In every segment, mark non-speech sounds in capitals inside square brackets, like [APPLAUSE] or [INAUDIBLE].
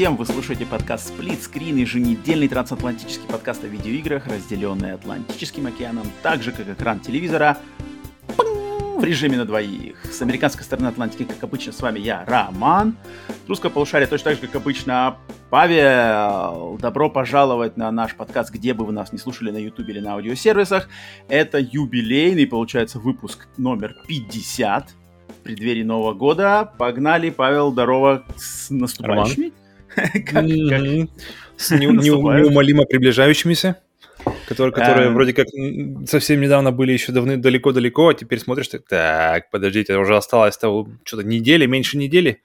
Всем! Вы слушаете подкаст Split Screen, еженедельный трансатлантический подкаст о видеоиграх, разделенный Атлантическим океаном, так же, как экран телевизора, в режиме на двоих. С американской стороны Атлантики, как обычно, с вами я, Роман. С русского полушария точно так же, как обычно, Павел. Добро пожаловать на наш подкаст, где бы вы нас не слушали, на YouTube или на аудиосервисах. Это юбилейный, получается, выпуск номер 50 в преддверии Нового года. Погнали, Павел, здорово, с наступающими. [LAUGHS] С [LAUGHS] неумолимо приближающимися. Которые, которые эм... вроде как совсем недавно были еще давны далеко-далеко, а теперь смотришь, так, так, подождите, уже осталось того что-то недели, меньше недели.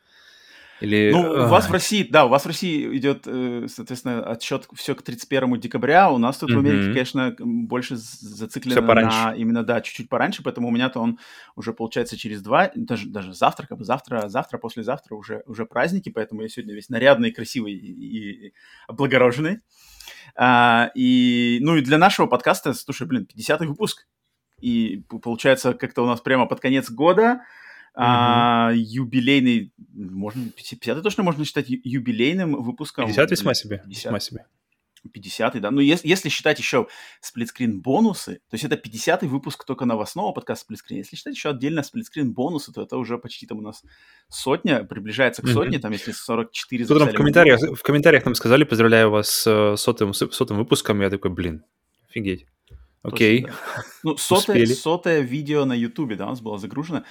Или... Ну, у вас в России, да, у вас в России идет, э, соответственно, отсчет все к 31 декабря. У нас тут mm-hmm. в Америке, конечно, больше зациклено на именно, да, чуть-чуть пораньше, поэтому у меня-то он уже получается через два, даже, даже завтра, как бы завтра, завтра, послезавтра уже, уже праздники, поэтому я сегодня весь нарядный, красивый и, и облагороженный. А, и, ну и для нашего подкаста, слушай, блин, 50-й выпуск. И получается как-то у нас прямо под конец года а, юбилейный, можно, 50 точно можно считать юбилейным выпуском. 50 весьма себе, 50. весьма себе. 50 да. Ну, если, если считать еще сплитскрин бонусы, то есть это 50-й выпуск только новостного подкаста сплитскрин. Если считать еще отдельно сплитскрин бонусы, то это уже почти там у нас сотня, приближается к сотне, mm-hmm. там если 44 Кто там в комментариях, в комментариях нам сказали, поздравляю вас с сотым, сотым выпуском, я такой, блин, офигеть. Окей. Okay. Да. Ну, сотое, сотое видео на Ютубе, да, у нас было загружено.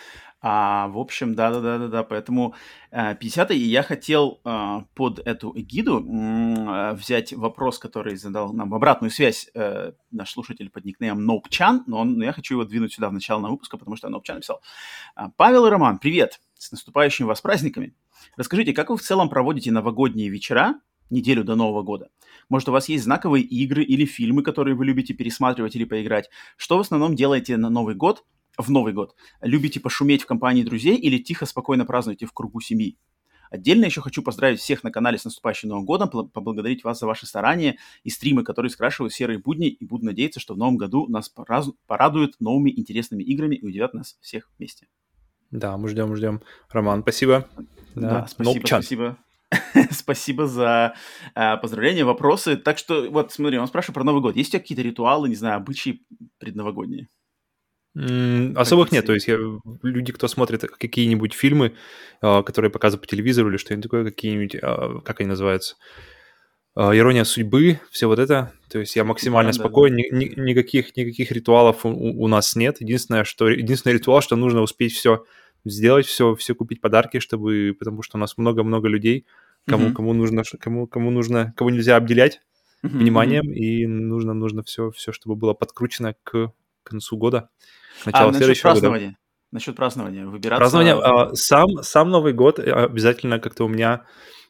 А, в общем, да-да-да-да-да, поэтому э, 50-й, и я хотел э, под эту эгиду э, взять вопрос, который задал нам обратную связь э, наш слушатель под никнеймом Нопчан, но, он, я хочу его двинуть сюда в начало на выпуска, потому что Нопчан написал. «А, Павел и Роман, привет! С наступающими вас праздниками! Расскажите, как вы в целом проводите новогодние вечера, неделю до Нового года? Может, у вас есть знаковые игры или фильмы, которые вы любите пересматривать или поиграть? Что в основном делаете на Новый год – в Новый год. Любите пошуметь в компании друзей или тихо, спокойно празднуете в кругу семьи? Отдельно еще хочу поздравить всех на канале с наступающим Новым годом, поблагодарить вас за ваши старания и стримы, которые скрашивают серые будни, и буду надеяться, что в новом году нас порадуют новыми интересными играми и удивят нас всех вместе. Да, мы ждем, ждем. Роман, спасибо. Да, да спасибо, Нопчан. спасибо. [LAUGHS] Спасибо за э, поздравления, вопросы. Так что, вот смотри, он спрашивает про Новый год. Есть у тебя какие-то ритуалы, не знаю, обычаи предновогодние? Особых нет, то есть я, люди, кто смотрит какие-нибудь фильмы, а, которые показывают по телевизору или что-нибудь такое, какие-нибудь, а, как они называются, а, ирония судьбы, все вот это. То есть я максимально да, спокоен, да, да. Ни, никаких, никаких ритуалов у, у нас нет. Единственное, что, единственный ритуал, что нужно успеть все сделать, все, все купить подарки, чтобы, потому что у нас много-много людей, кому, mm-hmm. кому нужно, кому, кому нужно, кого нельзя обделять mm-hmm. вниманием, и нужно, нужно все, все, чтобы было подкручено к концу года. Начало а, следующего празднования. года. Насчет празднования. Выбираться... Празднование. А, сам, сам Новый год обязательно как-то у меня...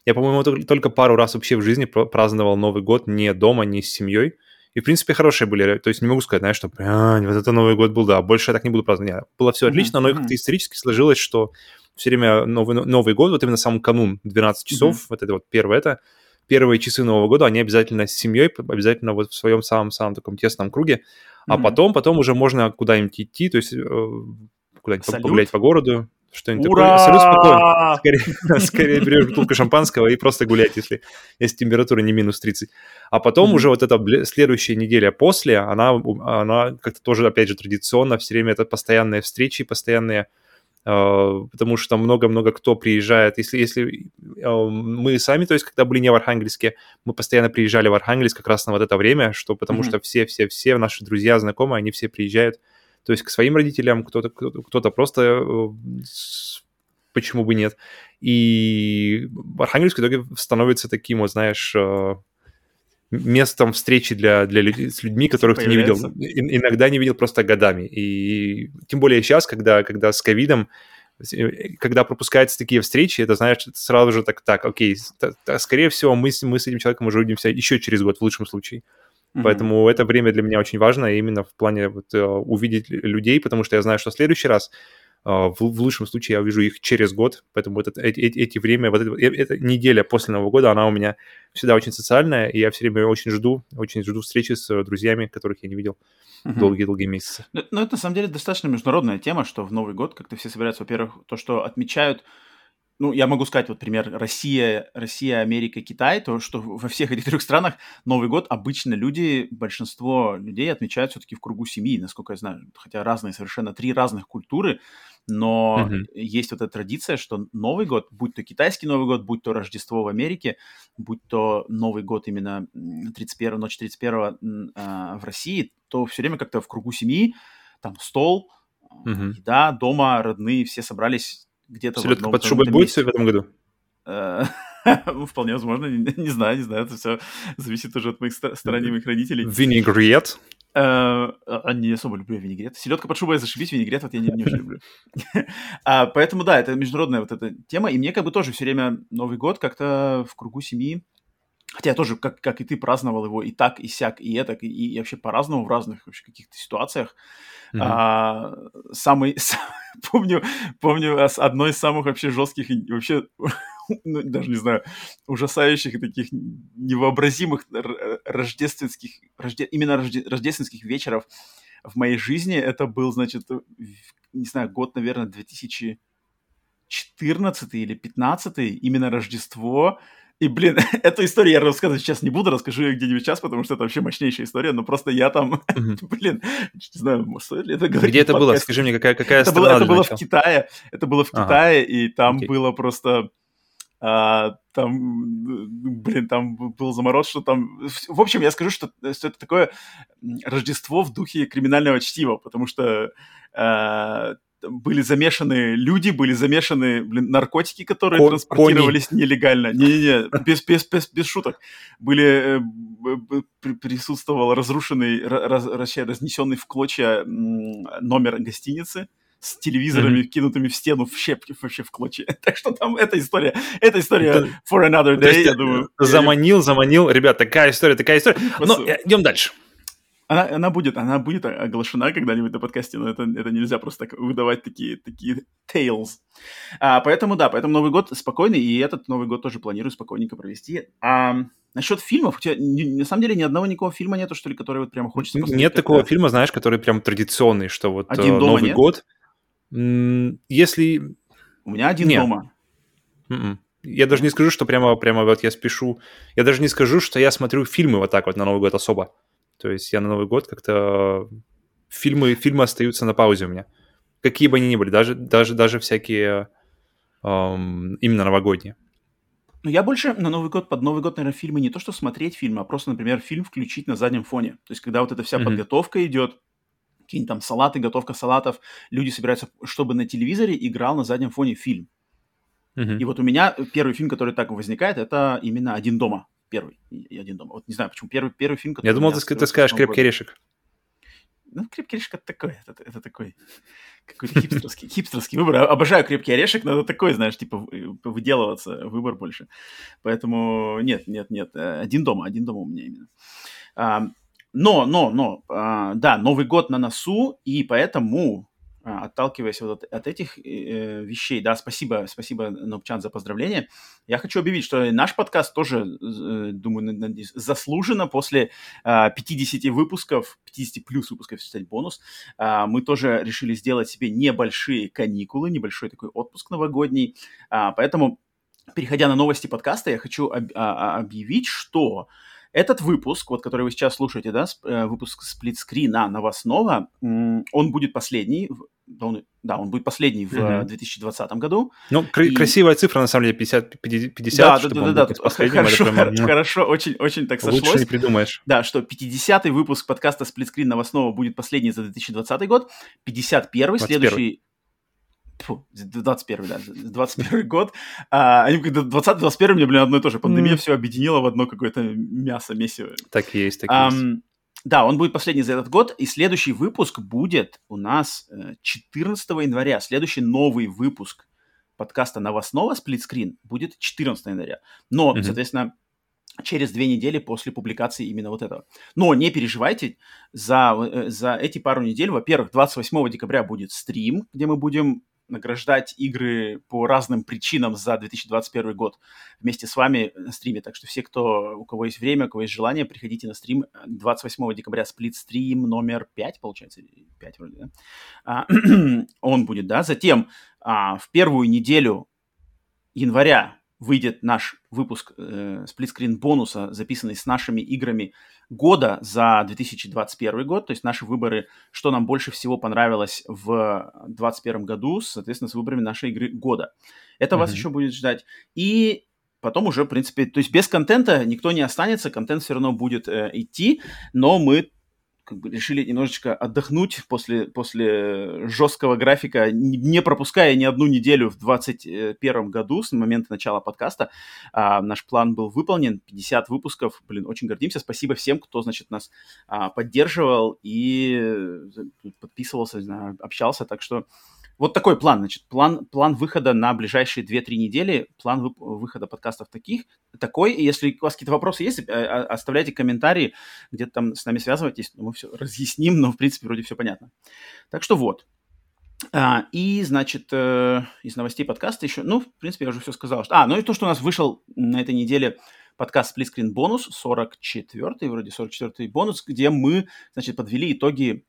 Я, по-моему, только пару раз вообще в жизни праздновал Новый год не дома, не с семьей. И, в принципе, хорошие были. То есть не могу сказать, знаешь, что вот это Новый год был, да, больше я так не буду праздновать. Нет, было все отлично, mm-hmm. но как-то исторически сложилось, что все время Новый, Новый год, вот именно сам канун, 12 часов, mm-hmm. вот это вот первое, это первые часы Нового года, они обязательно с семьей, обязательно вот в своем самом-самом таком тесном круге. А mm-hmm. потом, потом уже можно куда-нибудь идти, то есть э, куда-нибудь Салют. погулять по городу, что-нибудь Ура! такое. Салют спокойно. Скорее, [LAUGHS] скорее берешь бутылку шампанского и просто гулять, если, если температура не минус 30. А потом mm-hmm. уже вот эта следующая неделя после, она, она как-то тоже, опять же, традиционно, все время это постоянные встречи, постоянные потому что много-много кто приезжает. Если, если а, мы сами, то есть, когда были не в Архангельске, мы постоянно приезжали в Архангельск как раз на вот это время, что потому mm-hmm. что все-все-все наши друзья, знакомые, они все приезжают, то есть к своим родителям, кто-то кто-то просто э, почему бы нет. И Архангельск в итоге становится таким, вот, знаешь, э, местом встречи для, для людей, с людьми, которых ты не видел, иногда не видел просто годами. И тем более сейчас, когда, когда с ковидом, э, когда пропускаются такие встречи, это, знаешь, сразу же так, так, окей, скорее всего, мы, мы с этим человеком уже увидимся еще через год в лучшем случае. Mm-hmm. Поэтому это время для меня очень важно именно в плане вот, э, увидеть людей, потому что я знаю, что в следующий раз в, в лучшем случае я увижу их через год, поэтому вот это, эти, эти время, вот это, э, эта неделя после Нового года, она у меня всегда очень социальная, и я все время очень жду, очень жду встречи с друзьями, которых я не видел долгие-долгие месяцы. Ну, ну, это на самом деле достаточно международная тема, что в Новый год как-то все собираются, во-первых, то, что отмечают ну, я могу сказать, вот пример Россия, Россия, Америка, Китай, то, что во всех этих [LAUGHS] трех странах Новый год обычно люди, большинство людей отмечают все-таки в кругу семьи, насколько я знаю, хотя разные совершенно, три разных культуры, но mm-hmm. есть вот эта традиция, что Новый год, будь то китайский Новый год, будь то Рождество в Америке, будь то Новый год именно 31 ночь 31 э, в России, то все время как-то в кругу семьи, там стол, mm-hmm. еда, дома, родные, все собрались где-то Селедка под шубой будет в этом году? Э, [LAUGHS] ну, вполне возможно, не, не знаю, не знаю, это все зависит уже от моих сторонних родителей. Винегрет? А, не особо люблю винегрет. Селедка под шубой зашибись, винегрет вот я не, не очень люблю. [LAUGHS] а, поэтому, да, это международная вот эта тема, и мне как бы тоже все время Новый год как-то в кругу семьи Хотя я тоже, как, как и ты, праздновал его и так, и сяк, и это, и, и вообще по-разному в разных вообще каких-то ситуациях. Mm-hmm. А, самый, [LAUGHS] сам, помню, помню одно из самых вообще жестких, вообще, [LAUGHS] ну, даже не знаю, ужасающих таких невообразимых рождественских, рожде, именно рожде, рождественских вечеров в моей жизни. Это был, значит, не знаю, год, наверное, 2014 или 15 именно Рождество, и, блин, [LAUGHS] эту историю я рассказывать сейчас не буду, расскажу ее где-нибудь сейчас, потому что это вообще мощнейшая история, но просто я там, [LAUGHS] блин, не знаю, стоит ли это говорить. Где это было? Скажи мне, какая, какая это страна было, Это было в Китае, это было в Китае, и там было просто... А, там, блин, там был замороз, что там... В общем, я скажу, что, что это такое Рождество в духе криминального чтива, потому что а, были замешаны люди, были замешаны, блин, наркотики, которые Ко- транспортировались кони. нелегально. [LAUGHS] Не-не-не, без, без, без, без шуток. Были, э, присутствовал разрушенный, раз, разнесенный в клочья номер гостиницы с телевизорами, mm-hmm. кинутыми в стену в щепки вообще в клочья. [LAUGHS] так что там эта история, эта история Это... for another day, есть, я думаю. Заманил, заманил. Ребят, такая история, такая история. Но ну, идем дальше. Она, она будет, она будет оглашена когда-нибудь на подкасте, но это, это нельзя просто так выдавать такие, такие tales. А, поэтому, да, поэтому Новый год спокойный, и этот Новый год тоже планирую спокойненько провести. А насчет фильмов, у тебя на самом деле ни одного никакого фильма нету, что ли, который вот прямо хочется посмотреть? Нет такого да? фильма, знаешь, который прям традиционный, что вот один э, дома Новый нет? год. Если... У меня один нет. дома. Mm-mm. М-м. Я даже не скажу, что прямо, прямо вот я спешу. Я даже не скажу, что я смотрю фильмы вот так вот на Новый год особо. То есть я на Новый год как-то... Фильмы, фильмы остаются на паузе у меня. Какие бы они ни были, даже, даже, даже всякие эм, именно новогодние. Ну, я больше на Новый год, под Новый год, наверное, фильмы не то, что смотреть фильмы, а просто, например, фильм включить на заднем фоне. То есть, когда вот эта вся mm-hmm. подготовка идет, какие-нибудь там салаты, готовка салатов, люди собираются, чтобы на телевизоре играл на заднем фоне фильм. Mm-hmm. И вот у меня первый фильм, который так возникает, это именно «Один дома» первый и один дома. Вот не знаю, почему первый, первый фильм, который... Я думал, ты, ты скажешь «Крепкий орешек». Ну, «Крепкий орешек» — это такой, это, это такой какой-то хипстерский, хипстерский выбор. Обожаю «Крепкий орешек», но это такой, знаешь, типа выделываться, выбор больше. Поэтому нет, нет, нет, э, один дома, один дома у меня именно. А, но, но, но, а, да, Новый год на носу, и поэтому отталкиваясь вот от, от этих э, вещей, да, спасибо, спасибо, Нопчан, за поздравления. Я хочу объявить, что наш подкаст тоже, э, думаю, заслуженно после э, 50 выпусков, 50 плюс выпусков, кстати, бонус, э, мы тоже решили сделать себе небольшие каникулы, небольшой такой отпуск новогодний. Э, поэтому, переходя на новости подкаста, я хочу об, а, объявить, что этот выпуск, вот который вы сейчас слушаете, да, э, выпуск сплитскрина новостного, он будет последний, да, он, да, он будет последний в mm-hmm. 2020 году. Ну, кр- и... красивая цифра, на самом деле, 50, 50 да, чтобы да, да, да, да. Хорошо, прямо, ну, хорошо, очень, очень так сошлось. Лучше не придумаешь. Да, что 50-й выпуск подкаста «Сплитскрин» новостного будет последний за 2020 год, 51-й, следующий... Фу, 21 да, 21 год. А, они когда 20-21 мне, блин, одно и то же. Пандемия mm. все объединила в одно какое-то мясо, месиво. Так и есть, так и um, есть. Да, он будет последний за этот год, и следующий выпуск будет у нас 14 э, января. Следующий новый выпуск подкаста новостного сплитскрин будет 14 января. Но, mm-hmm. соответственно, через две недели после публикации именно вот этого. Но не переживайте, за, э, за эти пару недель, во-первых, 28 декабря будет стрим, где мы будем награждать игры по разным причинам за 2021 год вместе с вами на стриме. Так что все, кто, у кого есть время, у кого есть желание, приходите на стрим 28 декабря, сплит-стрим номер 5, получается, 5 вроде, да? А, [CLEARS THROAT] он будет, да. Затем а, в первую неделю января выйдет наш выпуск э, сплитскрин бонуса, записанный с нашими играми года за 2021 год, то есть наши выборы, что нам больше всего понравилось в 2021 году, соответственно, с выборами нашей игры года. Это mm-hmm. вас еще будет ждать. И потом уже, в принципе, то есть без контента никто не останется, контент все равно будет э, идти, но мы как бы решили немножечко отдохнуть после, после жесткого графика, не пропуская ни одну неделю в 2021 году с момента начала подкаста. А, наш план был выполнен, 50 выпусков, блин, очень гордимся. Спасибо всем, кто, значит, нас а, поддерживал и э, подписывался, знаю, общался, так что вот такой план, значит, план, план выхода на ближайшие 2-3 недели, план вы, выхода подкастов таких, такой. Если у вас какие-то вопросы есть, э, оставляйте комментарии, где-то там с нами связывайтесь, мы все разъясним, но, в принципе, вроде все понятно. Так что вот. А, и, значит, э, из новостей подкаста еще, ну, в принципе, я уже все сказал. Что... А, ну и то, что у нас вышел на этой неделе подкаст Split Screen Bonus, 44-й, вроде 44-й бонус, где мы, значит, подвели итоги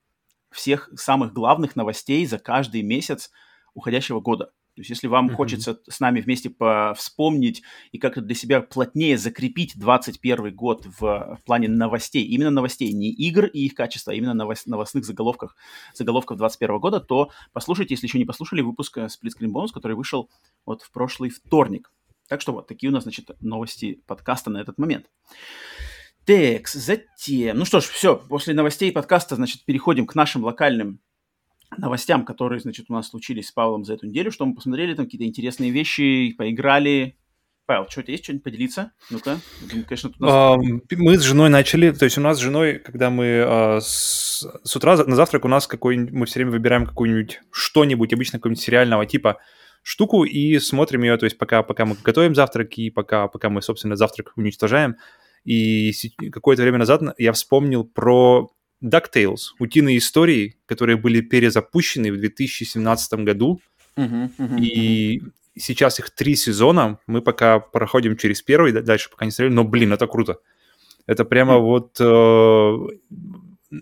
всех самых главных новостей за каждый месяц уходящего года. То есть если вам mm-hmm. хочется с нами вместе вспомнить и как-то для себя плотнее закрепить 21 год в, в плане новостей, именно новостей, не игр и их качества, а именно новост, новостных заголовках, заголовков 21 года, то послушайте, если еще не послушали, выпуск Split Screen Bonus, который вышел вот в прошлый вторник. Так что вот такие у нас, значит, новости подкаста на этот момент. Так, затем... Ну что ж, все, после новостей подкаста, значит, переходим к нашим локальным новостям, которые, значит, у нас случились с Павлом за эту неделю, что мы посмотрели, там какие-то интересные вещи, поиграли. Павел, что-то есть, что-нибудь поделиться? Ну-ка. Конечно, тут нас... Мы с женой начали, то есть у нас с женой, когда мы а, с, с утра на завтрак у нас какой мы все время выбираем какую-нибудь что-нибудь, обычно какого-нибудь сериального типа штуку и смотрим ее, то есть пока, пока мы готовим завтрак и пока, пока мы, собственно, завтрак уничтожаем, и какое-то время назад я вспомнил про DuckTales, утиные истории, которые были перезапущены в 2017 году. Uh-huh, uh-huh, и uh-huh. сейчас их три сезона. Мы пока проходим через первый, дальше пока не смотрели. Но, блин, это круто. Это прямо вот э,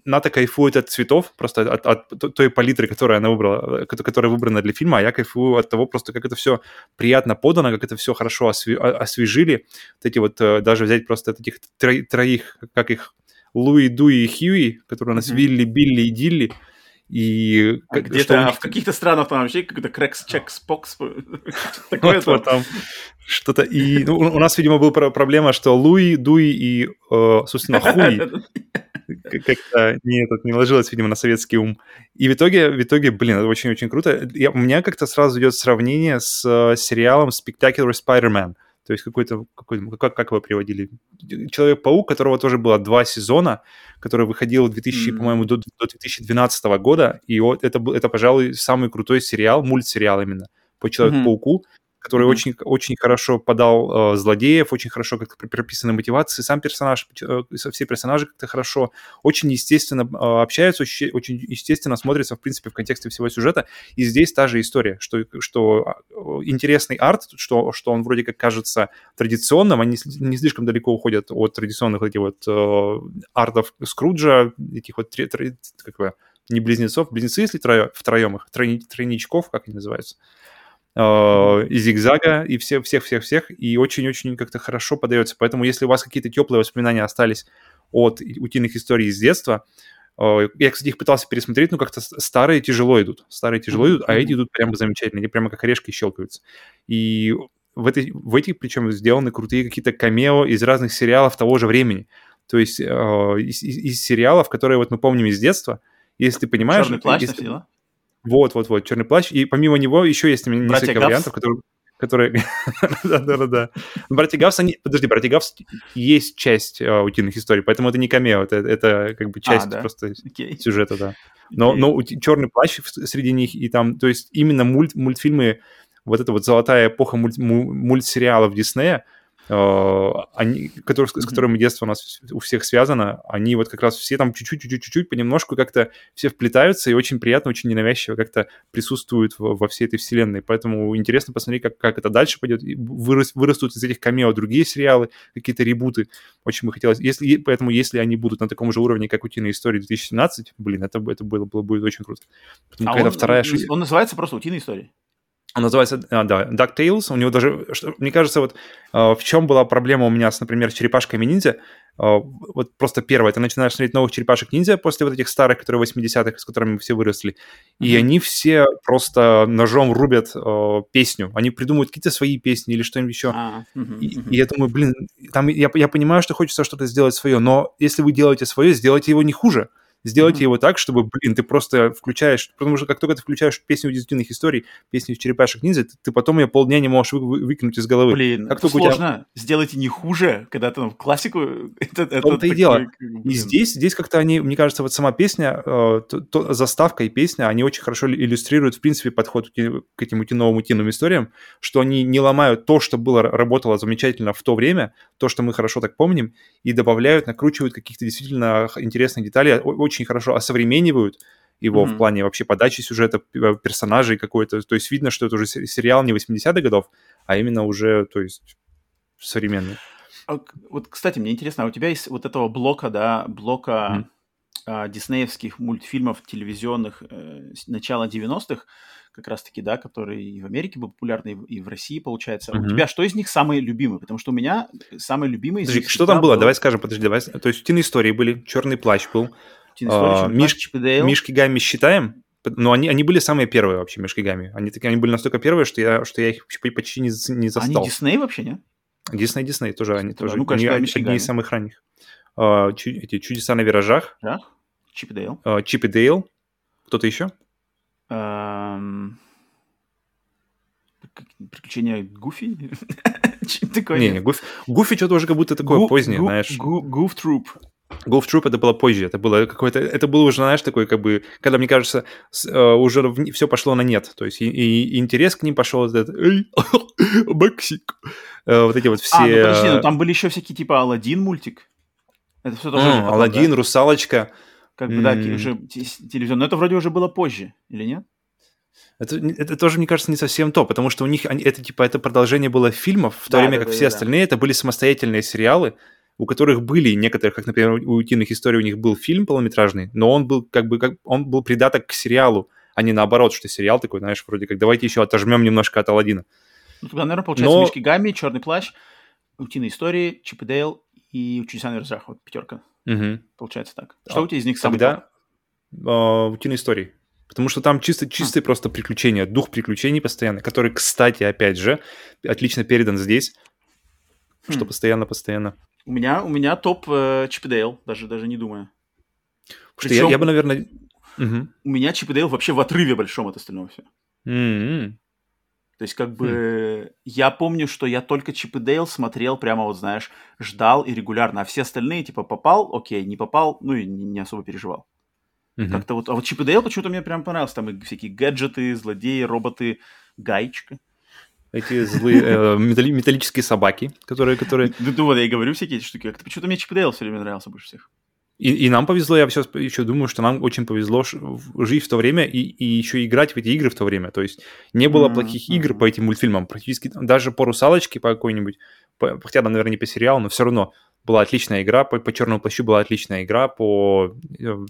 Ната кайфует от цветов, просто от, от той палитры, которую она выбрала, которая выбрана для фильма, а я кайфую от того, просто как это все приятно подано, как это все хорошо осве- освежили. Вот эти вот, э, даже взять просто этих тро- троих, как их, Луи, Дуи и Хьюи, которые у нас mm-hmm. Вилли, Билли и Дилли, и а где-то них... в каких-то странах там вообще какой-то Крэкс, Чекс, Покс, [LAUGHS] [LAUGHS] такое там. Что-то. И ну, у нас, видимо, была проблема, что Луи, Дуи и, э, собственно, Хуи [LAUGHS] как-то не, этот, не ложилось, видимо, на советский ум. И в итоге, в итоге, блин, это очень-очень круто. Я, у меня как-то сразу идет сравнение с э, сериалом Spectacular Spider-Man. То есть какой-то, какой, как, как его приводили? Человек-паук, которого тоже было два сезона, который выходил в 2000, mm-hmm. по-моему, до, до 2012 года. И вот это, это, пожалуй, самый крутой сериал, мультсериал именно по Человеку-пауку. Mm-hmm который mm-hmm. очень, очень хорошо подал э, злодеев, очень хорошо как-то прописаны мотивации, сам персонаж, э, все персонажи как-то хорошо, очень естественно э, общаются, очень, очень естественно смотрятся, в принципе, в контексте всего сюжета. И здесь та же история, что, что э, интересный арт, что, что он вроде как кажется традиционным, они не слишком далеко уходят от традиционных этих вот э, артов Скруджа, этих вот, три, три, как бы, не близнецов, близнецы, если трое, втроем их, тройни, тройничков, как они называются, э, и зигзага, и все, всех-всех-всех, и очень-очень как-то хорошо подается. Поэтому если у вас какие-то теплые воспоминания остались от утиных историй из детства, э, я, кстати, их пытался пересмотреть, но как-то старые тяжело идут. Старые тяжело идут, а эти идут прямо замечательно. Они прямо как орешки щелкаются. И в, этой, в этих, причем, сделаны крутые какие-то камео из разных сериалов того же времени. То есть э, из, из, из сериалов, которые вот мы помним из детства, если ты понимаешь... Черный плащ, если, вот, вот, вот, черный плащ. И помимо него еще есть несколько вариантов, которые которые... [LAUGHS] Да-да-да. Братья Гавс, они... Подожди, Братья Гавс есть часть э, утиных историй, поэтому это не камео, это, это как бы а, часть а, да? просто okay. сюжета, да. Но, okay. но черный плащ среди них, и там, то есть именно мульт, мультфильмы, вот эта вот золотая эпоха мульт, мультсериалов Диснея, они, которые, с которыми детство у нас у всех связано, они вот как раз все там чуть-чуть, чуть-чуть, чуть-чуть, понемножку как-то все вплетаются и очень приятно, очень ненавязчиво как-то присутствуют во, во всей этой вселенной. Поэтому интересно посмотреть, как, как это дальше пойдет. Вырос, вырастут из этих камео другие сериалы, какие-то ребуты. Очень бы хотелось. Если, поэтому если они будут на таком же уровне, как «Утиные истории» 2017, блин, это, это было, было будет очень круто. Потом, а он, вторая... он называется просто «Утиные истории»? Он называется, а, да, DuckTales. У него даже, что, мне кажется, вот а, в чем была проблема у меня с, например, черепашками ниндзя. А, вот просто первое, ты начинаешь смотреть новых черепашек ниндзя после вот этих старых, которые 80-х, с которыми мы все выросли, mm-hmm. и они все просто ножом рубят э, песню. Они придумывают какие-то свои песни или что-нибудь еще. Ah, mm-hmm, и, и я думаю, блин, там я, я понимаю, что хочется что-то сделать свое, но если вы делаете свое, сделайте его не хуже сделайте mm-hmm. его так, чтобы, блин, ты просто включаешь, потому что как только ты включаешь песню удивительных историй, песню черепашек ниндзя, ты, ты потом ее полдня не можешь вы, вы, выкинуть из головы. Блин, как сложно. Тебя... Сделайте не хуже, когда ты в классику... [LAUGHS] Это, это то и дело. И здесь, здесь как-то они, мне кажется, вот сама песня, э, то, то, заставка и песня, они очень хорошо иллюстрируют, в принципе, подход к этим утиновым утиным историям, что они не ломают то, что было, работало замечательно в то время, то, что мы хорошо так помним, и добавляют, накручивают каких-то действительно интересных деталей, очень очень хорошо осовременивают его mm-hmm. в плане вообще подачи сюжета, персонажей какой-то. То есть видно, что это уже сериал не 80-х годов, а именно уже, то есть, современный. А, вот, кстати, мне интересно, а у тебя есть вот этого блока, да, блока mm-hmm. а, диснеевских мультфильмов телевизионных э, начала 90-х, как раз-таки, да, которые и в Америке был популярны, и в России, получается. Mm-hmm. У тебя что из них самые любимые? Потому что у меня самые любимые из них... Что там было? Был... Давай скажем, подожди, давай. То есть утиные истории были, черный плащ был, а, Миш... Мишки Гамми считаем? Но они, они были самые первые вообще, Мишки Гамми. Они, такие, они были настолько первые, что я, что я их почти не, не застал. Они Дисней вообще, нет? Дисней, Дисней тоже, они тоже. Ну, конечно, они, одни из самых ранних. Uh, чу, эти «Чудеса на виражах». Да? Чип и Дейл. Uh, Чип и Дейл. Кто-то еще? Um... Приключения Гуфи? [LAUGHS] такое? Не, не, Гуфи, Гуфи что-то уже как будто такое позднее, знаешь. Гуф Труп. Golf Troop это было позже, это было какое-то, это было уже, знаешь, такой как бы, когда, мне кажется, с, uh, уже в, все пошло на нет, то есть и, и, интерес к ним пошел, вот этот, эй, [LAUGHS] Мексик, uh, вот эти вот все... А, ну подожди, ну там были еще всякие типа Алладин мультик, это все тоже... Mm, Алладин, да? Русалочка. Как бы, mm. да, уже телевизион, но это вроде уже было позже, или нет? Это, это тоже, мне кажется, не совсем то, потому что у них они, это типа это продолжение было фильмов, в то да, время да, как да, все да. остальные это были самостоятельные сериалы, у которых были некоторые, как, например, у «Утиных историй» у них был фильм полнометражный, но он был как бы, как, он был придаток к сериалу, а не наоборот, что сериал такой, знаешь, вроде как давайте еще отожмем немножко от Аладдина. Ну, тогда, наверное, получается но... Мишки Гамми, Черный плащ, Утиные истории, Чип и Дейл и Чудеса на виражах. Вот пятерка. Угу. Получается так. Что а, у тебя из них самый Тогда э, Утиные истории. Потому что там чисто, чистые а. просто приключения, дух приключений постоянно, который, кстати, опять же, отлично передан здесь, хм. что постоянно-постоянно у меня, у меня топ э, Чип и Дейл, даже, даже не думаю. Причем, что я, я бы, наверное... Угу. У меня Чип и Дейл вообще в отрыве большом от остального все. Mm-hmm. То есть, как бы, mm. я помню, что я только Чип и Дейл смотрел прямо, вот знаешь, ждал и регулярно, а все остальные, типа, попал, окей, не попал, ну и не, не особо переживал. Mm-hmm. Как-то вот, а вот Чип и Дейл почему-то мне прям понравился, там и всякие гаджеты, злодеи, роботы, гаечка эти злые э, металлические собаки, которые... которые... Ну, ну вот, я и говорю всякие эти штуки. Как-то почему-то мне Чип Дейл все время нравился больше всех. И, и нам повезло, я сейчас еще думаю, что нам очень повезло жить в то время и, и еще играть в эти игры в то время. То есть не было mm-hmm. плохих игр по этим мультфильмам. Практически даже по «Русалочке» по какой-нибудь, по, хотя там, наверное, не по сериалу, но все равно была отличная игра, по, по «Черному плащу» была отличная игра, по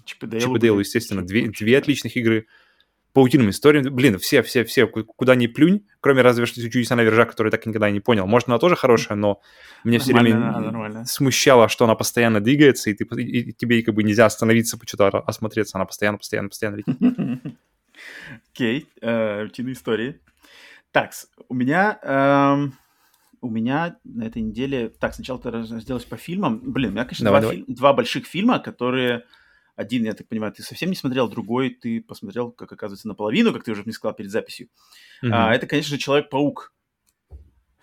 Чип и Дейлу, естественно, две, две отличных игры паутинным историям. Блин, все, все, все, куда ни плюнь, кроме разве что чудеса на вержах, который так никогда не понял. Может, она тоже хорошая, но мне все время нормально. смущало, что она постоянно двигается, и, ты, и, и тебе как бы нельзя остановиться, что-то осмотреться, она постоянно, постоянно, постоянно летит. [LAUGHS] Окей, э, утиные истории. Так, у меня... Эм, у меня на этой неделе... Так, сначала ты разделась по фильмам. Блин, у меня, конечно, давай, два, давай. Фи... два больших фильма, которые один, я так понимаю, ты совсем не смотрел, другой ты посмотрел, как оказывается, наполовину, как ты уже мне сказал перед записью. Mm-hmm. А, это, конечно же, Человек-паук.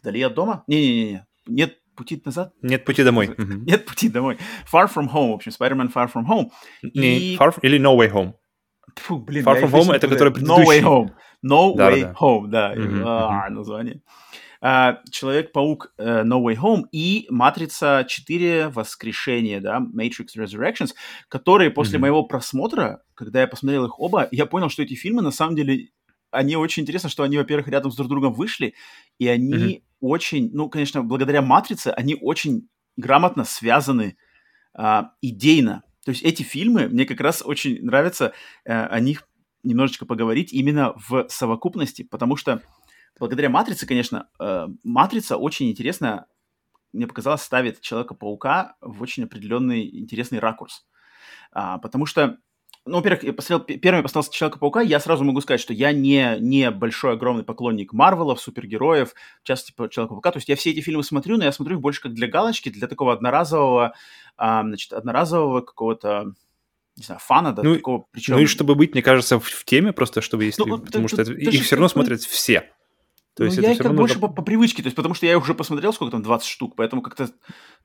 Вдали от дома? Не-не-не, нет пути назад? Нет пути домой. Mm-hmm. Нет пути домой. Far From Home, в общем, Spider-Man Far From Home. Не, И... far, или No Way Home? Фу, блин, Far From Home — это который предыдущий. No Way Home. No да, Way да. Home, да, mm-hmm. а, название. А, Человек-паук uh, No Way Home и Матрица 4 Воскрешение, да, Matrix Resurrections, которые после mm-hmm. моего просмотра, когда я посмотрел их оба, я понял, что эти фильмы на самом деле они очень интересно, что они, во-первых, рядом с друг другом вышли, и они mm-hmm. очень, ну, конечно, благодаря Матрице, они очень грамотно связаны а, идейно. То есть эти фильмы мне как раз очень нравится а, о них немножечко поговорить именно в совокупности, потому что благодаря Матрице, конечно, э, Матрица очень интересно, мне показалось, ставит Человека-паука в очень определенный интересный ракурс. А, потому что ну, во-первых, я посмотрел, первым я посмотрел Человека-паука, я сразу могу сказать, что я не, не большой, огромный поклонник Марвелов, супергероев, в частности, Человека-паука. То есть я все эти фильмы смотрю, но я смотрю их больше как для галочки, для такого одноразового, а, значит, одноразового какого-то не знаю, фана, да, ну, такого, причем... Ну и чтобы быть, мне кажется, в, в теме просто, чтобы если... Ну, потому ты, что ты, это, их все равно смотрят все. То ну, есть я их как больше по, по привычке, то есть потому что я их уже посмотрел, сколько там, 20 штук, поэтому как-то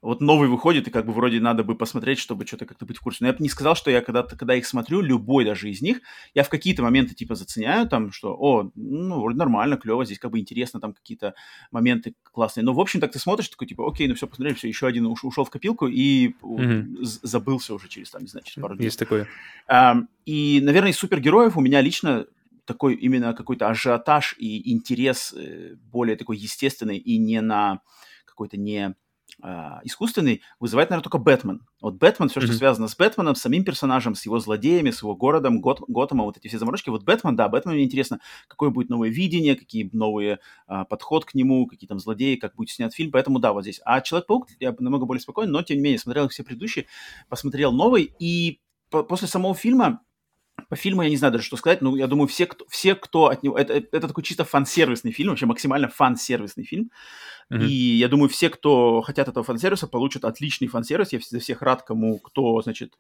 вот новый выходит, и как бы вроде надо бы посмотреть, чтобы что-то как-то быть в курсе. Но я бы не сказал, что я когда-то, когда их смотрю, любой даже из них, я в какие-то моменты типа заценяю там, что, о, ну, вроде нормально, клево, здесь как бы интересно, там какие-то моменты классные. Но, в общем, так ты смотришь, такой, типа, окей, ну все, посмотрели, все, еще один уш- ушел в копилку и mm-hmm. забылся уже через, там, не знаю, через пару дней. Есть такое. Um, и, наверное, из супергероев у меня лично такой именно какой-то ажиотаж и интерес э, более такой естественный и не на какой-то не Uh, искусственный, вызывает, наверное, только Бэтмен. Вот Бэтмен, все, mm-hmm. что связано с Бэтменом, с самим персонажем, с его злодеями, с его городом, Гот- Готэмом, вот эти все заморочки. Вот Бэтмен, да, Бэтмен мне интересно, какое будет новое видение, какие новые uh, подход к нему, какие там злодеи, как будет снят фильм, поэтому да, вот здесь. А Человек-паук, я намного более спокоен, но, тем не менее, смотрел все предыдущие, посмотрел новый, и по- после самого фильма по фильму я не знаю даже, что сказать, но я думаю, все, кто, все, кто от него... Это, это такой чисто фан-сервисный фильм, вообще максимально фан-сервисный фильм. Mm-hmm. И я думаю, все, кто хотят этого фан-сервиса, получат отличный фан-сервис. Я за всех рад, кому, кто, значит,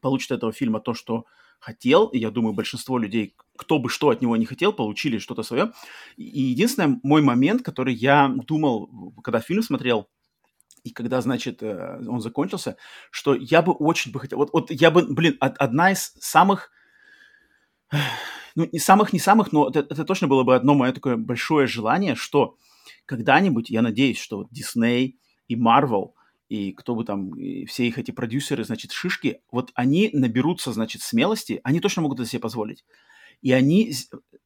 получит этого фильма то, что хотел. И я думаю, большинство людей, кто бы что от него не хотел, получили что-то свое. И единственный мой момент, который я думал, когда фильм смотрел, и когда, значит, э, он закончился, что я бы очень бы хотел... Вот, вот я бы, блин, одна из самых... [SIGHS] Ну, не самых, не самых, но это, это точно было бы одно мое такое большое желание, что когда-нибудь, я надеюсь, что вот Disney и Marvel, и кто бы там, и все их эти продюсеры, значит, шишки, вот они наберутся, значит, смелости, они точно могут это себе позволить. И они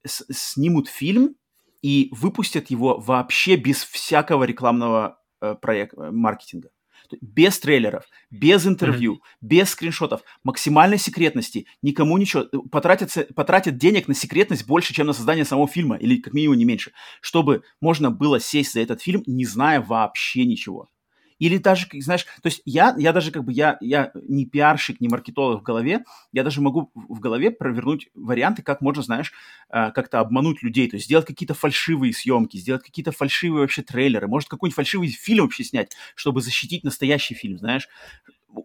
снимут фильм и выпустят его вообще без всякого рекламного проект, э, маркетинга. Без трейлеров, без интервью, mm-hmm. без скриншотов, максимальной секретности, никому ничего. Э, потратят, потратят денег на секретность больше, чем на создание самого фильма, или как минимум не меньше, чтобы можно было сесть за этот фильм, не зная вообще ничего. Или даже, знаешь, то есть я, я даже как бы, я, я не пиарщик, не маркетолог в голове, я даже могу в голове провернуть варианты, как можно, знаешь, э, как-то обмануть людей, то есть сделать какие-то фальшивые съемки, сделать какие-то фальшивые вообще трейлеры, может какой-нибудь фальшивый фильм вообще снять, чтобы защитить настоящий фильм, знаешь,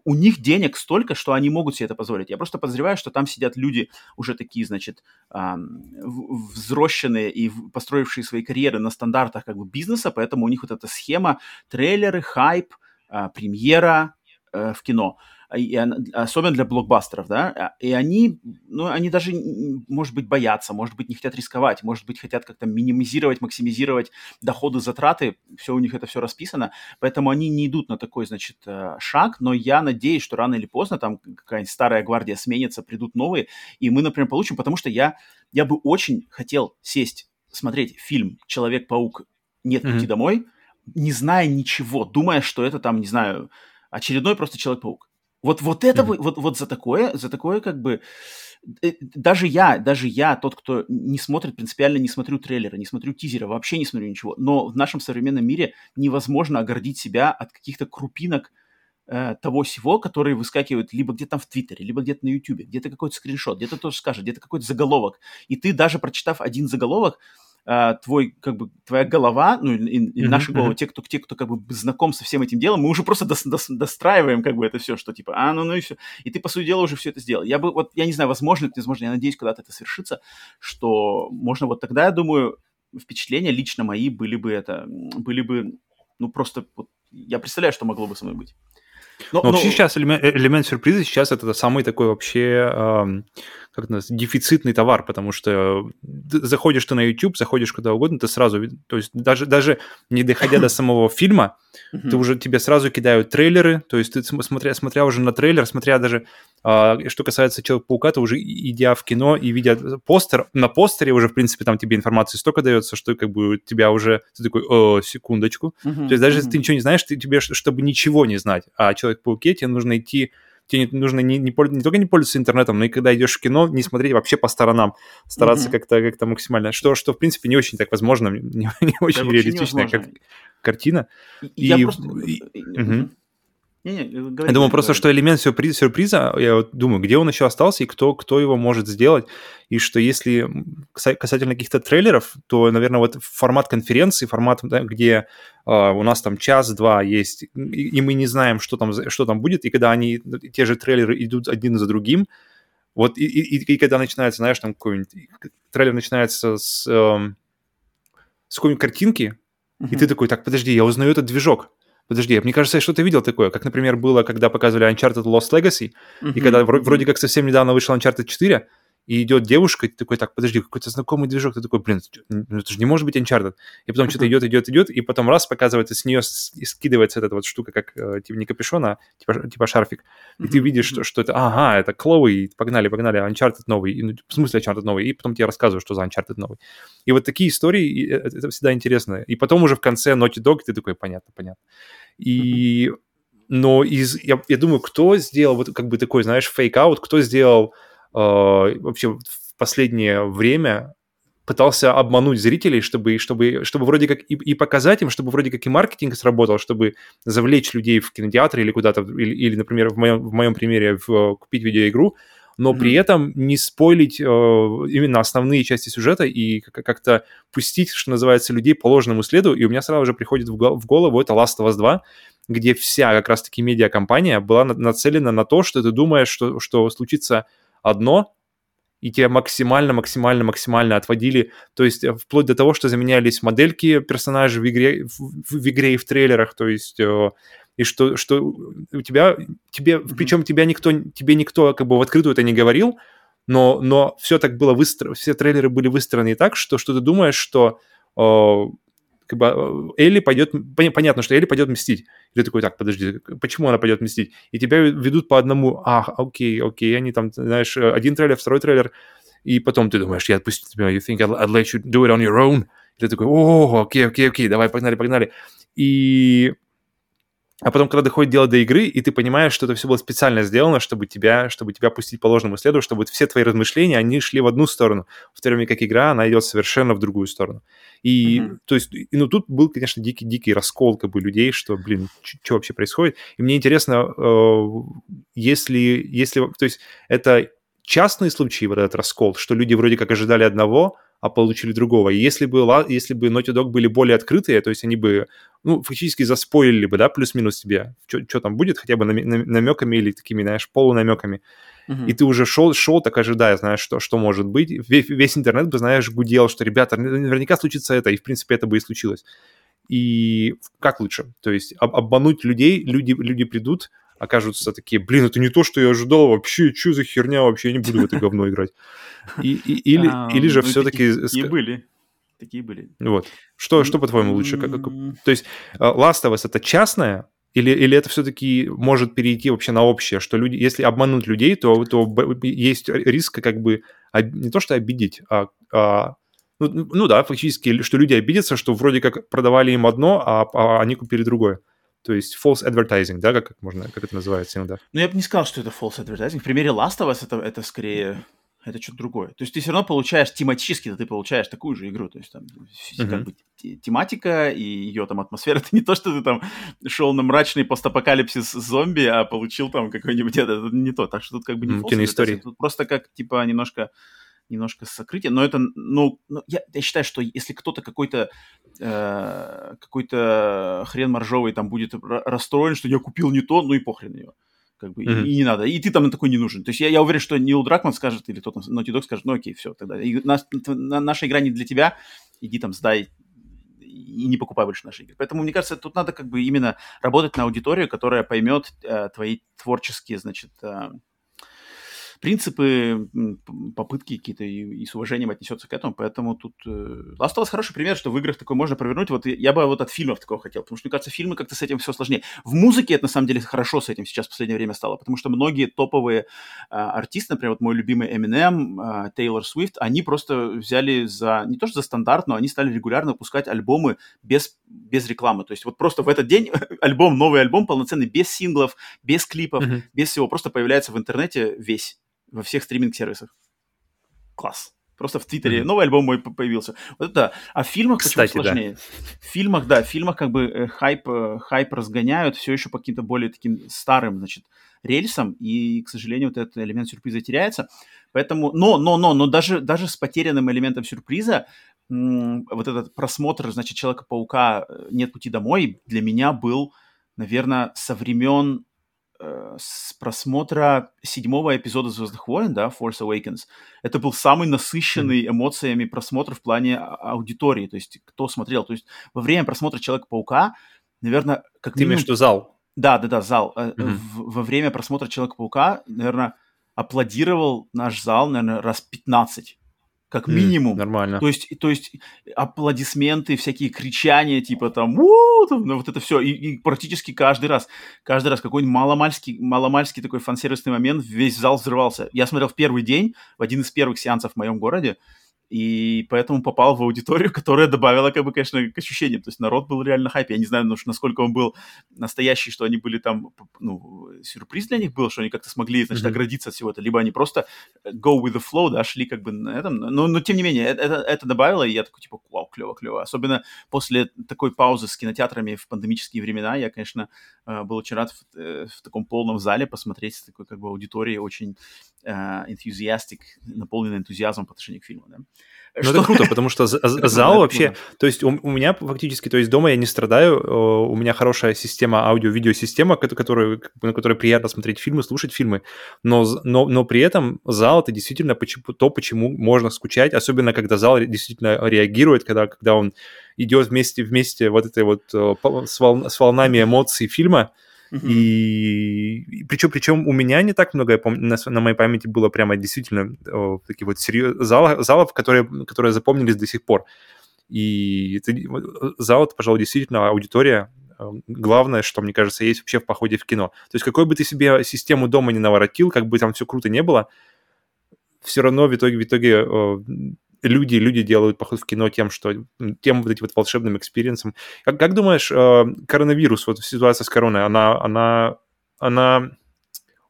у них денег столько, что они могут себе это позволить. Я просто подозреваю, что там сидят люди уже такие, значит, взросшенные и построившие свои карьеры на стандартах как бы бизнеса, поэтому у них вот эта схема трейлеры, хайп, а, премьера э, в кино – и, особенно для блокбастеров, да, а, и они, ну, они даже, может быть, боятся, может быть, не хотят рисковать, может быть, хотят как-то минимизировать, максимизировать доходы, затраты, все у них это все расписано, поэтому они не идут на такой, значит, э, шаг, но я надеюсь, что рано или поздно там какая-нибудь старая гвардия сменится, придут новые, и мы, например, получим, потому что я, я бы очень хотел сесть, смотреть фильм «Человек-паук. Нет пути mm-hmm. домой», не зная ничего, думая, что это там, не знаю, очередной просто Человек-паук. Вот, вот это, mm-hmm. вот, вот за такое, за такое как бы... Э, даже я, даже я, тот, кто не смотрит, принципиально не смотрю трейлера, не смотрю тизера, вообще не смотрю ничего. Но в нашем современном мире невозможно оградить себя от каких-то крупинок э, того всего, которые выскакивают либо где-то там в Твиттере, либо где-то на Ютубе, где-то какой-то скриншот, где-то тоже скажет, где-то какой-то заголовок. И ты даже прочитав один заголовок, а, твой, как бы, твоя голова, ну, и, и mm-hmm. наши головы, те, кто, те, кто, как бы, знаком со всем этим делом, мы уже просто дос, дос, достраиваем, как бы, это все, что, типа, а, ну, ну и все. И ты, по сути дела, уже все это сделал. Я бы, вот, я не знаю, возможно это возможно, я надеюсь, когда-то это свершится, что можно вот тогда, я думаю, впечатления лично мои были бы это, были бы, ну, просто, вот, я представляю, что могло бы со мной быть. Но, но, но вообще сейчас элемент, элемент сюрприза сейчас это самый такой вообще эм, как называется, дефицитный товар, потому что заходишь ты на YouTube, заходишь куда угодно, ты сразу, то есть даже, даже не доходя до самого фильма, ты уже тебе сразу кидают трейлеры, то есть ты смотря, смотря уже на трейлер, смотря даже, а, что касается Человека-паука, ты уже идя в кино и видя постер, на постере уже, в принципе, там тебе информации столько дается, что как бы тебя уже, ты такой, о, секундочку. То есть даже если ты ничего не знаешь, ты, тебе, чтобы ничего не знать о Человек-пауке, тебе нужно идти тебе нужно не, не, не только не пользоваться интернетом, но и когда идешь в кино, не смотреть вообще по сторонам, стараться mm-hmm. как-то как максимально, что, что в принципе не очень так возможно, [LAUGHS] не, не очень да, реалистичная как, картина. Я и, просто... и, угу. Не, не, говори, я думаю просто, что элемент сюрприз, сюрприза, я вот думаю, где он еще остался и кто, кто его может сделать. И что если касательно каких-то трейлеров, то, наверное, вот формат конференции, формат, да, где э, у нас там час-два есть, и, и мы не знаем, что там, что там будет, и когда они, те же трейлеры идут один за другим, вот и, и, и когда начинается, знаешь, там какой-нибудь трейлер начинается с, э, с какой-нибудь картинки, uh-huh. и ты такой, так, подожди, я узнаю этот движок Подожди, мне кажется, я что-то видел такое, как, например, было, когда показывали Uncharted Lost Legacy, uh-huh. и когда вроде как совсем недавно вышел Uncharted 4, и идет девушка, и ты такой, так, подожди, какой-то знакомый движок, ты такой, блин, ну это же не может быть Uncharted. И потом что-то идет, идет, идет, и потом раз показывает, и с нее скидывается эта вот штука, как, э, типа, не капюшон, а типа, типа шарфик. И ты видишь, что, что это, ага, это Chloe, погнали, погнали, Uncharted новый, и, ну, в смысле Uncharted новый, и потом тебе рассказывают, что за Uncharted новый. И вот такие истории, это, это всегда интересно. И потом уже в конце Naughty Dog ты такой, понятно, понятно. И но из, я, я думаю, кто сделал вот как бы такой, знаешь, fake-out, кто сделал Э, вообще в последнее время пытался обмануть зрителей, чтобы, чтобы, чтобы вроде как и, и показать им, чтобы вроде как и маркетинг сработал, чтобы завлечь людей в кинотеатр или куда-то, или, или например, в моем, в моем примере, в, купить видеоигру, но mm-hmm. при этом не спойлить э, именно основные части сюжета и как-то пустить, что называется, людей по ложному следу. И у меня сразу же приходит в, в голову это Last of Us 2, где вся как раз-таки медиакомпания была нацелена на то, что ты думаешь, что, что случится одно, и тебя максимально, максимально, максимально отводили, то есть э, вплоть до того, что заменялись модельки персонажей в игре, в, в игре и в трейлерах, то есть э, и что, что у тебя, тебе, mm-hmm. причем тебя никто, тебе никто как бы в открытую это не говорил, но, но все так было выстроено, все трейлеры были выстроены так, что, что ты думаешь, что э, как бы э, Элли пойдет, понятно, что Элли пойдет мстить. И ты такой, так, подожди, почему она пойдет мстить? И тебя ведут по одному, а, окей, окей, они там, знаешь, э, один трейлер, второй трейлер, и потом ты думаешь, я отпустил тебя, you think I'll, I'll let you do it on your own? И ты такой, о, окей, окей, окей, давай, погнали, погнали. И а потом, когда доходит дело до игры, и ты понимаешь, что это все было специально сделано, чтобы тебя, чтобы тебя пустить по ложному следу, чтобы все твои размышления, они шли в одну сторону, в то время как игра, она идет совершенно в другую сторону. И, mm-hmm. то есть, и, ну, тут был, конечно, дикий-дикий раскол, как бы, людей, что, блин, что вообще происходит. И мне интересно, э, если, если, то есть, это частные случаи, вот этот раскол, что люди вроде как ожидали одного, а получили другого. И если бы, если бы Naughty Dog были более открытые, то есть они бы, ну, фактически заспойлили бы, да, плюс-минус тебе, что там будет, хотя бы намеками или такими, знаешь, полунамеками. Uh-huh. И ты уже шел, шел так ожидая, знаешь, что, что может быть. Весь, весь интернет бы, знаешь, гудел, что, ребята, наверняка случится это, и, в принципе, это бы и случилось. И как лучше? То есть об, обмануть людей, люди, люди придут, окажутся такие, блин, это не то, что я ожидал вообще, что за херня вообще, я не буду в это [LAUGHS] говно играть. И, и, [LAUGHS] или, а, или же ну, все-таки... Такие были. Такие были. Вот. Что, что по-твоему, лучше? Как, как, то есть а, Last of Us это частное, или, или это все-таки может перейти вообще на общее, что люди, если обмануть людей, то, то есть риск как бы не то что обидеть, а, а ну, ну да, фактически, что люди обидятся, что вроде как продавали им одно, а, а они купили другое. То есть false advertising, да, как, как можно, как это называется иногда? Ну, я бы не сказал, что это false advertising. В примере Last of Us это, это скорее это что-то другое. То есть ты все равно получаешь тематически, ты получаешь такую же игру. То есть там uh-huh. как бы тематика и ее там атмосфера. [LAUGHS] Это не то, что ты там шел на мрачный постапокалипсис зомби, а получил там какой-нибудь это, это не то. Так что тут как бы не mm, киноистория. Тут просто как типа немножко немножко сокрытие, но это, ну, ну я, я считаю, что если кто-то какой-то э, какой-то хрен моржовый там будет расстроен, что я купил не то, ну и похрен ее. Как бы, mm-hmm. и, и не надо. И ты там такой не нужен. То есть я, я уверен, что Нил Дракман скажет, или кто там, Naughty Dog скажет, ну окей, все, тогда. И нас, на, наша игра не для тебя, иди там сдай и не покупай больше наши игры. Поэтому, мне кажется, тут надо как бы именно работать на аудиторию, которая поймет э, твои творческие, значит, э, принципы, попытки какие-то и, и с уважением отнесется к этому, поэтому тут э, Last of Us хороший пример, что в играх такое можно провернуть. Вот я бы вот от фильмов такого хотел, потому что, мне кажется, фильмы как-то с этим все сложнее. В музыке это, на самом деле, хорошо с этим сейчас в последнее время стало, потому что многие топовые а, артисты, например, вот мой любимый Eminem, а, Taylor Swift, они просто взяли за, не то что за стандарт, но они стали регулярно выпускать альбомы без, без рекламы. То есть вот просто в этот день [LAUGHS] альбом, новый альбом полноценный, без синглов, без клипов, mm-hmm. без всего, просто появляется в интернете весь, во всех стриминг-сервисах. Класс. Просто в Твиттере mm-hmm. новый альбом мой появился. Вот это. А в фильмах Кстати, почему сложнее? Да. В фильмах, да, в фильмах как бы э, хайп, э, хайп разгоняют все еще по каким-то более таким старым, значит, рельсам, и, к сожалению, вот этот элемент сюрприза теряется. Поэтому, но, но, но, но даже, даже с потерянным элементом сюрприза вот этот просмотр, значит, Человека-паука «Нет пути домой» для меня был, наверное, со времен э, с просмотра седьмого эпизода «Звездных войн», да, «Force Awakens», это был самый насыщенный эмоциями просмотр в плане а, аудитории, то есть кто смотрел. То есть во время просмотра «Человека-паука», наверное, как Ты минимум... имеешь в виду зал? Да, да, да, зал. Mm-hmm. во время просмотра «Человека-паука», наверное, аплодировал наш зал, наверное, раз 15 как минимум. Mm, нормально. То есть, то есть аплодисменты, всякие кричания, типа там, ну, вот это все. И, и практически каждый раз, каждый раз какой-нибудь маломальский, маломальский такой фан-сервисный момент, весь зал взрывался. Я смотрел в первый день, в один из первых сеансов в моем городе, и поэтому попал в аудиторию, [LAUGHS] которая добавила, как бы, конечно, к ощущениям. То есть народ был реально хайп. Я не знаю, ну, насколько он был настоящий, что они были там, ну, сюрприз для них был, что они как-то смогли, значит, mm-hmm. оградиться от всего этого. Либо они просто go with the flow, да, шли как бы на этом. Но, но тем не менее, это, это, это добавило, и я такой, типа, вау, клево, клево. Особенно после такой паузы с кинотеатрами в пандемические времена, я, конечно, э, был очень рад в, э, в таком полном зале посмотреть с такой, как бы, аудиторией очень энтузиастик, наполненный энтузиазмом по отношению к фильму, да. Ну, что... это круто, потому что [LAUGHS] зал вообще... То есть у, у меня фактически, то есть дома я не страдаю, у меня хорошая система, аудио-видеосистема, которую, на которой приятно смотреть фильмы, слушать фильмы, но, но, но при этом зал — это действительно почему, то, почему можно скучать, особенно когда зал действительно реагирует, когда, когда он идет вместе, вместе вот этой вот с, вол, с волнами эмоций фильма, И, и причем, причем у меня не так много, я помню, на, на моей памяти было прямо действительно о, такие вот серьез... зал, залов, которые, которые запомнились до сих пор. И это, зал, это, пожалуй, действительно аудитория, главное, что, мне кажется, есть вообще в походе в кино. То есть какой бы ты себе систему дома не наворотил, как бы там все круто не было, все равно в итоге, в итоге люди, люди делают поход в кино тем, что тем вот этим вот волшебным experience 'ом. Как, как думаешь, э, коронавирус, вот ситуация с короной, она, она, она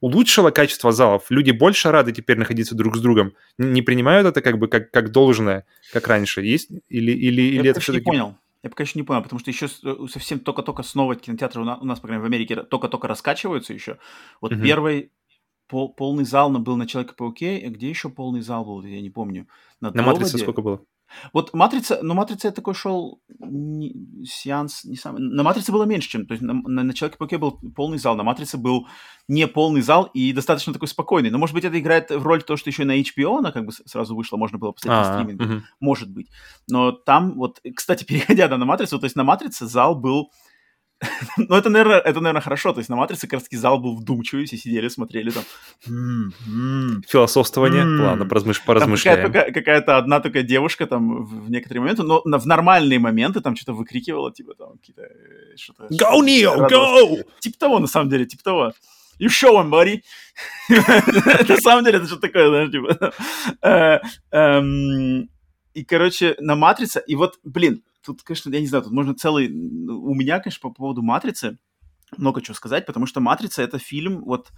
улучшила качество залов? Люди больше рады теперь находиться друг с другом? Не принимают это как бы как, как должное, как раньше? Есть? Или, или, или Я это все-таки... не понял. Я пока еще не понял, потому что еще э, совсем только-только снова кинотеатры у нас, у нас, по крайней мере, в Америке только-только раскачиваются еще. Вот uh-huh. первый пол, полный зал был на Человеке-пауке, где еще полный зал был, я не помню. На, на Матрице сколько было? Вот Матрица, ну Матрица такой шел не, сеанс не самый. На Матрице было меньше, чем, то есть на, на, на Человеке-пауке был полный зал, на Матрице был не полный зал и достаточно такой спокойный. Но может быть это играет в роль то, что еще и на HBO она как бы сразу вышла, можно было посмотреть на стриминге, угу. может быть. Но там вот, кстати, [LAUGHS] переходя да, на Матрицу, то есть на Матрице зал был [LAUGHS] ну, это, наверное, это, наверное, хорошо. То есть на «Матрице» как зал был вдумчивый, все сидели, смотрели там. Философствование. Ладно, поразмыш... поразмышляем. Какая-то, одна только девушка там в некоторые моменты, но в нормальные моменты там что-то выкрикивала, типа там какие-то... Э, что-то, go, Neo, go! Типа того, на самом деле, типа того. You show him, buddy. [LAUGHS] На самом деле это что-то такое, знаешь, типа... Э, эм, и, короче, на «Матрице», и вот, блин, тут, конечно, я не знаю, тут можно целый... У меня, конечно, по поводу «Матрицы» много чего сказать, потому что «Матрица» — это фильм, вот,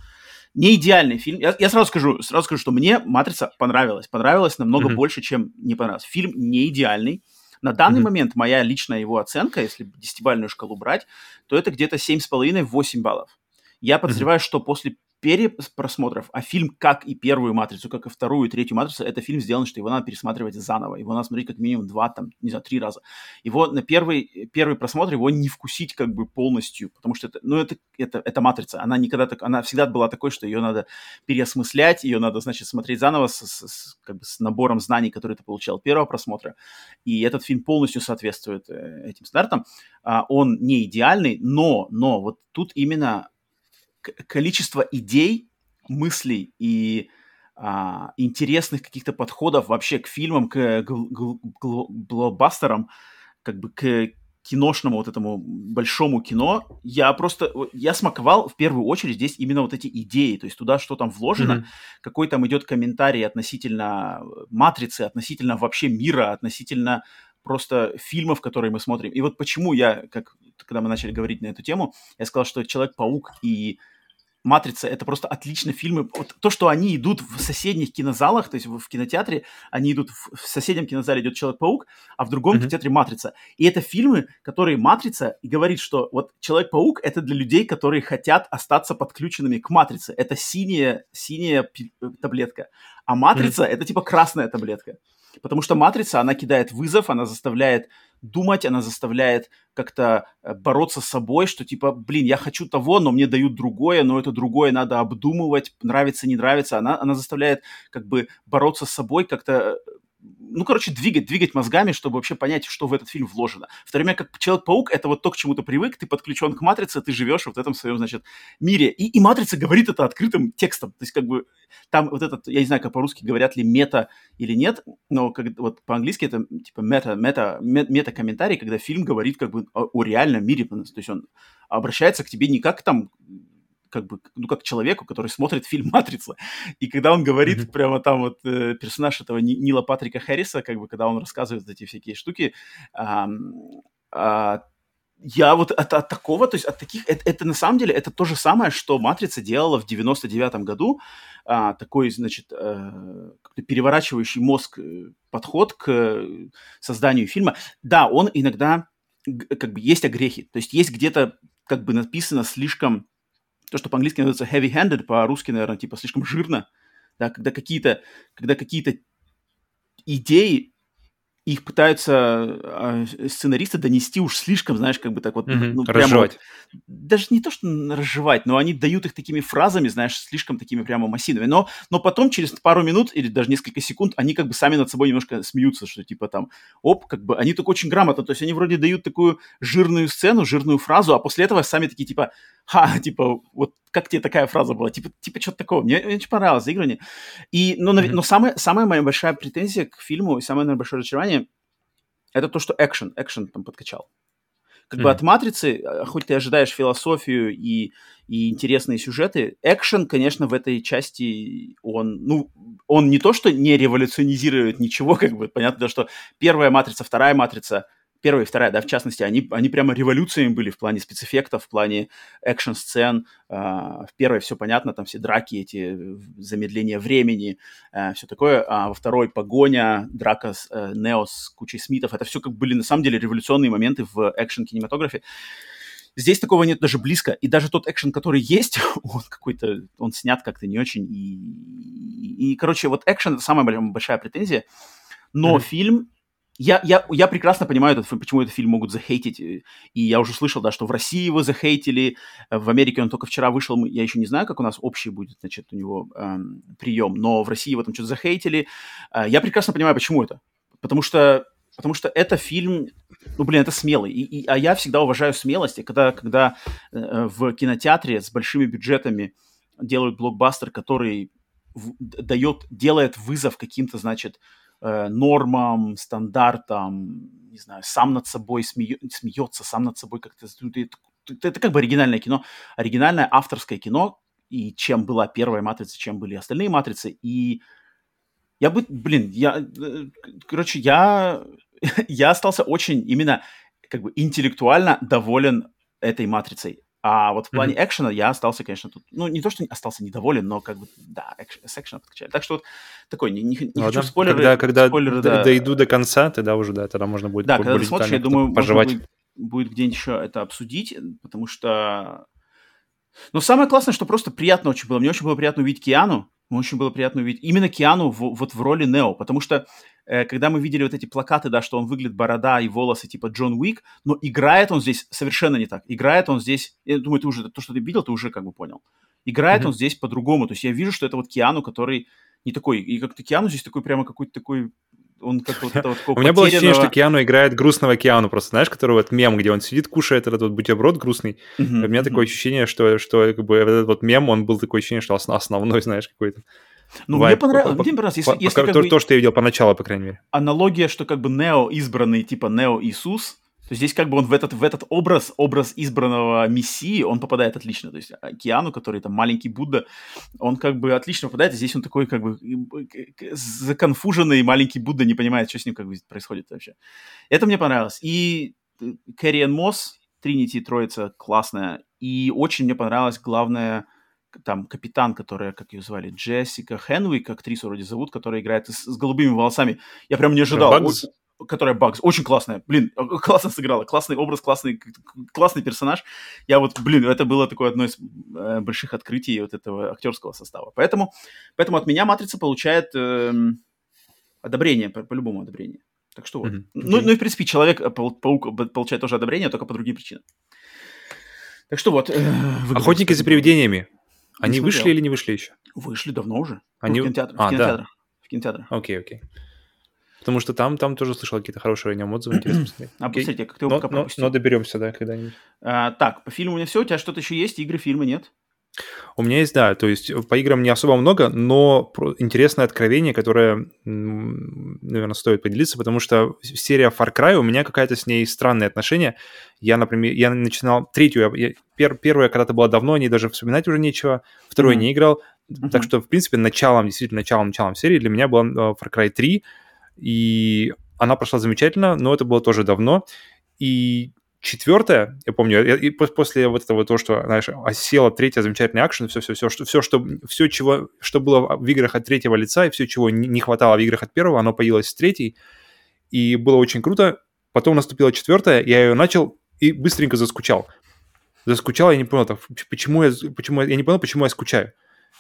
не идеальный фильм. Я, я сразу скажу, сразу скажу, что мне «Матрица» понравилась. Понравилась намного mm-hmm. больше, чем не понравилась. Фильм не идеальный. На данный mm-hmm. момент моя личная его оценка, если десятибальную шкалу брать, то это где-то 7,5-8 баллов. Я подозреваю, mm-hmm. что после перепросмотров, а фильм, как и первую «Матрицу», как и вторую и третью «Матрицу», это фильм сделан, что его надо пересматривать заново. Его надо смотреть как минимум два, там, не знаю, три раза. Его на первый, первый просмотр его не вкусить как бы полностью, потому что это, ну, это, это, это «Матрица». Она никогда так, она всегда была такой, что ее надо переосмыслять, ее надо, значит, смотреть заново с, с, с, как бы с набором знаний, которые ты получал первого просмотра. И этот фильм полностью соответствует э, этим стандартам. А, он не идеальный, но, но вот тут именно количество идей, мыслей и а, интересных каких-то подходов вообще к фильмам, к блокбастерам, как бы к киношному вот этому большому кино, я просто, я смаковал в первую очередь здесь именно вот эти идеи, то есть туда что там вложено, mm-hmm. какой там идет комментарий относительно матрицы, относительно вообще мира, относительно просто фильмов, которые мы смотрим. И вот почему я, как когда мы начали говорить на эту тему, я сказал, что Человек-паук и Матрица это просто отличные фильмы. Вот то, что они идут в соседних кинозалах, то есть в, кинотеатре, они идут в, в соседнем кинозале идет Человек-паук, а в другом mm-hmm. кинотеатре Матрица. И это фильмы, которые Матрица и говорит, что вот Человек-паук это для людей, которые хотят остаться подключенными к Матрице. Это синяя, синяя э, таблетка. А Матрица mm-hmm. это типа красная таблетка. Потому что матрица, она кидает вызов, она заставляет думать, она заставляет как-то э, бороться с собой, что типа, блин, я хочу того, но мне дают другое, но это другое надо обдумывать, нравится, не нравится. Она, она заставляет как бы бороться с собой, как-то ну, короче, двигать, двигать мозгами, чтобы вообще понять, что в этот фильм вложено. В то время как Человек-паук — это вот то, к чему ты привык, ты подключен к Матрице, ты живешь вот в этом своем, значит, мире. И, и Матрица говорит это открытым текстом. То есть как бы там вот этот, я не знаю, как по-русски говорят ли мета или нет, но как, вот по-английски это типа мета, мета, мета-комментарий, когда фильм говорит как бы о, о реальном мире. То есть он обращается к тебе не как там как бы, ну, как человеку, который смотрит фильм «Матрица». И когда он говорит mm-hmm. прямо там вот э, персонаж этого Нила Патрика Харриса, как бы, когда он рассказывает эти всякие штуки, а, а, я вот от, от такого, то есть от таких, это, это на самом деле, это то же самое, что «Матрица» делала в 99-м году, а, такой, значит, а, переворачивающий мозг э, подход к созданию фильма. Да, он иногда, как бы, есть огрехи, то есть есть где-то, как бы, написано слишком то, что по-английски называется heavy-handed, по-русски, наверное, типа слишком жирно, да, когда какие-то, когда какие-то идеи их пытаются э, сценаристы донести уж слишком, знаешь, как бы так вот, mm-hmm. ну, прямо разжевать. даже не то, что разжевать, но они дают их такими фразами, знаешь, слишком такими прямо массивными. Но, но потом через пару минут или даже несколько секунд они как бы сами над собой немножко смеются, что типа там, оп, как бы они так очень грамотно, то есть они вроде дают такую жирную сцену, жирную фразу, а после этого сами такие типа, ха, [LAUGHS] типа, вот как тебе такая фраза была? Типа, типа что-то такого. Мне, мне очень понравилось заигрывание. И, но, mm-hmm. но самая, самая моя большая претензия к фильму и самое, наверное, большое разочарование это то, что экшен, экшен там подкачал. Как mm-hmm. бы от «Матрицы», э, хоть ты ожидаешь философию и, и интересные сюжеты, экшен, конечно, в этой части, он, ну, он не то, что не революционизирует ничего, как бы, понятно, что первая «Матрица», вторая «Матрица», первая и вторая, да, в частности, они, они прямо революциями были в плане спецэффектов, в плане экшн-сцен. Uh, в первой все понятно, там все драки, эти замедления времени, uh, все такое. А во второй погоня, драка с uh, Нео с кучей Смитов. Это все как были на самом деле революционные моменты в экшн-кинематографе. Здесь такого нет даже близко. И даже тот экшен, который есть, [LAUGHS] он какой-то, он снят как-то не очень. И, и, и короче, вот экшен — это самая большая претензия. Но mm-hmm. фильм я, я, я прекрасно понимаю, этот, почему этот фильм могут захейтить. И я уже слышал, да, что в России его захейтили, в Америке он только вчера вышел. Я еще не знаю, как у нас общий будет, значит, у него эм, прием, но в России его там что-то захейтили. Э, я прекрасно понимаю, почему это. Потому что, потому что это фильм, ну, блин, это смелый. И, и, а я всегда уважаю смелость. когда, когда э, в кинотеатре с большими бюджетами делают блокбастер, который дает, делает вызов каким-то, значит, э, нормам, стандартам, не знаю, сам над собой смеё, смеется, сам над собой как-то... Это, это как бы оригинальное кино, оригинальное авторское кино, и чем была первая матрица, чем были остальные матрицы, и я бы, блин, я, э, короче, я, [LAUGHS] я остался очень именно как бы интеллектуально доволен этой матрицей. А вот в плане mm-hmm. экшена я остался, конечно, тут, ну, не то, что остался недоволен, но как бы, да, экшен, с экшена подкачали. Так что вот такой, не, не, не ну, хочу спойлеры. Когда, когда спойлеры, да. дойду до конца, тогда уже, да, тогда можно будет Да, когда ты смотришь, я думаю, пожевать. Будет, будет где-нибудь еще это обсудить, потому что... Но самое классное, что просто приятно очень было. Мне очень было приятно увидеть Киану, очень было приятно увидеть именно Киану в, вот в роли Нео, потому что когда мы видели вот эти плакаты, да, что он выглядит борода и волосы типа Джон Уик, но играет он здесь совершенно не так. Играет он здесь, я думаю, ты уже то, что ты видел, ты уже как бы понял. Играет mm-hmm. он здесь по-другому, то есть я вижу, что это вот Киану, который не такой, и как-то Киану здесь такой прямо какой-то такой он как вот это вот [LAUGHS] У меня было ощущение, что Киану играет грустного Киану, просто знаешь, который вот мем, где он сидит, кушает этот вот бутерброд грустный. У меня такое ощущение, что, что как бы этот вот мем, он был такое ощущение, что основной, [LAUGHS] знаешь, какой-то. Ну, мне понравилось, По- мне понравилось, если, по- если пока- как то, бы то, что я видел поначалу, по крайней мере. аналогия, что как бы Нео избранный, типа Нео Иисус, то здесь как бы он в этот, в этот образ, образ избранного мессии, он попадает отлично. То есть а, Киану, который там маленький Будда, он как бы отлично попадает, а здесь он такой как бы законфуженный маленький Будда, не понимает, что с ним как бы происходит вообще. Это мне понравилось. И э, Кэрриэн Мосс, Тринити, Троица классная. И очень мне понравилось, главное, там капитан, которая, как ее звали, Джессика Хенвик, актрису вроде зовут, которая играет с, с голубыми волосами. Я прям не ожидал. Багз? Которая Багс. Очень классная. Блин, э, [LAUGHS] классно сыграла. Классный образ, классный, классный персонаж. Я вот, блин, это было такое одно из э, больших открытий вот этого актерского состава. Поэтому, поэтому от меня «Матрица» получает эм, одобрение, по- по-любому одобрение. Так что вот. Мгм. Ну, ну и, в принципе, Человек-паук б- получает тоже одобрение, только по другим причинам. Так что вот. э. Охотники за привидениями. Они смотрел. вышли или не вышли еще? Вышли давно уже. Они- Ну, в кинотеатрах. А, в да. кинотеатрах. В кинотеатрах. Окей, окей. Потому что там, там тоже слышал какие-то хорошие о нем отзывы. Интересно [CLEARS THROAT] посмотреть. А посмотрите, как ты его Но, пока но- но доберемся, да, когда-нибудь. А, так, по фильму у меня все. У тебя что-то еще есть? Игры, фильмы нет? У меня есть, да, то есть по играм не особо много, но интересное откровение, которое, наверное, стоит поделиться, потому что серия Far Cry, у меня какая-то с ней странные отношения. Я, например, я начинал третью, я- пер- первая когда-то была давно, о ней даже вспоминать уже нечего, вторую Мгм. не играл, так Мгм. что, в принципе, началом, действительно, началом, началом серии для меня была э, Far Cry 3, и она прошла замечательно, но это было тоже давно, и четвертая, я помню, я- и пос- после вот этого то, что, знаешь, осела третья замечательный акшен, все, все, все, что, все, что, все, чего, что было в играх от третьего лица, и все, чего не хватало в играх от первого, оно появилось с третьей, и было очень круто. Потом наступила четвертая, я ее начал и быстренько заскучал. Заскучал, я не понял, так, почему я, почему я, я не понял, почему я скучаю.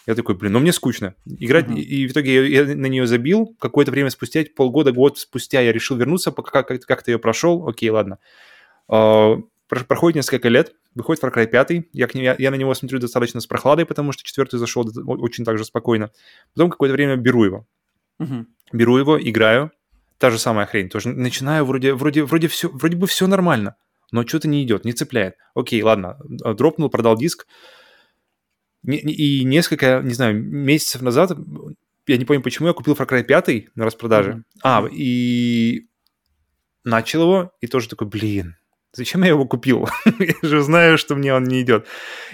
Я такой, блин, ну мне скучно. Играть, Мгм. и, и в итоге я, я на нее забил. Какое-то время спустя, полгода, год спустя я решил вернуться, пока как- как-то ее прошел. Окей, ладно. Проходит несколько лет, выходит Far Cry 5, я, к ней- я, я на него смотрю достаточно с прохладой, потому что четвертый зашел очень так же спокойно. Потом какое-то время беру его. Мгм. Беру его, играю, та же самая хрень. Тоже начинаю, вроде, вроде, вроде, все, вроде бы все нормально, но что-то не идет, не цепляет. Окей, ладно, а, дропнул, продал диск. И несколько, не знаю, месяцев назад, я не помню, почему я купил Far Cry 5 на распродаже. Мгм. А, и начал его, и тоже такой, блин, зачем я его купил? [LAUGHS] я же знаю, что мне он не идет.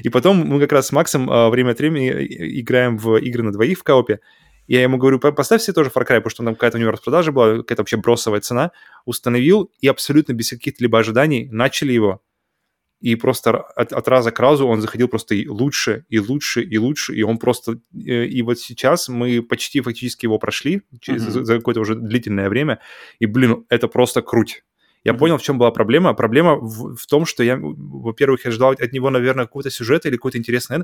И потом мы как раз с Максом а, время от времени играем в игры на двоих в коопе. Я ему говорю, «По- поставь себе тоже Far Cry, потому что там какая-то у него распродажа была, какая-то вообще бросовая цена. Установил и абсолютно без каких-то либо ожиданий начали его. И просто от, от раза к разу он заходил просто и лучше, и лучше, и лучше. И он просто... э, И вот сейчас мы почти фактически его прошли через, за, за какое-то уже длительное время. И, блин, это просто круть. Я понял, в чем была проблема. Проблема в, в том, что я, во-первых, я ждал от него, наверное, какого-то сюжета или какой-то интересный.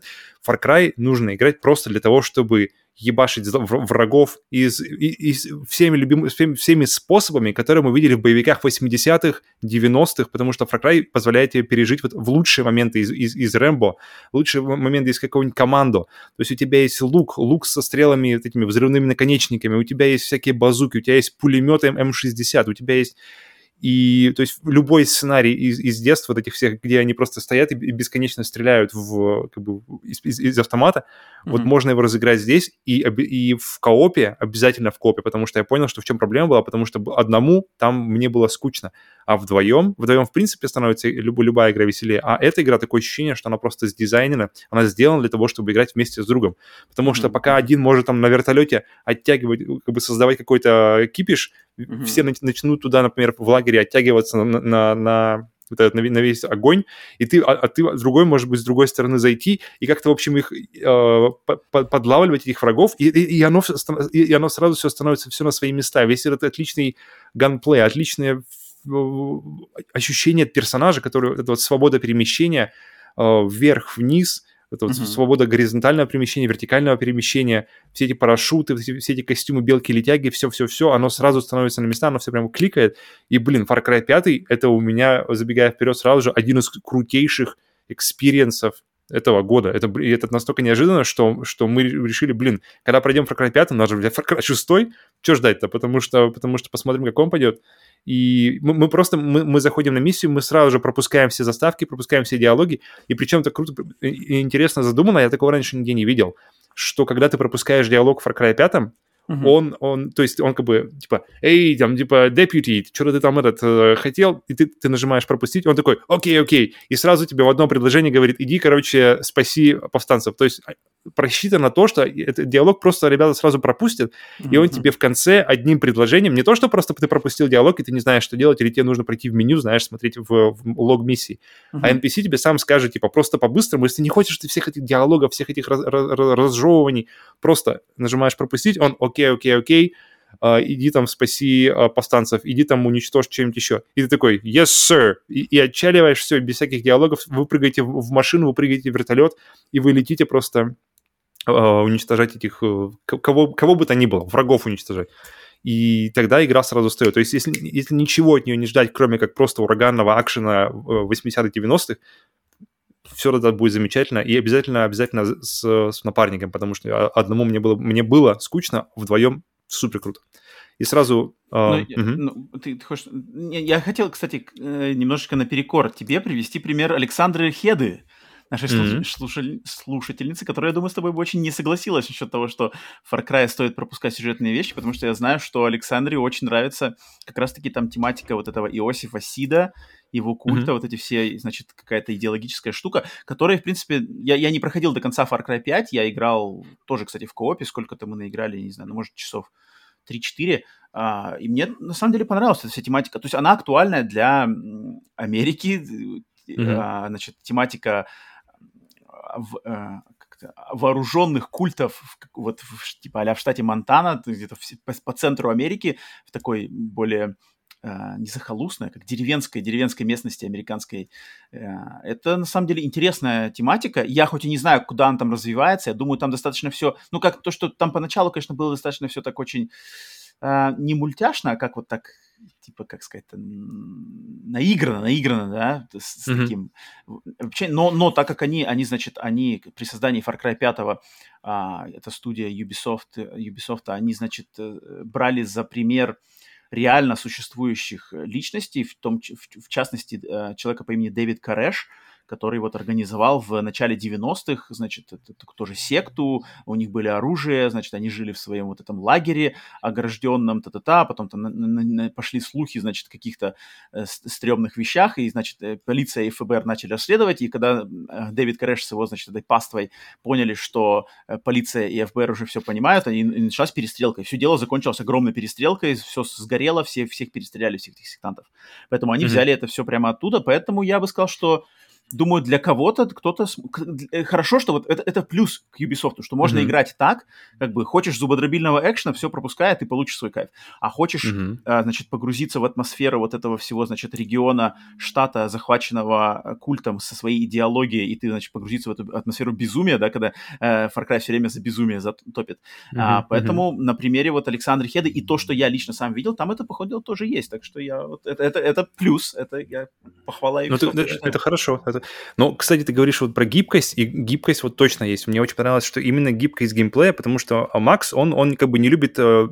Far Cry нужно играть просто для того, чтобы ебашить врагов из, и- из всеми, любим, всеми, всеми способами, которые мы видели в боевиках 80-х, 90-х, потому что Far Cry позволяет тебе пережить вот в лучшие моменты из, из, из Рэмбо, лучшие моменты из какого-нибудь командо. То есть у тебя есть лук, лук со стрелами, вот этими взрывными наконечниками, у тебя есть всякие базуки, у тебя есть пулеметы М60, у тебя есть и то есть любой сценарий из, из детства вот этих всех, где они просто стоят и, бесконечно стреляют в, как бы, из, из- из автомата, вот Мгм. можно его разыграть здесь и, и в коопе, обязательно в коопе, потому что я понял, что в чем проблема была, потому что одному там мне было скучно, а вдвоем, вдвоем в принципе становится люб, любая игра веселее, а эта игра такое ощущение, что она просто сдизайнена, она сделана для того, чтобы играть вместе с другом, потому что Мгм. пока один может там на вертолете оттягивать, как бы создавать какой-то кипиш, Мгм. все нач- начнут туда, например, в лагере оттягиваться на, на, на вот этот, на ве- на весь огонь, и ты, а, а ты другой, может быть, с другой стороны зайти, и как-то, в общем, их э, по- по- подлавливать, этих врагов, и, и, и оно, и, оно сразу все становится все на свои места. Весь этот отличный ганплей, отличное э, ощущение персонажа, который, эта вот свобода перемещения э, вверх-вниз, это вот Мгм. свобода горизонтального перемещения, вертикального перемещения, все эти парашюты, все, все эти костюмы белки-летяги, все-все-все, оно сразу становится на места, оно все прям кликает. И, блин, Far Cry 5 это у меня, забегая вперед сразу же, один из крутейших experience 'ов этого года. Это, это настолько неожиданно, что, что мы решили, блин, когда пройдем Far Cry 5, надо же, блядь, Far Cry 6, что ждать-то? Потому что, потому что посмотрим, как он пойдет. И мы, мы просто, мы, мы заходим на миссию, мы сразу же пропускаем все заставки, пропускаем все диалоги, и причем это круто и интересно задумано, я такого раньше нигде не видел. что когда ты пропускаешь диалог в Far Cry 5, Uh-huh. Он, он, то есть он как бы, типа, эй, там, типа, deputy, что ты там этот э, хотел, и ты, ты нажимаешь пропустить, он такой, окей, окей, и сразу тебе в одном предложении говорит, иди, короче, спаси повстанцев. То есть а, просчитано то, что этот диалог просто ребята сразу пропустят, uh-huh. и он тебе в конце одним предложением, не то, что просто ты пропустил диалог, и ты не знаешь, что делать, или тебе нужно пройти в меню, знаешь, смотреть в, в лог миссии, uh-huh. а NPC тебе сам скажет, типа, просто по-быстрому, если ты не хочешь ты всех этих диалогов, всех этих раз, раз, разжевываний, просто нажимаешь пропустить, он, окей, окей, окей, Uh, иди там спаси uh, повстанцев, иди там уничтожь чем-нибудь еще. И ты такой, yes, sir, и, и отчаливаешь все без всяких диалогов, вы прыгаете в, в машину, вы прыгаете в вертолет, и вы летите просто уничтожать этих, кого, кого бы то ни было, врагов уничтожать. И тогда игра сразу встает. То есть если, если ничего от нее не ждать, кроме как просто ураганного акшена 80-х, 90-х, все тогда будет замечательно. И обязательно, обязательно с, с напарником, потому что одному мне было, мне было скучно, вдвоем супер круто. И сразу... Uh, ну, угу. ну, ты, ты хочешь... Я хотел, кстати, э, немножечко наперекор тебе привести пример Александры Хеды, нашей mm-hmm. слушаль... слушательницы, которая, я думаю, с тобой бы очень не согласилась насчет того, что в Far Cry стоит пропускать сюжетные вещи, потому что я знаю, что Александре очень нравится как раз-таки там тематика вот этого Иосифа Сида, его культа, mm-hmm. вот эти все, значит, какая-то идеологическая штука, которая, в принципе, я, я не проходил до конца Far Cry 5, я играл тоже, кстати, в коопе, сколько-то мы наиграли, не знаю, ну, может, часов 3-4, а, и мне на самом деле понравилась эта вся тематика. То есть она актуальная для Америки, mm-hmm. а, значит, тематика в, а, вооруженных культов вот в, типа а в штате Монтана, где-то по, по центру Америки, в такой более э, не захолустная, как деревенской, деревенской местности американской. Э, это, на самом деле, интересная тематика. Я хоть и не знаю, куда он там развивается, я думаю, там достаточно все... Ну, как то, что там поначалу, конечно, было достаточно все так очень э, не мультяшно, а как вот так типа, как сказать, наиграно, наиграно, да, с, mm-hmm. таким... Вообще, но, но так как они, они, значит, они при создании Far Cry 5, а, это студия Ubisoft, Ubisoft, они, значит, э, брали за пример реально существующих личностей, в, том, в, в частности, э, человека по имени Дэвид Кареш, который вот организовал в начале 90-х, значит, это, тоже секту, у них были оружие, значит, они жили в своем вот этом лагере огражденном, та-та-та, потом там на, на, на, пошли слухи, значит, каких-то э, стрёмных вещах, и, значит, э, полиция и ФБР начали расследовать, и когда э, Дэвид Кареш с его, значит, этой паствой поняли, что э, полиция и ФБР уже все понимают, они, и началась перестрелка, и все дело закончилось огромной перестрелкой, все сгорело, все, всех перестреляли, всех этих сектантов. Поэтому они mm-hmm. взяли это все прямо оттуда, поэтому я бы сказал, что думаю, для кого-то кто-то... Э, хорошо, что вот это, это плюс к Ubisoft, что можно mm-hmm. играть так, как бы хочешь зубодробильного экшена, все пропуская, ты получишь свой кайф. А хочешь, mm-hmm. а, значит, погрузиться в атмосферу вот этого всего, значит, региона, штата, захваченного э, культом со своей идеологией, и ты, значит, погрузиться в эту атмосферу безумия, да, когда э, Far Cry все время за безумие затопит. Mm-hmm. А, поэтому mm-hmm. на примере вот Александра Хеды и то, что я лично сам видел, там это, походу, тоже есть. Так что я... Вот, это, это, это плюс, это я похвала Ubisoft. Ну, это, это хорошо. Это, но, кстати, ты говоришь вот про гибкость, и гибкость вот точно есть. Мне очень понравилось, что именно гибкость геймплея, потому что а, Макс, он, он как бы не любит, э,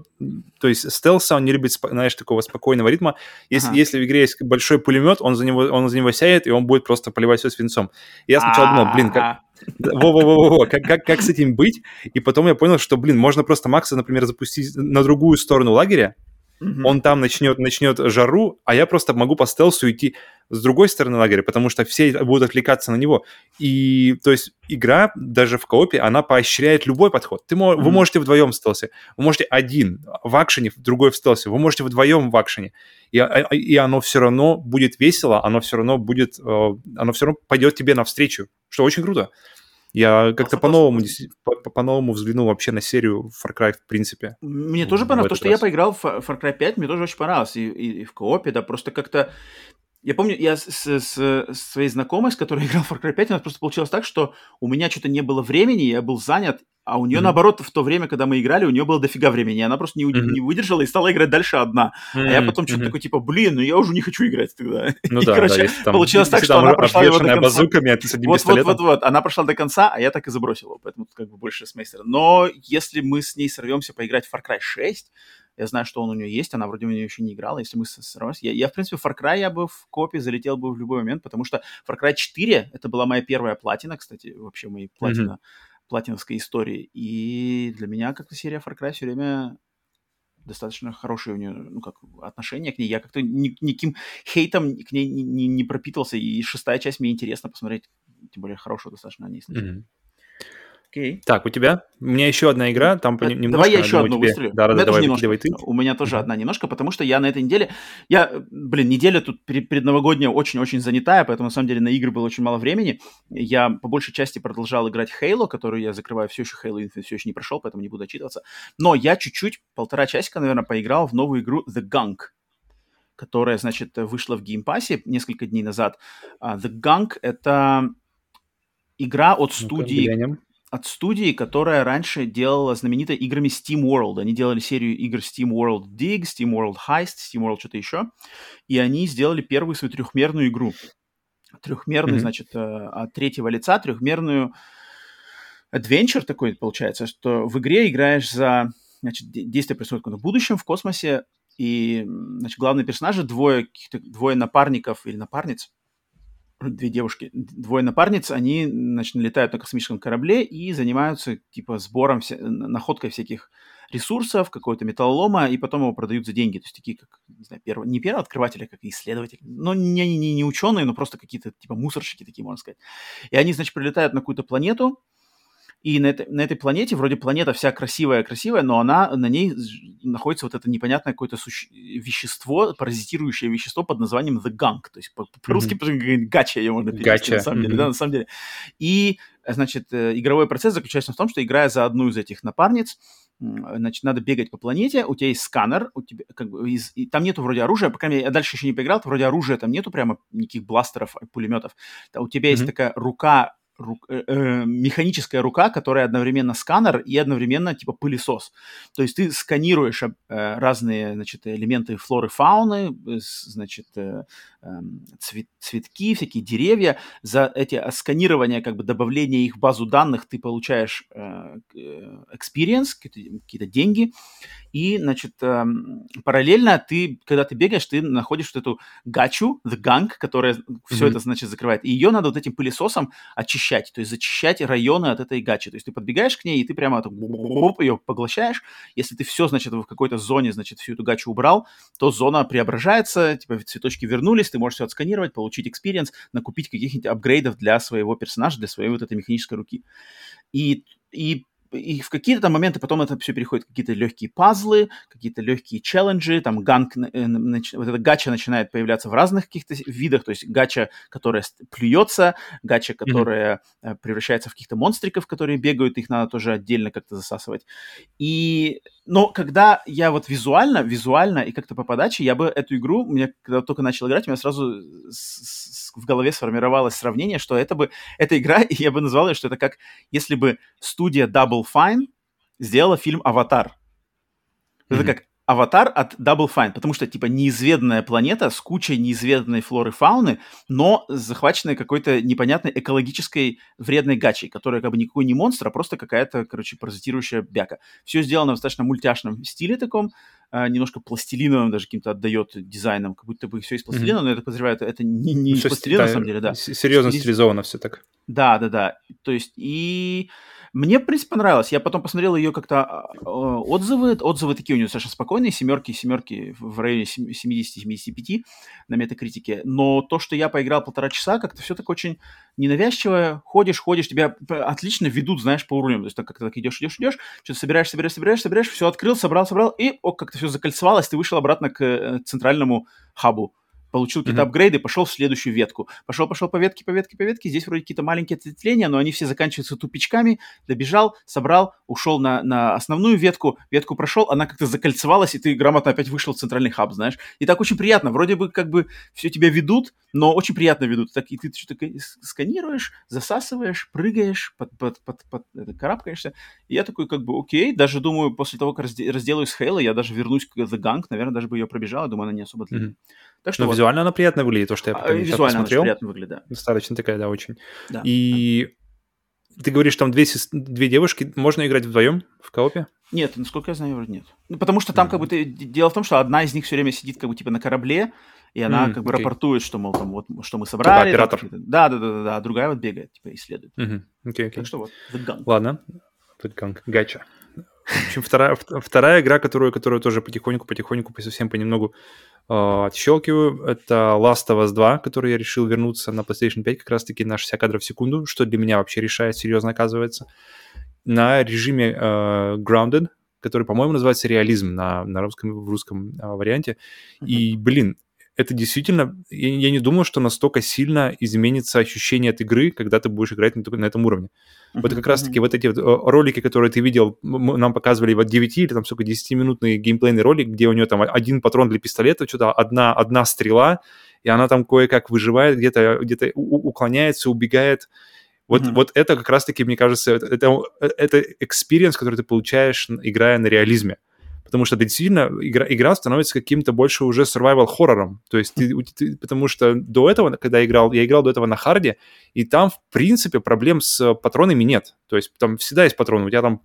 то есть стелса, он не любит, знаешь, такого спокойного ритма. Если, ага. если в игре есть большой пулемет, он за него, он за него сядет, и он будет просто поливать все свинцом. И я сначала думал, блин, как... Во-во-во-во, как, как, как с этим быть? И потом я понял, что, блин, можно просто Макса, например, запустить на другую сторону лагеря, Mm-hmm. Он там начнет, начнет жару, а я просто могу по стелсу идти с другой стороны лагеря, потому что все будут отвлекаться на него. И, то есть, игра даже в коопе, она поощряет любой подход. Ты, mm-hmm. Вы можете вдвоем в стелсе, вы можете один в акшене, другой в стелсе, вы можете вдвоем в акшене. И, а, и оно все равно будет весело, оно все равно будет, э, оно все равно пойдет тебе навстречу, что очень круто. Я как-то по-новому, по-новому взглянул вообще на серию Far Cry в принципе. Мне тоже понравилось. То, что раз. я поиграл в Far Cry 5, мне тоже очень понравилось. И, и, и в коопе, да, просто как-то... Я помню, я с, с, с своей знакомой, с которой [LAUGHS] играл в Far Cry 5, у нас просто получилось так, что у меня что-то не было времени, я был занят, а у нее, mm-hmm. наоборот, в то время, когда мы играли, у нее было дофига времени. Она просто не, mm-hmm. не выдержала и стала играть дальше одна. Mm-hmm. А я потом что-то mm-hmm. такой, типа, блин, ну я уже не хочу играть тогда. Ну и, да, короче, да, там, получилось так, что она прошла его до конца. базуками, а ты с одним вот, вот, вот, вот, она прошла до конца, а я так и забросил его. Поэтому тут как бы больше с мейстера. Но если мы с ней сорвемся поиграть в Far Cry 6, я знаю, что он у нее есть, она вроде у нее еще не играла. Если мы сорвемся... Я, я, в принципе, Far Cry я бы в копе залетел бы в любой момент, потому что Far Cry 4, это была моя первая платина, кстати, вообще мои платина. Mm-hmm платиновской истории. И для меня как-то серия Far Cry все время достаточно хорошее у нее ну, как, отношение к ней. Я как-то ни, никаким хейтом к ней не, не, не пропитался, и шестая часть мне интересно посмотреть, тем более хорошего достаточно о ней. Mm-hmm. Окей. Так, у тебя? У меня еще одна игра, там а, немножко... Давай я еще одну тебе... выстрелю. Да, да, давай, немножко. ты. У меня тоже одна немножко, потому что я на этой неделе... Я, блин, неделя тут предновогодняя очень-очень занятая, поэтому, на самом деле, на игры было очень мало времени. Я по большей части продолжал играть Halo, которую я закрываю все еще, Halo Infinite все еще не прошел, поэтому не буду отчитываться. Но я чуть-чуть, полтора часика, наверное, поиграл в новую игру The Gunk которая, значит, вышла в Game Pass 'е несколько дней назад. Uh, The Gunk — это игра от студии от студии, которая раньше делала знаменитой играми Steam World. Они делали серию игр Steam World Dig, Steam World Heist, Steam World что-то еще. И они сделали первую свою трехмерную игру. Трехмерную, mm-hmm. значит, э, от третьего лица, трехмерную adventure такой получается, что в игре играешь за... Значит, действие происходит в будущем, в космосе, и, значит, главные персонажи, двое, двое напарников или напарниц, две девушки, двое напарниц, они, значит, летают на космическом корабле и занимаются, типа, сбором, вся... находкой всяких ресурсов, какого-то металлолома, и потом его продают за деньги. То есть такие, как, не знаю, первые, не первые открыватели, как исследователи, но не, не, не ученые, но просто какие-то, типа, мусорщики такие, можно сказать. И они, значит, прилетают на какую-то планету, и на, этой, на этой планете, вроде планета вся красивая-красивая, но она, на ней находится вот это непонятное какое-то суще... вещество, паразитирующее вещество под названием The Gunk. То есть по-русски mm-hmm. гача ее можно перевести, gotcha. на самом mm-hmm. деле. Да, на самом деле. И, значит, э, игровой процесс заключается в том, что играя за одну из этих напарниц, значит, надо бегать по планете, у тебя есть сканер, у тебя, как бы, из, и там нету вроде оружия, по крайней мере, я дальше еще не поиграл, вроде оружия там нету прямо никаких бластеров, пулеметов. У тебя mm-hmm. есть такая рука рук, э, э, механическая рука, которая одновременно сканер и одновременно типа пылесос. То есть ты сканируешь э, разные значит, элементы флоры, фауны, э, значит, э, эм, цвет, цветки, всякие деревья. За эти а, сканирования, как бы добавление их в базу данных, ты получаешь э, э experience, какие-то, какие-то деньги. И, значит, эм, параллельно ты, когда ты бегаешь, ты находишь вот эту гачу, the gang, которая mm-hmm. все это, значит, закрывает. И ее надо вот этим пылесосом очищать, то есть зачищать районы от этой гачи. То есть ты подбегаешь к ней, и ты прямо ее поглощаешь. Если ты все, значит, в какой-то зоне, значит, всю эту гачу убрал, то зона преображается, типа цветочки вернулись, ты можешь все отсканировать, получить experience, накупить каких-нибудь апгрейдов для своего персонажа, для своей вот этой механической руки. И, и и в какие-то моменты потом это все переходит в какие-то легкие пазлы, какие-то легкие челленджи, там gunk, э, вот эта гача начинает появляться в разных каких-то видах, то есть гача, которая плюется, гача, которая mm-hmm. превращается в каких-то монстриков, которые бегают, их надо тоже отдельно как-то засасывать. И но когда я вот визуально, визуально и как-то по подаче, я бы эту игру, мне когда только начал играть, у меня сразу с, с, в голове сформировалось сравнение, что это бы, эта игра, [LAUGHS] я бы назвал ее, что это как если бы студия Double Fine сделала фильм «Аватар». Mm-hmm. Это как аватар от Double Fine, потому что, типа, неизведанная планета с кучей неизведанной флоры и фауны, но захваченная какой-то непонятной экологической вредной гачей, которая как бы никакой не монстр, а просто какая-то, короче, паразитирующая бяка. Все сделано в достаточно мультяшном стиле таком, э, немножко пластилиновым даже каким-то отдает дизайном, как будто бы все из пластилина, mm-hmm. но так подозреваю, это, это не, не ну, из пластилина, на самом деле, да. Серьезно стилизовано все так. Да, да, да. То есть и мне, в принципе, понравилось. Я потом посмотрел ее как-то а, а, отзывы. Отзывы такие у нее совершенно спокойные. Семерки, семерки в районе 70-75 на метакритике. Но то, что я поиграл полтора часа, как-то все так очень ненавязчиво. Ходишь, ходишь, тебя отлично ведут, знаешь, по уровням. То есть так как-то так идешь, идешь, идешь, что-то собираешь, собираешь, собираешь, собираешь, все открыл, собрал, собрал, и о, как-то все закольцевалось, ты вышел обратно к э, центральному хабу получил какие-то mm-hmm. апгрейды, пошел в следующую ветку. Пошел, пошел по ветке, по ветке, по ветке. Здесь вроде какие-то маленькие ответвления, но они все заканчиваются тупичками. Добежал, собрал, ушел на, на основную ветку. Ветку прошел, она как-то закольцевалась, и ты грамотно опять вышел в центральный хаб, знаешь. И так очень приятно. Вроде бы как бы все тебя ведут, но очень приятно ведут. Так, и ты что-то сканируешь, засасываешь, прыгаешь, под, под, под, под, это, карабкаешься. И я такой как бы окей. Даже думаю, после того, как разделаюсь с Хейла, я даже вернусь к The Gang. Наверное, даже бы ее пробежал. Думаю, она не особо длинная. Mm-hmm. Так что Но вот. визуально она приятно выглядит, то, что я а, визуально посмотрел. приятно выглядит, да. Достаточно такая, да, очень. Да, и ты говоришь, там две, две девушки, можно играть вдвоем в коопе? Нет, насколько я знаю, вроде нет. Ну, потому что там mm-hmm. как бы ты, дело в том, что одна из них все время сидит как бы типа на корабле, и она mm, как бы okay. рапортует, что, мол, там вот, что мы типа собрали. Типа оператор. да, да, да, да, да, а другая вот бегает, типа, исследует. Mm-hmm. Okay, okay. Так что вот, The Gun. Ладно, The Gun, гача. В общем, вторая, вторая игра, которую, которую тоже потихоньку-потихоньку, совсем понемногу э, отщелкиваю, это Last of Us 2, который я решил вернуться на PlayStation 5 как раз-таки на 60 кадров в секунду, что для меня вообще решает серьезно оказывается. На режиме э, Grounded, который, по-моему, называется реализм на, на русском, в русском э, варианте. Mm-hmm. И, блин, это действительно, я, я не думал, что настолько сильно изменится ощущение от игры, когда ты будешь играть на, на этом уровне. Uh-huh, вот как раз-таки вот эти вот э, ролики, которые ты видел, нам показывали вот 9 или там сколько, 10-минутный геймплейный ролик, где у него там один патрон для пистолета, что-то одна, одна стрела, и она там кое-как выживает, где-то где уклоняется, убегает. Вот, mm-hmm. вот это как раз-таки, мне кажется, это, это experience, который ты получаешь, играя на реализме потому что действительно игра, игра становится каким-то больше уже survival хоррором. То есть ты, ты, потому что до этого, когда я играл, я играл до этого на харде, и там, в принципе, проблем с патронами нет. То есть там всегда есть патроны. У тебя там,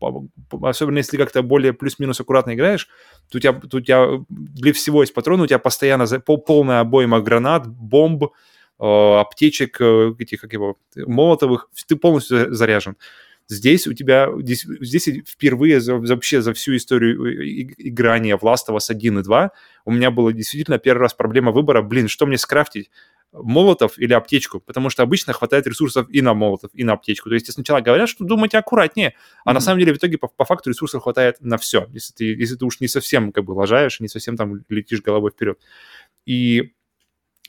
особенно если как-то более плюс-минус аккуратно играешь, то у тебя, то у тебя для всего есть патроны, у тебя постоянно полная обойма гранат, бомб, э, аптечек, э, этих, как его, молотовых, ты полностью заряжен. Здесь у тебя, здесь, здесь впервые за, вообще за всю историю играния в Last of Us 1 и 2 у меня была действительно первый раз проблема выбора, блин, что мне скрафтить? молотов или аптечку, потому что обычно хватает ресурсов и на молотов, и на аптечку. То есть сначала говорят, что думайте аккуратнее, а mm-hmm. на самом деле в итоге по, по факту ресурсов хватает на все, если ты, если ты уж не совсем как бы лажаешь, не совсем там летишь головой вперед. И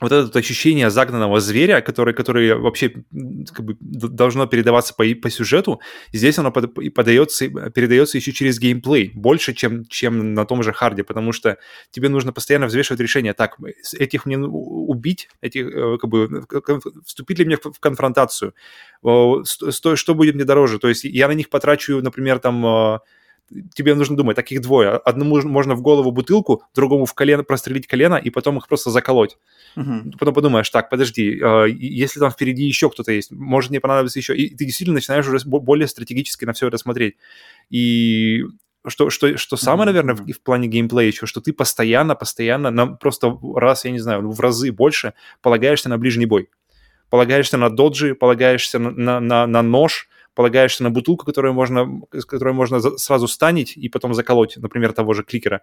вот это ощущение загнанного зверя, который, который вообще как бы, должно передаваться по, по сюжету, здесь оно под, подается, передается еще через геймплей, больше, чем, чем на том же харде, потому что тебе нужно постоянно взвешивать решение, так, этих мне убить, этих, э, как бы, вступить ли мне в конфронтацию, что, что будет мне дороже, то есть я на них потрачу, например, там э, тебе нужно думать, таких двое. Одному можно в голову бутылку, другому в колено прострелить колено и потом их просто заколоть. Uh-huh. Потом подумаешь, так, подожди, э, если там впереди еще кто-то есть, может мне понадобится еще. И ты действительно начинаешь уже более стратегически на все это смотреть. И что, что, что самое, наверное, в, в плане геймплея еще, что ты постоянно, постоянно, на, просто раз, я не знаю, в разы больше полагаешься на ближний бой. Полагаешься на доджи, полагаешься на, на, на нож, полагаешься на бутылку, которую можно, которую можно сразу станить и потом заколоть, например, того же кликера.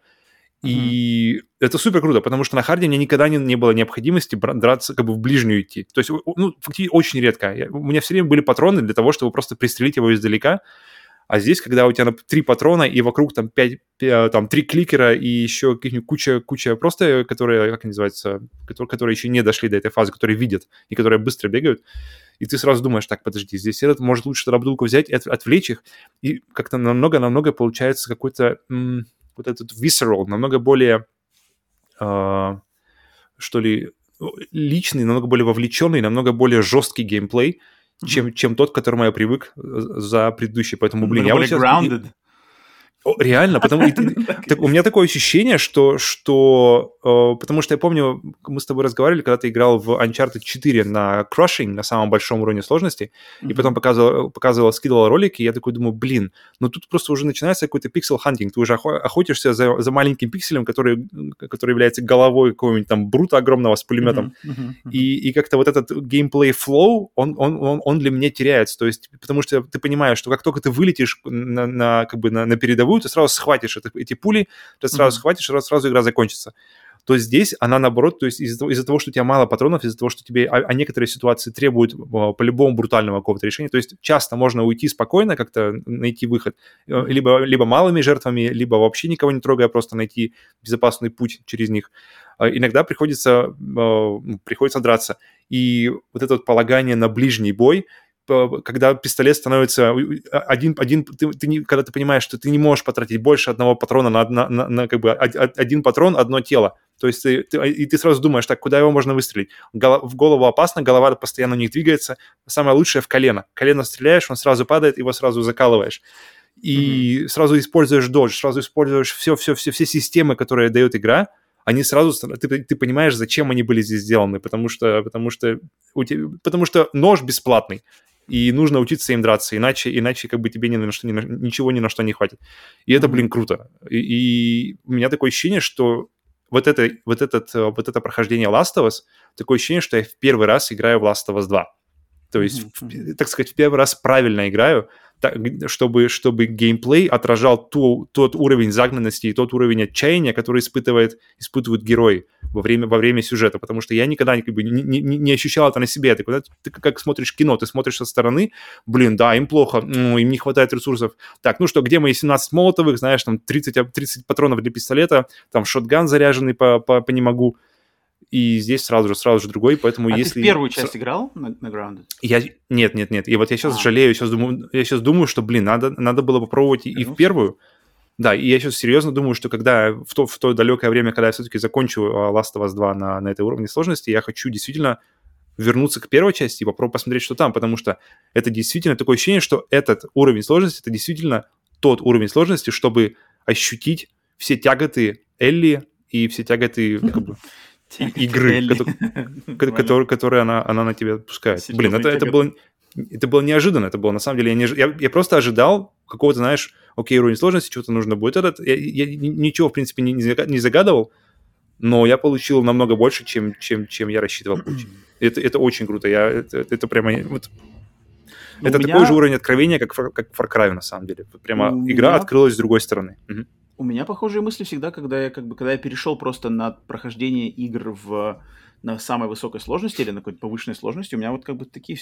И mm-hmm. это супер круто, потому что на харде мне никогда не, не было необходимости драться, как бы в ближнюю идти. То есть, ну, фактически очень редко. Я, у меня все время были патроны для того, чтобы просто пристрелить его издалека. А здесь, когда у тебя три патрона и вокруг там пять, там три кликера и еще куча, куча просто, которые, как они называются, которые, которые еще не дошли до этой фазы, которые видят и которые быстро бегают, и ты сразу думаешь, так, подожди, здесь этот может лучше Рабдулку взять и от, отвлечь их, и как-то намного-намного получается какой-то м- вот этот visceral, намного более, э, что ли, личный, намного более вовлеченный, намного более жесткий геймплей, mm-hmm. чем, чем тот, к которому я привык э, за предыдущий. Поэтому, блин, я вот сейчас... grounded. Реально, потому [LAUGHS] так, у меня такое ощущение, что, что э, потому что я помню, мы с тобой разговаривали, когда ты играл в Uncharted 4 на Crushing, на самом большом уровне сложности, mm-hmm. и потом показывал, показывал, скидывал ролики, и я такой думаю, блин, ну тут просто уже начинается какой-то pixel hunting, ты уже охотишься за, за маленьким пикселем, который, который является головой какого-нибудь там brute 'а огромного с пулеметом, mm-hmm. Mm-hmm. И, и как-то вот этот gameplay flow, он, он, он, он для меня теряется, то есть потому что ты понимаешь, что как только ты вылетишь на, на, как бы на, на передовую, вторую, ты сразу схватишь это, эти пули, ты сразу mm-hmm. схватишь, сразу, сразу игра закончится. То здесь она наоборот, то есть из-за того, из того, что у тебя мало патронов, из-за того, что тебе, а, а некоторые ситуации требуют а, по-любому брутального какого-то решения, то есть часто можно уйти спокойно, как-то найти выход, э, либо, либо малыми жертвами, либо вообще никого не трогая, просто найти безопасный путь через них. А, иногда приходится, ну, приходится драться. И вот это вот полагание на ближний бой, когда пистолет становится один, один ты, ты не, когда ты понимаешь, что ты не можешь потратить больше одного патрона на, на, на, на как бы один патрон, одно тело. То есть ты, ты, и ты сразу думаешь, так, куда его можно выстрелить? В голову опасно, голова постоянно у них двигается. Самое лучшее в колено. Колено стреляешь, он сразу падает, его сразу закалываешь. И mm-hmm. сразу используешь додж, сразу используешь все, все, все, все системы, которые дает игра, они сразу, ты, ты понимаешь, зачем они были здесь сделаны, потому что, потому что, у тебя, потому что нож бесплатный, и нужно учиться им драться, иначе, иначе как бы тебе ни на что, ни на, ничего ни на что не хватит. И это, блин, круто. И, и у меня такое ощущение, что вот это, вот, этот, вот это прохождение Last of Us, такое ощущение, что я в первый раз играю в Last of Us 2. То есть, mm-hmm. в, так сказать, в первый раз правильно играю, чтобы, чтобы геймплей отражал ту, тот уровень загнанности и тот уровень отчаяния, который испытывает, испытывают герои во время, во время сюжета. Потому что я никогда как бы, не, не, не ощущал это на себе. Ты, когда, ты как смотришь кино, ты смотришь со стороны, блин, да, им плохо, ну, им не хватает ресурсов. Так, ну что, где мои 17 молотовых, знаешь, там 30, 30 патронов для пистолета, там шотган заряженный по, по, по не могу и здесь сразу же, сразу же другой, поэтому а если... ты в первую часть С... играл на, на Grounded? Я... Нет, нет, нет, и вот я сейчас а. жалею, сейчас думаю, я сейчас думаю, что, блин, надо, надо было попробовать и, и в первую, да, и я сейчас серьезно думаю, что когда в то, в то далекое время, когда я все-таки закончу а, Last of Us 2 на, на этой уровне сложности, я хочу действительно вернуться к первой части и попробовать посмотреть, что там, потому что это действительно такое ощущение, что этот уровень сложности, это действительно тот уровень сложности, чтобы ощутить все тяготы Элли и все тяготы как бы, [LAUGHS] игры, которые, [LAUGHS] которые она, она на тебя пускает. Блин, это, это было это было неожиданно, это было на самом деле, я, не, я, я просто ожидал какого-то, знаешь, окей, уровень сложности, что-то нужно будет. Этот, я, я ничего, в принципе, не, не загадывал, но я получил намного больше, чем, чем, чем я рассчитывал получить. [CLEARS THROAT] Это, это очень круто, я, это, это прямо... Вот, ну, это меня... такой же уровень откровения, как, как Far Cry, на самом деле. Прямо у игра меня... открылась с другой стороны. Угу. У меня похожие мысли всегда, когда я как бы когда я перешел просто на прохождение игр в на самой высокой сложности или на какой-то повышенной сложности, у меня вот как бы такие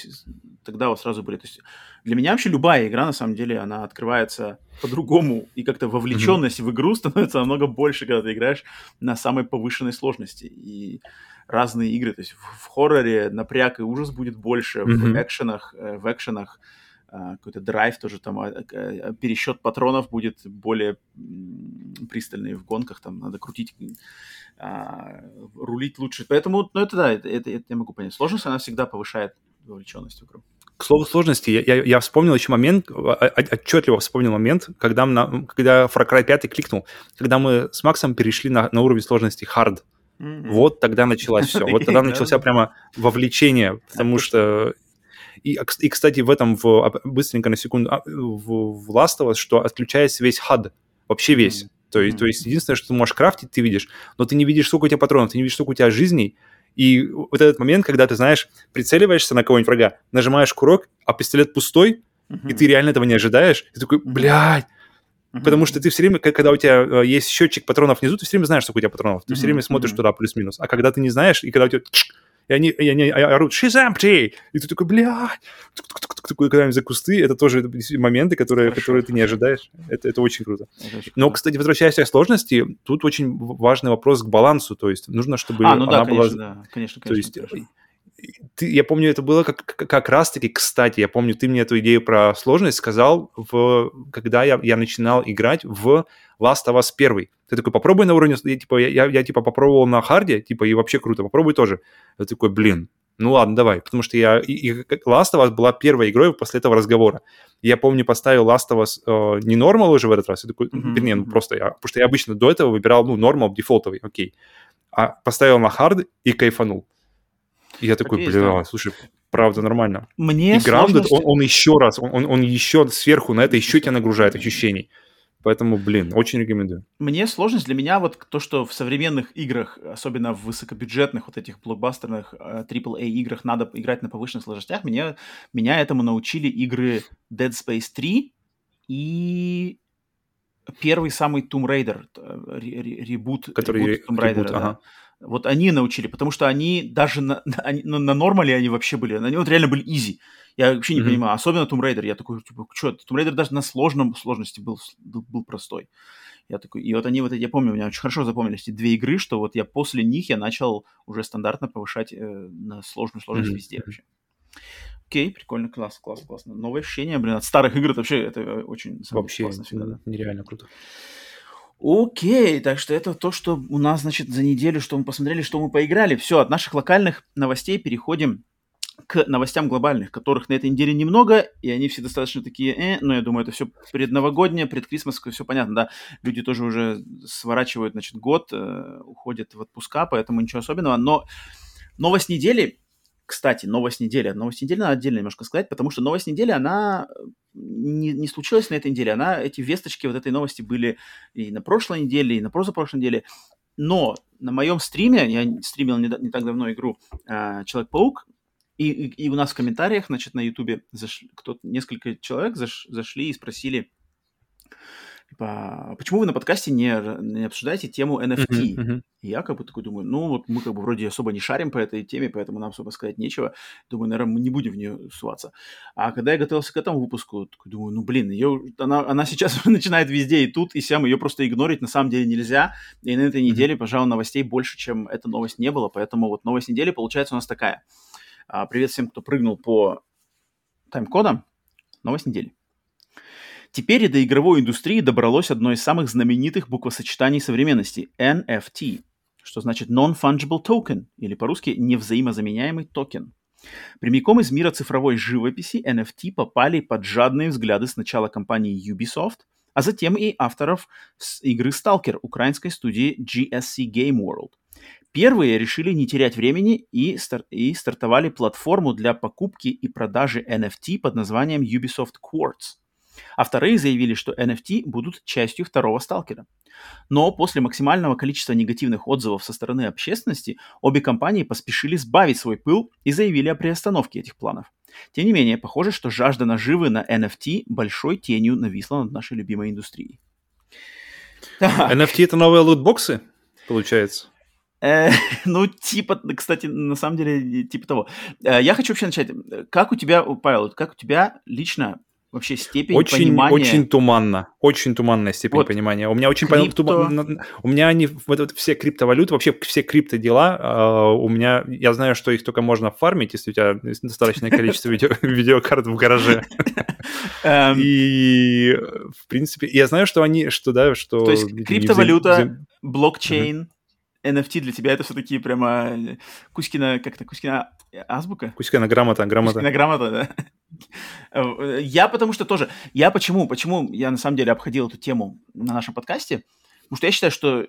тогда вот сразу были. То есть для меня вообще любая игра, на самом деле, она открывается по-другому, и как-то вовлеченность mm-hmm. в игру [LAUGHS] становится намного больше, когда ты играешь на самой повышенной сложности. И разные игры, то есть в, в хорроре напряг и ужас будет больше, mm-hmm. в экшенах, в экшенах какой-то драйв тоже там, а, а, пересчет патронов будет более пристальный в гонках, там надо крутить, рулить лучше. Поэтому, ну это да, это, это, это я могу понять. Сложность, она всегда повышает вовлеченность в игру. К слову сложности, я, я, я вспомнил еще момент, отчетливо вспомнил момент, когда, на, когда Far Cry 5 кликнул, когда мы с Максом перешли на, на уровень сложности hard. Mm-hmm. Вот тогда началось все. Вот тогда [LAUGHS] начался прямо вовлечение, потому что и, и, кстати, в этом, в, быстренько на секунду, а, в, в Last of Us, что отключается весь HUD, вообще весь. Mm-hmm. То, есть, mm-hmm. то есть единственное, что ты можешь крафтить, ты видишь, но ты не видишь, сколько у тебя патронов, ты не видишь, сколько у тебя жизней, и вот этот момент, когда ты, знаешь, прицеливаешься на кого-нибудь врага, нажимаешь курок, а пистолет пустой, mm-hmm. и ты реально этого не ожидаешь, и ты такой, блядь. Потому что ты все время, когда у тебя э, есть счетчик патронов внизу, ты все время знаешь, сколько у тебя патронов. Ты все время смотришь туда плюс-минус. А когда ты не знаешь, и когда у тебя и они, и они орут «She's empty!» И ты такой, блядь, когда-нибудь за кусты, это тоже моменты, которые, которые ты не ожидаешь. Это, это очень круто. Это Но, кстати, возвращаясь к сложности, тут очень важный вопрос к балансу, то есть нужно, чтобы а, ну она да, была... Конечно, да. конечно, конечно. То есть ты, я помню, это было как, как раз-таки, кстати, я помню, ты мне эту идею про сложность сказал, в, когда я, я начинал играть в Last of Us 1. Ты такой, попробуй на уровне, я, типа, я, я, я типа попробовал на харде, типа, и вообще круто, попробуй тоже. Я такой, блин, ну ладно, давай, потому что я... И, и Last of Us была первой игрой после этого разговора. Я помню, поставил Last of Us э, не нормал уже в этот раз, я такой, mm-hmm. вернее, ну просто я... Потому что я обычно до этого выбирал, ну, нормал, дефолтовый, окей. А поставил на хард и кайфанул. И я такой, бля, слушай, правда, нормально. Мне И Grounded, он, он еще раз, он, он, он еще сверху на это еще тебя нагружает ощущений. Поэтому, блин, очень рекомендую. Мне сложность для меня вот то, что в современных играх, особенно в высокобюджетных вот этих блокбастерных AAA э, играх надо играть на повышенных сложностях, меня, меня этому научили игры Dead Space 3 и первый самый Tomb Raider, э, ребут, Который ребут Tomb Raider, да. ага. Вот они научили, потому что они даже на, [LAUGHS] на, на, на нормале они вообще были, они вот реально были изи. Я вообще не mm-hmm. понимаю, особенно Tomb Raider. Я такой, типа, что, Tomb Raider даже на сложном сложности был, был, был простой. Я такой, и вот они вот, я помню, у меня очень хорошо запомнились эти две игры, что вот я после них я начал уже стандартно повышать э, на сложную сложность mm-hmm. везде вообще. Окей, прикольно, класс, класс, классно. Новое ощущение, блин, от старых игр это вообще это очень вообще классно всегда, да. нереально круто. Окей, так что это то, что у нас, значит, за неделю, что мы посмотрели, что мы поиграли. Все, от наших локальных новостей переходим к новостям глобальных, которых на этой неделе немного, и они все достаточно такие, э, но я думаю, это все предновогоднее, предкрисмовское, все понятно, да. Люди тоже уже сворачивают, значит, год, э, уходят в отпуска, поэтому ничего особенного. Но новость недели, кстати, новость недели. Новость недели надо отдельно немножко сказать, потому что новость недели, она не, не случилась на этой неделе. Она, эти весточки вот этой новости были и на прошлой неделе, и на позапрошлой неделе. но на моем стриме, я стримил не, не так давно игру э, Человек-паук, и, и, и у нас в комментариях, значит, на Ютубе кто несколько человек заш, зашли и спросили, типа, почему вы на подкасте не, не обсуждаете тему NFT? Uh-huh, uh-huh. Я как бы такой думаю, ну вот мы как бы вроде особо не шарим по этой теме, поэтому нам особо сказать нечего. Думаю, наверное, мы не будем в нее суваться. А когда я готовился к этому выпуску, такой думаю, ну блин, ее, она, она сейчас [LAUGHS] начинает везде и тут, и сям, ее просто игнорить на самом деле нельзя. И на этой неделе, uh-huh. пожалуй, новостей больше, чем эта новость не было, поэтому вот новость недели получается у нас такая. А, привет всем, кто прыгнул по тайм-кодам. Новость недели. Теперь и до игровой индустрии добралось одно из самых знаменитых буквосочетаний современности – NFT, что значит Non-Fungible Token, или по-русски невзаимозаменяемый токен. Прямиком из мира цифровой живописи NFT попали под жадные взгляды сначала компании Ubisoft, а затем и авторов игры Stalker украинской студии GSC Game World. Первые решили не терять времени и, стар- и стартовали платформу для покупки и продажи NFT под названием Ubisoft Quartz – а вторые заявили, что NFT будут частью второго сталкера. Но после максимального количества негативных отзывов со стороны общественности обе компании поспешили сбавить свой пыл и заявили о приостановке этих планов. Тем не менее, похоже, что жажда наживы на NFT большой тенью нависла над нашей любимой индустрией. NFT это новые лутбоксы, получается? Э, [LAUGHS] ну, типа, кстати, на самом деле, типа того. Э, я хочу вообще начать. Как у тебя, Павел, как у тебя лично вообще степень очень, понимания... Очень туманно, очень туманная степень вот. понимания. У меня очень Крипто... туман... у меня они вот, вот все криптовалюты, вообще все крипто дела, uh, у меня я знаю, что их только можно фармить, если у тебя достаточное количество видео, [LAUGHS] видеокарт в гараже. Эм. И в принципе, я знаю, что они, что да, что. То есть криптовалюта, блокчейн, NFT для тебя это все-таки прямо э, Кузькина, как-то Кузькина азбука? Кузькина грамота, грамота. Кузькина грамота, да. Э, я потому что тоже, я почему, почему я на самом деле обходил эту тему на нашем подкасте, потому что я считаю, что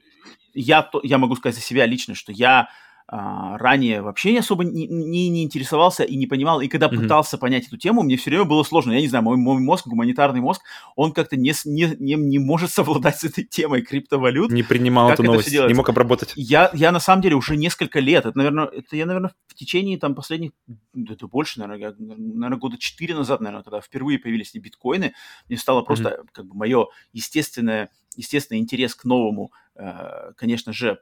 я, я могу сказать за себя лично, что я а, ранее вообще не особо не, не, не интересовался и не понимал, и когда mm-hmm. пытался понять эту тему, мне все время было сложно. Я не знаю, мой, мой мозг, гуманитарный мозг, он как-то не, не, не, не может совладать с этой темой криптовалют. Не принимал эту новость, не мог обработать. Я, я на самом деле уже несколько лет, это, наверное, это я, наверное, в течение там последних, это больше, наверное, я, наверное, года четыре назад, наверное, когда впервые появились биткоины, мне стало просто mm-hmm. как бы мое естественное, естественный интерес к новому, конечно же,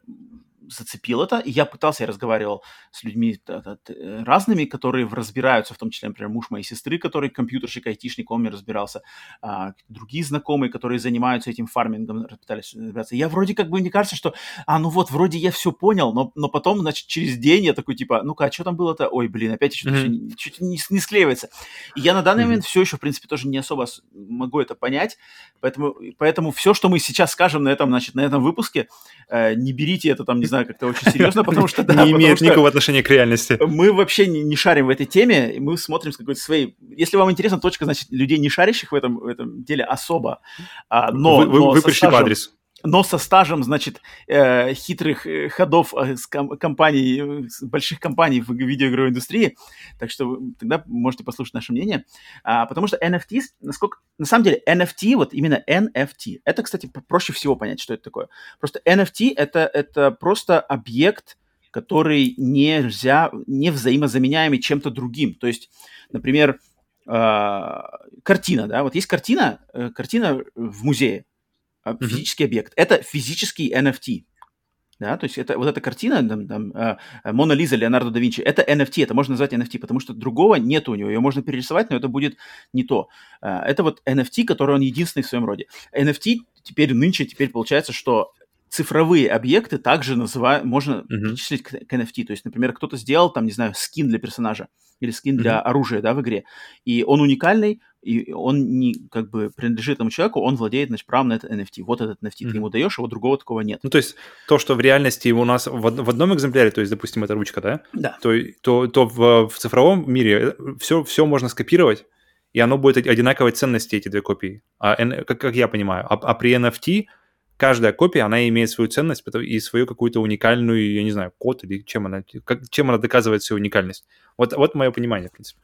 зацепил это, и я пытался, я разговаривал с людьми э, разными, которые разбираются, в том числе, например, муж моей сестры, который компьютерщик, айтишник, он мне разбирался, а, другие знакомые, которые занимаются этим фармингом, пытались разбираться. Я вроде как бы, мне кажется, что, а, ну вот, вроде я все понял, но, но потом, значит, через день я такой, типа, ну-ка, а что там было-то? Ой, блин, опять что-то mm-hmm. чуть не, не склеивается. И я на данный mm-hmm. момент все еще, в принципе, тоже не особо могу это понять, поэтому, поэтому все, что мы сейчас скажем на этом, значит, на этом выпуске, э, не берите это там, не знаю, как-то очень серьезно, [LAUGHS] потому что... Да, не имеет никакого отношения к реальности. Мы вообще не, не шарим в этой теме, мы смотрим с какой-то своей... Если вам интересна точка, значит, людей, не шарящих в этом, в этом деле особо, а, но... Вы, но вы пришли по адресу но со стажем, значит, э, хитрых э, ходов э, с ком- компаний, с больших компаний в видеоигровой индустрии. Так что вы тогда можете послушать наше мнение. А, потому что NFT, насколько... На самом деле, NFT, вот именно NFT, это, кстати, проще всего понять, что это такое. Просто NFT это, это просто объект, который нельзя, не взаимозаменяемый чем-то другим. То есть, например, э, картина, да, вот есть картина, э, картина в музее, а, физический объект. Это физический NFT. Да, то есть это, вот эта картина, там, там, э, Мона Лиза Леонардо да Винчи, это NFT, это можно назвать NFT, потому что другого нет у него, ее можно перерисовать, но это будет не то. Э, это вот NFT, который он единственный в своем роде. NFT теперь нынче, теперь получается, что цифровые объекты также называют, можно uh-huh. причислить к, к NFT. То есть, например, кто-то сделал там, не знаю, скин для персонажа или скин uh-huh. для оружия, да, в игре, и он уникальный, и он не как бы принадлежит этому человеку, он владеет, значит, правом на это NFT. Вот этот NFT mm-hmm. ты ему даешь, его другого такого нет. Ну, то есть то, что в реальности у нас в, в одном экземпляре, то есть, допустим, это ручка, да? Да. То, то, то в, в цифровом мире все, все можно скопировать, и оно будет одинаковой ценности, эти две копии. А, как, как я понимаю. А, а при NFT каждая копия, она имеет свою ценность и свою какую-то уникальную, я не знаю, код или чем она, как, чем она доказывает свою уникальность. Вот, вот мое понимание, в принципе.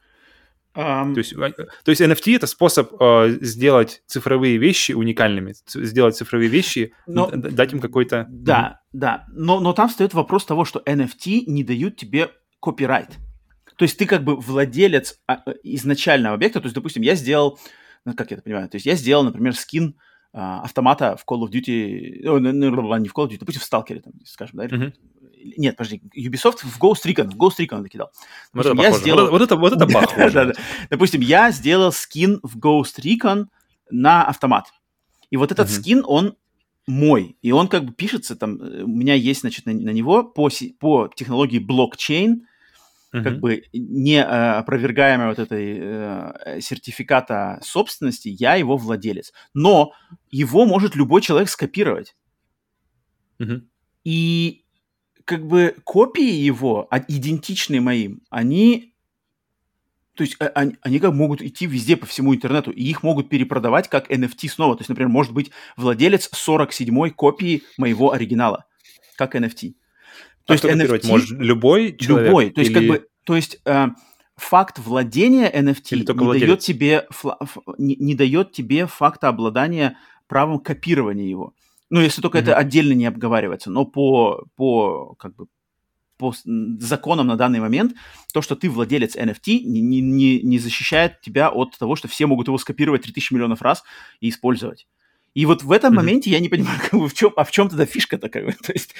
Um... То, есть, а, то есть NFT это способ э, сделать цифровые вещи уникальными, сделать цифровые вещи, но, дать им какой-то... Да, mm-hmm. да. Но, но там встает вопрос того, что NFT не дают тебе копирайт. То есть ты как бы владелец а, э, изначального объекта. То есть, допустим, я сделал, ну, как я это понимаю, то есть я сделал, например, скин автомата в Call of Duty, ну, не в Call of Duty, допустим, в Stalker, там, скажем, да, mm-hmm нет, подожди, Ubisoft в Ghost Recon, в Ghost Recon накидал. Вот это, я сделал... вот, это, вот это [LAUGHS] похоже. да, да. Допустим, я сделал скин в Ghost Recon на автомат. И вот этот uh-huh. скин, он мой. И он как бы пишется, там, у меня есть, значит, на, на него по, по технологии блокчейн, uh-huh. как бы не э, опровергаемая вот этой э, сертификата собственности, я его владелец. Но его может любой человек скопировать. Uh-huh. И как бы копии его, а, идентичные моим, они, то есть они, они как могут идти везде по всему интернету, и их могут перепродавать как NFT снова. То есть, например, может быть владелец 47-й копии моего оригинала, как NFT. То есть NFT может любой человек? Любой. То есть или... как бы, то есть э, факт владения NFT не владелец? дает тебе не, не дает тебе факта обладания правом копирования его. Ну, если только mm-hmm. это отдельно не обговаривается, но по, по, как бы, по законам на данный момент, то, что ты владелец NFT, не, не, не защищает тебя от того, что все могут его скопировать 3000 миллионов раз и использовать. И вот в этом mm-hmm. моменте я не понимаю, [LAUGHS] как бы, в чем, а в чем тогда фишка такая? [LAUGHS] То есть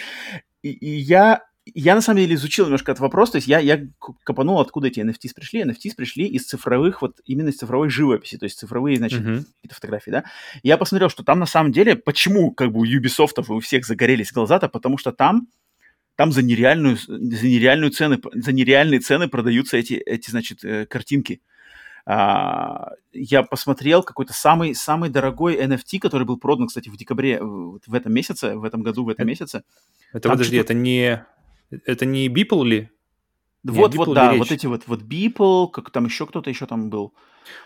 и, и я я на самом деле изучил немножко этот вопрос, то есть я, я копанул, откуда эти NFTs пришли. NFTs пришли из цифровых, вот именно из цифровой живописи, то есть цифровые, значит, uh-huh. какие-то фотографии, да. Я посмотрел, что там на самом деле, почему как бы у Ubisoft у всех загорелись глаза-то, потому что там там за нереальную, за нереальную цены, за нереальные цены продаются эти, эти значит, э, картинки. А, я посмотрел какой-то самый, самый дорогой NFT, который был продан, кстати, в декабре в, этом месяце, в этом году, в этом месяце. Это, подожди, это не это не Beeple ли? Вот, Нет, вот, да, речь. вот эти вот, вот Beeple, как там еще кто-то еще там был.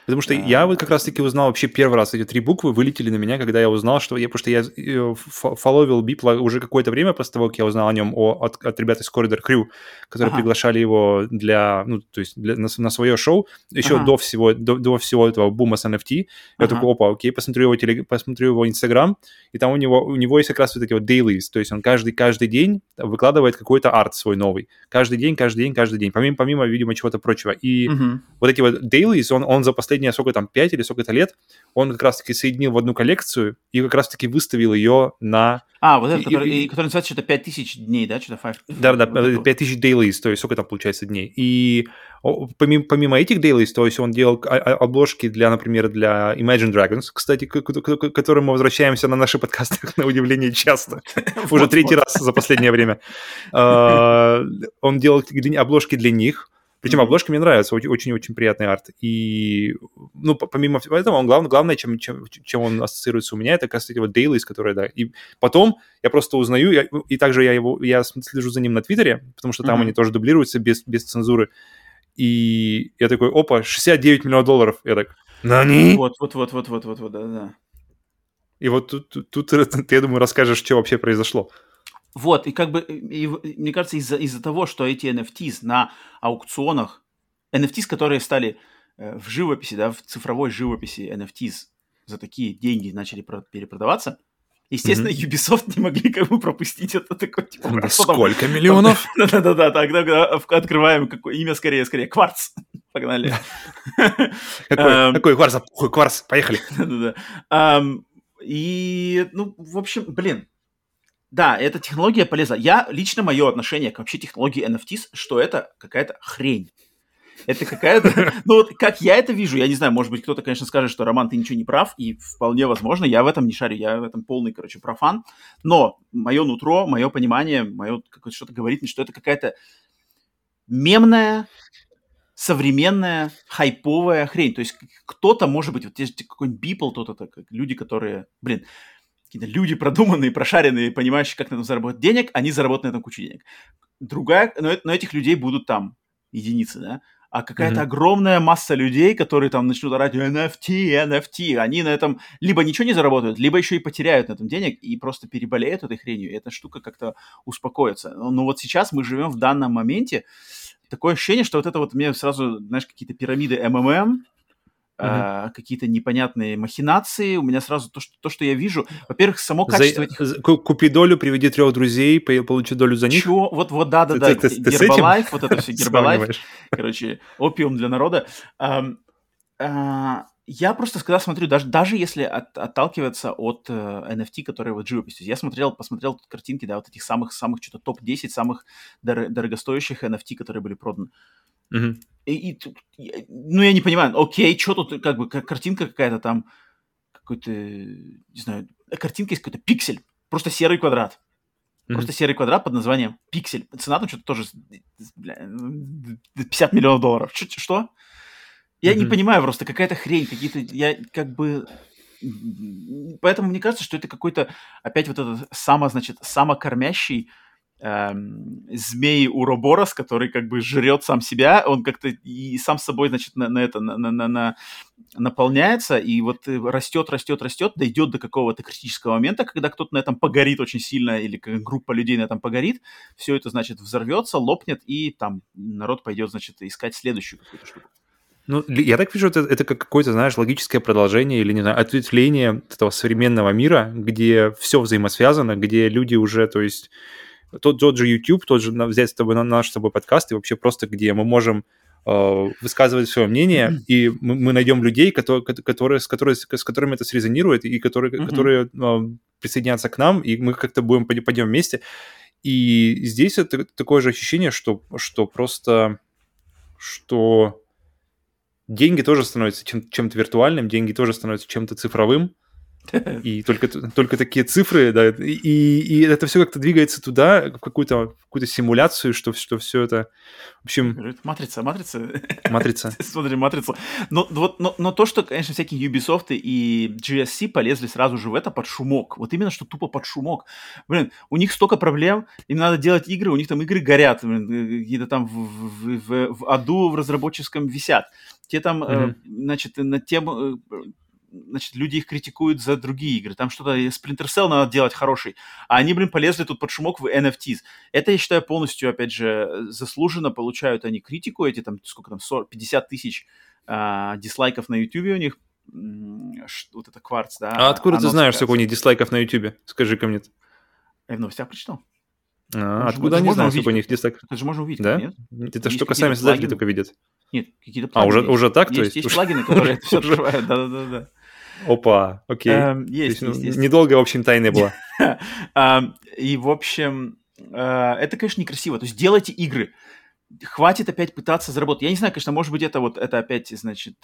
Потому что я вот как раз-таки узнал вообще первый раз, эти три буквы вылетели на меня, когда я узнал, что я, потому что я э, фоловил Бипла уже какое-то время после того, как я узнал о нем о, от, от ребят из Corridor Crew, которые ага. приглашали его для, ну, то есть для, на, на свое шоу, еще ага. до всего, до, до всего этого бума с NFT. Я ага. такой, опа, окей, посмотрю его, телег... посмотрю его Инстаграм, и там у него, у него есть как раз вот такие вот dailies, то есть он каждый, каждый день выкладывает какой-то арт свой новый. Каждый день, каждый день, каждый день, помимо, помимо видимо, чего-то прочего. И угу. вот эти вот dailies, он, он за последние сколько там, 5 или сколько-то лет, он как раз-таки соединил в одну коллекцию и как раз-таки выставил ее на... А, вот этот, который, и, который называется что-то 5000 дней, да? Что-то 5... Да-да, вот 5000 dailies, то есть сколько там получается дней. И помимо, помимо этих dailies, то есть он делал обложки для, например, для Imagine Dragons, кстати, к, к, к которым мы возвращаемся на наши подкасты, [LAUGHS] на удивление, часто. [LAUGHS] Уже третий раз за последнее время. А, он делал обложки для них, причем обложка мне нравится, очень-очень приятный арт. И, ну, помимо этого, он главное, главное чем, чем, чем он ассоциируется у меня, это, кстати, вот Dailies, которые, да. И потом я просто узнаю, я, и также я его, я слежу за ним на Твиттере, потому что там mm-hmm. они тоже дублируются без, без цензуры. И я такой, опа, 69 миллионов долларов. Я так, Нани? Вот, вот, вот, вот, вот, вот, вот, да, да. И вот тут, тут, тут [LAUGHS] ты, я думаю, расскажешь, что вообще произошло. Вот, и как бы, и, мне кажется, из-за из того, что эти NFTs на аукционах, NFTs, которые стали э, в живописи, да, в цифровой живописи NFTs за такие деньги начали про- перепродаваться, естественно, mm-hmm. Ubisoft не могли как бы пропустить это такое, типа, да сколько там, миллионов? [LAUGHS] Да-да-да, тогда открываем какое имя скорее, скорее, Кварц. [LAUGHS] Погнали. [LAUGHS] Какой кварц? Кварц, поехали. Да-да-да. И, ну, в общем, блин, да, эта технология полезна. Я, лично мое отношение к вообще технологии NFTs, что это какая-то хрень. Это какая-то... [LAUGHS] Ну вот как я это вижу, я не знаю, может быть, кто-то, конечно, скажет, что, Роман, ты ничего не прав, и вполне возможно, я в этом не шарю, я в этом полный, короче, профан. Но мое нутро, мое понимание, мое какое-то что-то говорит мне, что это какая-то мемная, современная, хайповая хрень. То есть кто-то, может быть, вот какой-нибудь Beeple, кто-то, люди, которые, блин, какие-то люди продуманные, прошаренные, понимающие, как на этом заработать денег, они заработают на этом кучу денег. Другая, но, но этих людей будут там единицы, да, а какая-то mm-hmm. огромная масса людей, которые там начнут орать NFT, NFT, они на этом либо ничего не заработают, либо еще и потеряют на этом денег и просто переболеют этой хренью, и эта штука как-то успокоится. Но, но вот сейчас мы живем в данном моменте, такое ощущение, что вот это вот мне сразу, знаешь, какие-то пирамиды МММ, Uh-huh. какие-то непонятные махинации. У меня сразу то, что, то, что я вижу. Во-первых, само качество за, этих... Купи долю, приведи трех друзей, получи долю за них. Чего? Вот, вот, да, да, да. Гербалайф, вот это все, [LAUGHS] Гербалайф. Короче, опиум для народа. А, я просто когда смотрю, даже, даже если от, отталкиваться от э, NFT, которые вот живопись, я смотрел, посмотрел тут картинки, да, вот этих самых, самых что-то топ-10 самых дор- дорогостоящих NFT, которые были проданы. И, и, ну, я не понимаю, окей, что тут, как бы, как картинка какая-то там, какой-то, не знаю, картинка есть какой-то пиксель, просто серый квадрат. Mm-hmm. Просто серый квадрат под названием пиксель. Цена там что-то тоже бля, 50 миллионов долларов. Что? что? Я mm-hmm. не понимаю просто, какая-то хрень, какие-то, я как бы... Поэтому мне кажется, что это какой-то, опять вот этот само, значит, самокормящий эм, змей Уроборос, который как бы жрет сам себя, он как-то и сам собой, значит, на, на это, на, на, на, на, наполняется, и вот растет, растет, растет, дойдет до какого-то критического момента, когда кто-то на этом погорит очень сильно, или группа людей на этом погорит, все это, значит, взорвется, лопнет, и там народ пойдет, значит, искать следующую какую-то штуку. Ну, я так вижу, это, это как какое-то, знаешь, логическое продолжение или, не знаю, ответвление этого современного мира, где все взаимосвязано, где люди уже, то есть, тот, тот же YouTube, тот же взять с тобой наш с тобой подкаст, и вообще просто где мы можем э, высказывать свое мнение, mm-hmm. и мы, мы найдем людей, которые, которые, с, которые, с которыми это срезонирует, и которые, mm-hmm. которые э, присоединятся к нам, и мы как-то будем пойдем вместе. И здесь это такое же ощущение, что, что просто, что деньги тоже становятся чем- чем-то виртуальным, деньги тоже становятся чем-то цифровым, и только, только такие цифры, да, и, и это все как-то двигается туда, в какую-то какую симуляцию, что, что все это, в общем... Матрица, матрица. Матрица. [LAUGHS] Смотри, матрицу. Но, вот, но, но то, что, конечно, всякие Ubisoft и GSC полезли сразу же в это под шумок. Вот именно, что тупо под шумок. Блин, у них столько проблем, им надо делать игры, у них там игры горят, какие-то там в, в, в, в аду в разработческом висят. Те там, mm-hmm. э, значит, на тему значит, люди их критикуют за другие игры. Там что-то Splinter Cell надо делать хороший. А они, блин, полезли тут под шумок в NFTs. Это, я считаю, полностью, опять же, заслуженно получают они критику. Эти там, сколько там, 40, 50 тысяч а, дизлайков на YouTube у них. Вот это кварц, да. А откуда ты знаешь, сколько у них дизлайков на YouTube? Скажи-ка мне. Я в новостях прочитал. А, откуда они знают, сколько у них дизлайков? Это же можно увидеть, да? нет? Это что сами создатели только видят. Нет, какие-то плагины. А, уже, уже так? Есть, то есть? есть плагины, [LAUGHS] которые это все открывают, да-да-да. Опа, окей. Эм, есть, есть, есть. Недолго, в общем, тайны было. [LAUGHS] И, в общем, э, это, конечно, некрасиво. То есть делайте игры. Хватит опять пытаться заработать. Я не знаю, конечно, может быть, это вот, это опять, значит,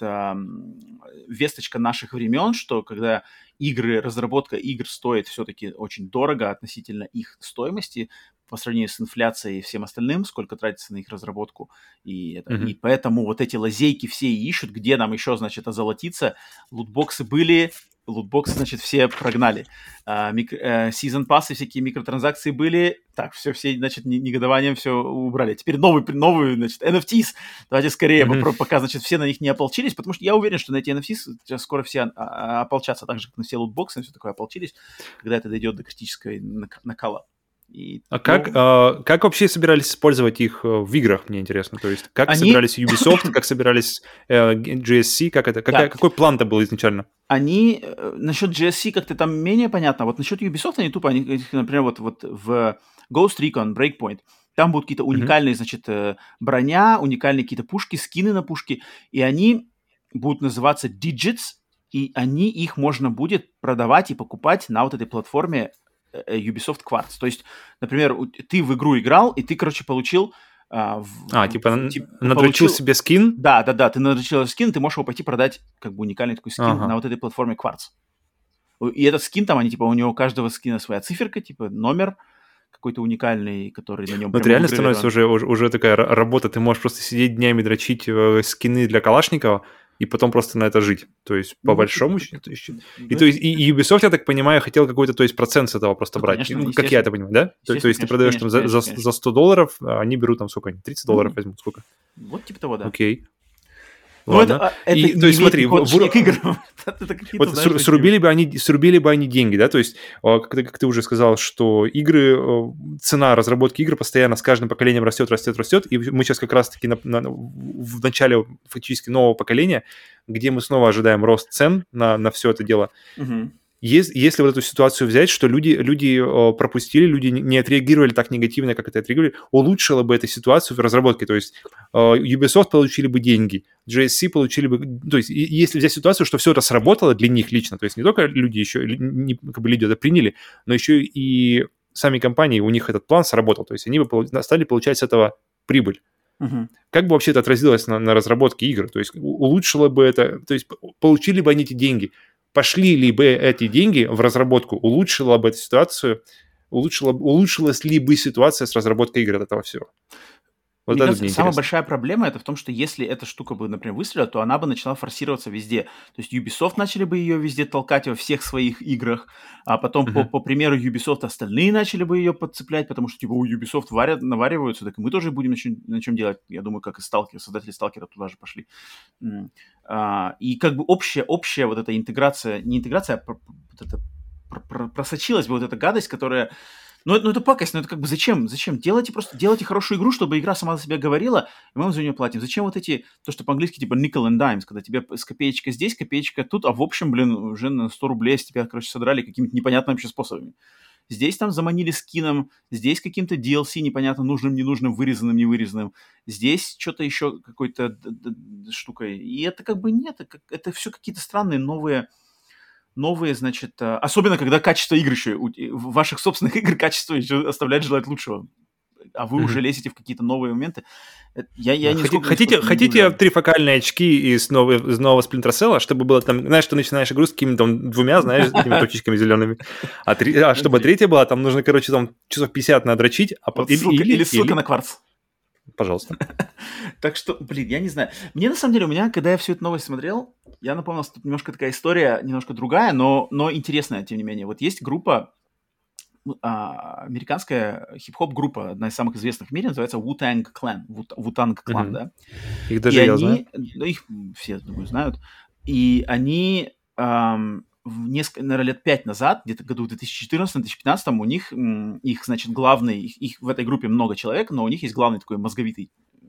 весточка наших времен, что когда игры, разработка игр стоит все-таки очень дорого относительно их стоимости, по сравнению с инфляцией и всем остальным, сколько тратится на их разработку. И, это, mm-hmm. и поэтому вот эти лазейки все ищут, где нам еще, значит, озолотиться. Лутбоксы были, лутбоксы, значит, все прогнали. А, мик, э, season пассы, всякие микротранзакции были. Так, все, все, значит, негодованием все убрали. Теперь новый, новый, значит, NFTs. Давайте скорее, mm-hmm. пока, значит, все на них не ополчились, потому что я уверен, что на эти NFTs сейчас скоро все а, а, ополчатся, так же, как на все лутбоксы, все такое ополчились, когда это дойдет до критической накала. И, а ну... как, а, как вообще собирались использовать их э, в играх, мне интересно? То есть, как Они... собирались [LAUGHS] Ubisoft, как собирались э, GSC, как это, какая, да. какой план-то был изначально? Они, э, насчет GSC как-то там менее понятно, вот насчет Ubisoft они тупо, они, например, вот, вот в Ghost Recon, Breakpoint, там будут какие-то уникальные, mm-hmm. значит, э, броня, уникальные какие-то пушки, скины на пушки, и они будут называться Digits, и они, их можно будет продавать и покупать на вот этой платформе Ubisoft Quartz. То есть, например, ты в игру играл, и ты, короче, получил... А, в, а типа, типа надрочил получил... себе скин? Да, да, да, ты надрочил скин, ты можешь его пойти продать, как бы уникальный такой скин ага. на вот этой платформе Quartz. И этот скин там, они, типа, у него у каждого скина своя циферка, типа, номер, какой-то уникальный, который на нем... Это реально становится уже, уже, уже такая работа, ты можешь просто сидеть днями дрочить э, скины для Калашникова, и потом просто на это жить. То есть, по ну, большому счету. И, то есть, и Ubisoft, я так понимаю, хотел какой-то то есть, процент с этого просто ну, брать. Конечно, ну, как я это понимаю, да? То, то есть, ты продаешь конечно, там конечно, за, конечно. за 100 долларов, а они берут там сколько? 30 долларов возьмут, сколько? Вот типа того, да. Окей. Ну, это, а, это и, то есть, смотри, в, в, игр. [LAUGHS] вот знаешь, срубили, бы они, срубили бы они деньги, да, то есть, как ты, как ты уже сказал, что игры, цена разработки игр постоянно с каждым поколением растет, растет, растет, и мы сейчас как раз-таки на, на, в начале фактически нового поколения, где мы снова ожидаем рост цен на, на все это дело. Угу. Если, вот эту ситуацию взять, что люди, люди пропустили, люди не отреагировали так негативно, как это отреагировали, улучшило бы эту ситуацию в разработке. То есть Ubisoft получили бы деньги, GSC получили бы... То есть если взять ситуацию, что все это сработало для них лично, то есть не только люди еще, не, как бы люди это приняли, но еще и сами компании, у них этот план сработал. То есть они бы стали получать с этого прибыль. Uh-huh. Как бы вообще это отразилось на, на разработке игр? То есть улучшило бы это, то есть получили бы они эти деньги пошли ли бы эти деньги в разработку, улучшила бы эту ситуацию, улучшила, улучшилась ли бы ситуация с разработкой игр от этого всего? Вот мне кажется, самая большая проблема это в том, что если эта штука бы, например, выстрелила, то она бы начала форсироваться везде. То есть Ubisoft начали бы ее везде толкать во всех своих играх, а потом uh-huh. по, по примеру Ubisoft остальные начали бы ее подцеплять, потому что типа у Ubisoft варят, навариваются, так и мы тоже будем на чем, на чем делать. Я думаю, как и Сталкер, создатели Сталкера туда же пошли. А, и как бы общая, общая вот эта интеграция, не интеграция, а вот это просочилась бы вот эта гадость, которая ну, это, ну, это пакость, но это как бы зачем? Зачем? Делайте просто, делайте хорошую игру, чтобы игра сама за себя говорила, и мы вам за нее платим. Зачем вот эти, то, что по-английски типа nickel and dimes, когда тебе с копеечка здесь, копеечка тут, а в общем, блин, уже на 100 рублей с тебя, короче, содрали какими-то непонятными вообще способами. Здесь там заманили скином, здесь каким-то DLC непонятно нужным, ненужным, вырезанным, невырезанным. Здесь что-то еще какой-то штукой. И это как бы нет, это, это все какие-то странные новые новые, значит, э, особенно когда качество игр еще, в ваших собственных [LAUGHS] игр качество еще оставляет желать лучшего а вы mm-hmm. уже лезете в какие-то новые моменты. Я, я не хотите, хотите, хотите трифокальные очки из нового, из нового Splinter Cell, чтобы было там, знаешь, что начинаешь игру с какими-то двумя, знаешь, такими [LAUGHS] точечками зелеными, а, три, а чтобы третья была, там нужно, короче, там часов 50 надрочить, а вот или, ссылка, или, или ссылка или... на кварц. Пожалуйста. [LAUGHS] так что, блин, я не знаю. Мне на самом деле, у меня, когда я всю эту новость смотрел, я напомнил, что тут немножко такая история, немножко другая, но, но интересная, тем не менее. Вот есть группа, а, американская хип-хоп группа, одна из самых известных в мире, называется Wu-Tang Clan. Wu-Tang Clan, mm-hmm. да. Их даже и я они, знаю. Ну, их все, думаю, знают. И они эм, несколько, наверное, лет пять назад, где-то году в 2014-2015, у них, их, значит, главный, их, их в этой группе много человек, но у них есть главный такой мозговитый э,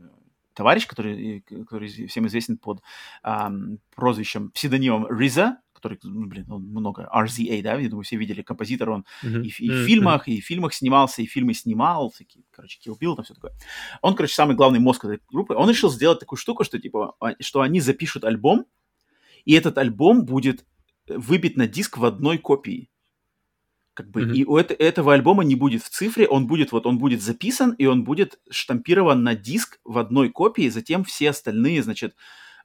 товарищ, который, который всем известен под эм, прозвищем, псевдонимом Риза, который, ну, блин, он много, RZA, да, я думаю, все видели, композитор он uh-huh. и, и в фильмах, и в фильмах снимался, и фильмы снимал, такие, короче, Kill Bill, там все такое. Он, короче, самый главный мозг этой группы, он решил сделать такую штуку, что, типа, а, что они запишут альбом, и этот альбом будет выбит на диск в одной копии. Как бы, mm-hmm. И у это, этого альбома не будет в цифре, он будет, вот, он будет записан, и он будет штампирован на диск в одной копии, затем все остальные, значит,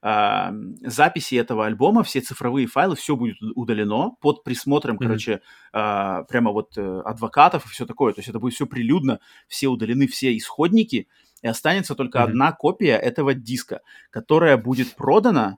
э, записи этого альбома, все цифровые файлы, все будет удалено под присмотром, mm-hmm. короче, э, прямо вот э, адвокатов и все такое. То есть это будет все прилюдно, все удалены, все исходники, и останется только mm-hmm. одна копия этого диска, которая будет продана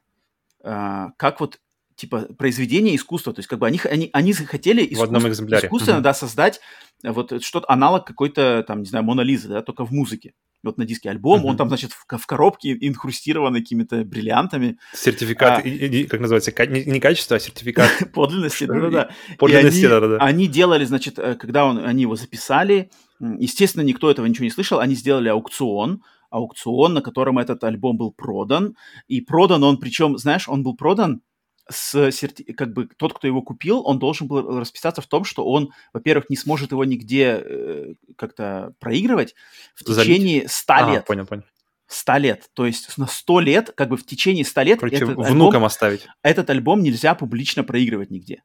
э, как вот типа произведение искусства, то есть как бы они, они, они захотели искусство, в одном экземпляре. искусственно, mm-hmm. да, создать вот что-то, аналог какой-то там, не знаю, Монолизы, да, только в музыке. Вот на диске альбом, mm-hmm. он там, значит, в, в коробке инхрустирован какими-то бриллиантами. Сертификат, а, и, и, как называется, не, не качество, а сертификат. [LAUGHS] Подлинности, да-да-да. Подлинности, да-да-да. Они делали, значит, э, когда он, они его записали, естественно, никто этого ничего не слышал, они сделали аукцион, аукцион, на котором этот альбом был продан, и продан он, причем, знаешь, он был продан с серти... как бы тот, кто его купил, он должен был расписаться в том, что он, во-первых, не сможет его нигде э, как-то проигрывать в течение 100 а, лет. Понял, понял. 100 лет. То есть на 100 лет, как бы в течение 100 лет... Короче, этот внукам альбом, оставить. Этот альбом нельзя публично проигрывать нигде.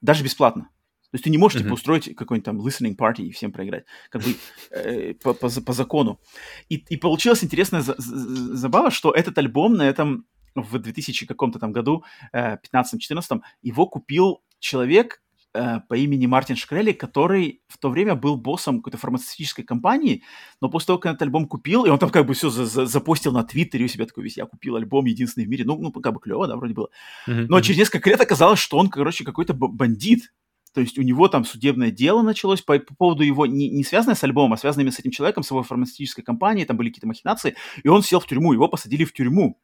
Даже бесплатно. То есть ты не можешь, uh-huh. типа, устроить какой-нибудь там listening party и всем проиграть. Как бы э, по, по, по закону. И, и получилась интересная за, за, забава, что этот альбом на этом в 2000 каком-то там году, 15-14, э, его купил человек э, по имени Мартин Шкрелли, который в то время был боссом какой-то фармацевтической компании, но после того, как он этот альбом купил, и он там как бы все за за запостил на Твиттере у себя такой весь, я купил альбом единственный в мире, ну, ну как бы клево, да, вроде было. Mm-hmm. Но через несколько лет оказалось, что он, короче, какой-то бандит, то есть у него там судебное дело началось по, по поводу его, не, не связанное с альбомом, а связанное с этим человеком, с его фармацевтической компанией, там были какие-то махинации, и он сел в тюрьму, его посадили в тюрьму.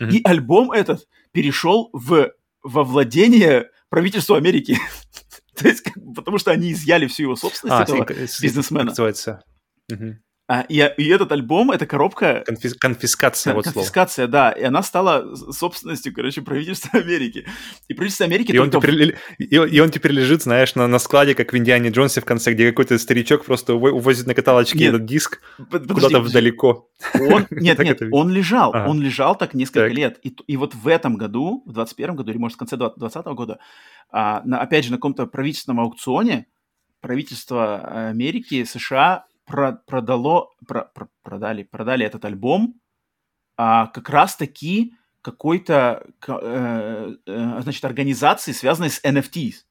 Mm-hmm. И альбом этот перешел в, во владение правительства Америки. [LAUGHS] То есть, потому что они изъяли всю его собственность а, этого бизнесмена. Называется. Угу. А, и, и этот альбом, эта коробка... Конфис, конфискация, вот Конфискация, слово. да. И она стала собственностью, короче, правительства [LAUGHS] Америки. И правительство Америки... И, только... он, теперь, и, и он теперь лежит, знаешь, на, на складе, как в Индиане Джонсе в конце, где какой-то старичок просто увозит на каталочке нет, этот диск куда-то вдалеко. Он, [LAUGHS] нет, нет, он лежал. Ага. Он лежал так несколько так. лет. И, и вот в этом году, в 21 году, или, может, в конце 2020 года, а, на, опять же, на каком-то правительственном аукционе правительство Америки, США про продало, про, про, продали, продали этот альбом а, как раз-таки какой-то, э, э, значит, организации, связанной с NFTs.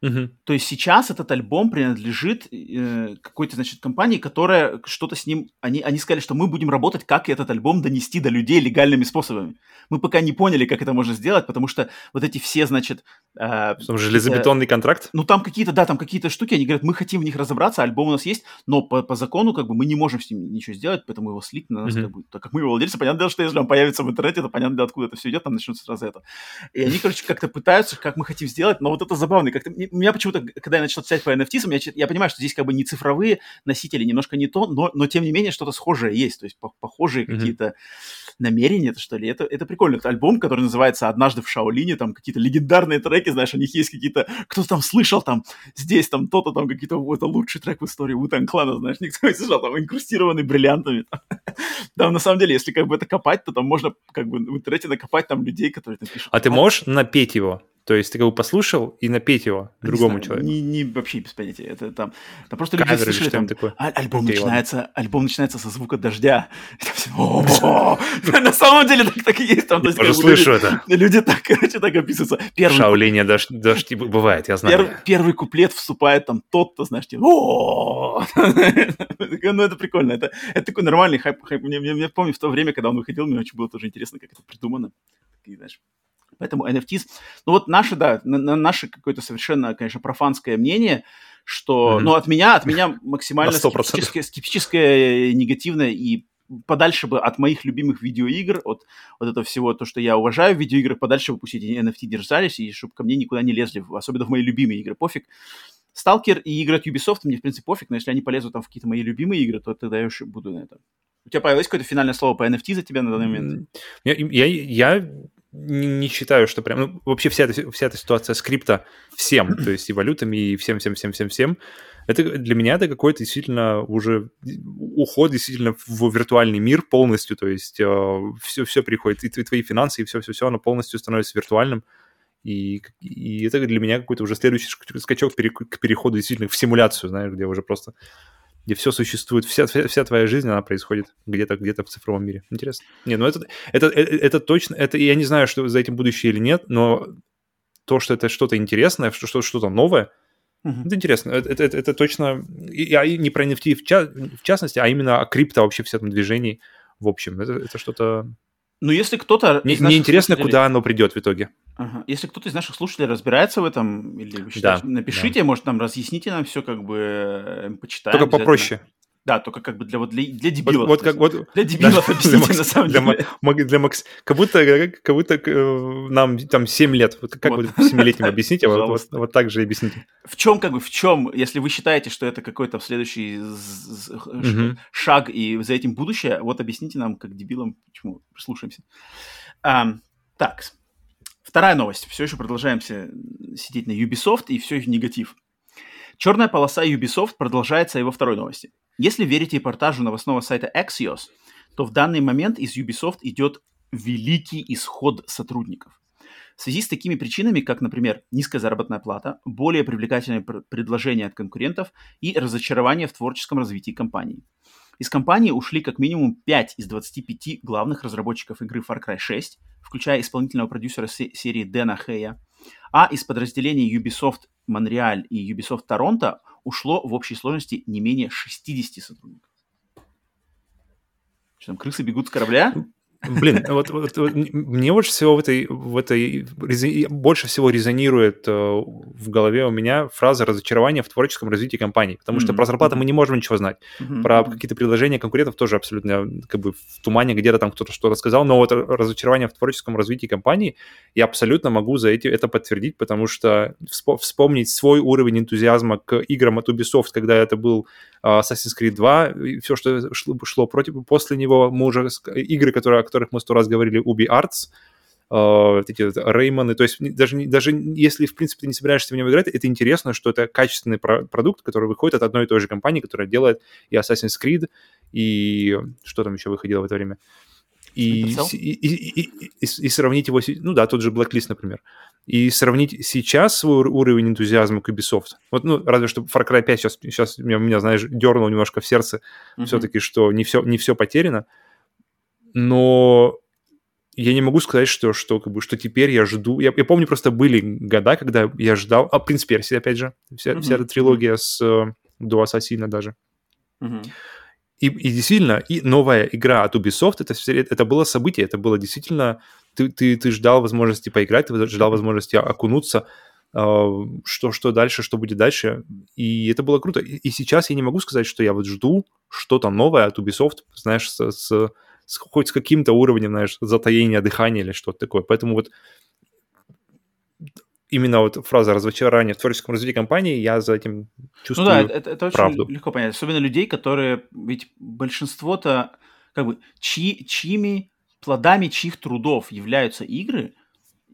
Угу. То есть сейчас этот альбом принадлежит э, какой-то, значит, компании, которая что-то с ним... Они, они сказали, что мы будем работать, как этот альбом донести до людей легальными способами. Мы пока не поняли, как это можно сделать, потому что вот эти все, значит... Э, там железобетонный э, контракт? Ну, там какие-то, да, там какие-то штуки, они говорят, мы хотим в них разобраться, альбом у нас есть, но по, по закону, как бы, мы не можем с ним ничего сделать, поэтому его слить на нас, угу. как бы, так как мы его владельцы, понятно дело, что если он появится в интернете, то понятно, откуда это все идет, там начнется сразу это. И они, короче, как-то пытаются, как мы хотим сделать, но вот это забавно, как-то у меня почему-то, когда я начал читать по NFT, я, я понимаю, что здесь как бы не цифровые носители, немножко не то, но, но тем не менее что-то схожее есть, то есть похожие mm-hmm. какие-то намерения, это что ли. Это, это прикольно. Это альбом, который называется «Однажды в Шаолине», там какие-то легендарные треки, знаешь, у них есть какие-то... Кто-то там слышал, там, здесь, там, то-то, там, какие-то... Это лучший трек в истории Вутан Клана, знаешь, никто не слышал, там, инкрустированный бриллиантами. [LAUGHS] Там, на самом деле, если как бы это копать, то там можно как бы в интернете накопать там людей, которые там пишут. А ты можешь напеть его? То есть ты как бы послушал и напеть его не другому знаю, человеку. Не, не вообще без понятия. Это там, там просто люди слышали, там, такое. А, альбом начинается, альбом начинается со звука дождя. [LAUGHS] На самом деле так и есть. Я слышу это. Люди так, короче, так описываются. В Шаолине дождь бывает, я знаю. Первый куплет вступает там тот-то, знаешь, типа, [LAUGHS] ну это прикольно. Это такой нормальный хайп. Я помню в то время, когда он выходил, мне очень было тоже интересно, как это придумано. Такие, знаешь, Поэтому NFTs, ну вот наше, да, на, на наше какое-то совершенно, конечно, профанское мнение, что, mm-hmm. ну от меня, от меня максимально скептическое, скептическое, негативное и подальше бы от моих любимых видеоигр, от вот этого всего, то, что я уважаю в видеоиграх, подальше бы пусть эти NFT держались, и чтобы ко мне никуда не лезли, особенно в мои любимые игры, пофиг. Сталкер и игры от Ubisoft мне, в принципе, пофиг, но если они полезут там в какие-то мои любимые игры, то тогда я уж буду на это. У тебя появилось какое-то финальное слово по NFT за тебя на данный момент? Я, я, я не, не считаю, что прям... Ну, вообще вся эта, вся эта ситуация скрипта всем, [CLEARS THROAT] то есть и валютами, и всем-всем-всем-всем-всем, это для меня это какой-то действительно уже уход действительно в виртуальный мир полностью, то есть э, все, все приходит, и твои финансы, и все-все-все, оно полностью становится виртуальным. И, и это для меня какой-то уже следующий скачок к переходу действительно в симуляцию, знаешь, где уже просто где все существует, вся, вся, вся твоя жизнь, она происходит где-то где-то в цифровом мире. Интересно. Не, ну это, это, это, это точно, это я не знаю, что за этим будущее или нет, но то, что это что-то интересное, что, что-то новое, uh-huh. это интересно. Это, это, это, это точно, я не про NFT в, ча- в частности, а именно о крипто вообще в этом движении в общем. Это, это что-то ну, если кто-то... Мне, мне интересно, слушателей... куда оно придет в итоге. Ага. Если кто-то из наших слушателей разбирается в этом, или считаете, да, напишите, да. может, нам разъясните нам все, как бы э, почитаем. Только попроще. Да, только как бы для вот для, для дебилов. Вот, вот как вот для дебилов [LAUGHS] да, объясните для, на самом для, деле. Для, для Макс, как будто как будто э, нам там 7 лет. Вот как вот. вы 7-летним [LAUGHS] объясните, вот, вот, вот так же объясните. В чем как бы в чем, если вы считаете, что это какой-то следующий угу. шаг и за этим будущее, вот объясните нам как дебилам, почему прислушаемся. А, так, вторая новость. Все еще продолжаемся сидеть на Ubisoft и все еще негатив. Черная полоса Ubisoft продолжается и во второй новости. Если верить репортажу новостного сайта Axios, то в данный момент из Ubisoft идет великий исход сотрудников. В связи с такими причинами, как, например, низкая заработная плата, более привлекательные предложения от конкурентов и разочарование в творческом развитии компании. Из компании ушли как минимум 5 из 25 главных разработчиков игры Far Cry 6, включая исполнительного продюсера серии Дэна Хэя, а из подразделений Ubisoft Монреаль и Ubisoft Торонто ушло в общей сложности не менее 60 сотрудников. Что там, крысы бегут с корабля? Блин, вот, вот, вот мне больше всего в этой, в этой больше всего резонирует э, в голове у меня фраза разочарования в творческом развитии компании, потому mm-hmm. что про зарплату мы не можем ничего знать, mm-hmm. про какие-то предложения конкурентов тоже абсолютно как бы в тумане где-то там кто-то что-то сказал, но вот разочарование в творческом развитии компании я абсолютно могу за эти, это подтвердить, потому что вспомнить свой уровень энтузиазма к играм от Ubisoft, когда это был Assassin's Creed 2, и все, что шло, шло против, после него, мы уже игры, которые, о которых мы сто раз говорили, Ubi Arts, Uh, вот эти вот Реймоны, то есть даже, даже если, в принципе, ты не собираешься в него играть, это интересно, что это качественный про- продукт, который выходит от одной и той же компании, которая делает и Assassin's Creed, и что там еще выходило в это время? И, и, и, и, и, и сравнить его, ну да, тот же Blacklist, например, и сравнить сейчас свой уровень энтузиазма к Ubisoft. Вот, ну, разве что Far Cry 5 сейчас, сейчас меня, меня, знаешь, дернул немножко в сердце mm-hmm. все-таки, что не все, не все потеряно, но я не могу сказать, что, что, как бы, что теперь я жду... Я, я помню, просто были года, когда я ждал... А, «Принц Персии», опять же. Вся, mm-hmm. вся эта трилогия с э, до Ассасина даже. Mm-hmm. И, и действительно, и новая игра от Ubisoft, это, это было событие, это было действительно... Ты, ты, ты ждал возможности поиграть, ты ждал возможности окунуться, э, что, что дальше, что будет дальше. И это было круто. И, и сейчас я не могу сказать, что я вот жду что-то новое от Ubisoft, знаешь, с, с с, хоть с каким-то уровнем, знаешь, затаения дыхания или что-то такое. Поэтому вот именно вот фраза разочарования в творческом развитии компании, я за этим чувствую Ну да, это, это очень правду. легко понять. Особенно людей, которые, ведь большинство-то, как бы, чьи, чьими плодами чьих трудов являются игры,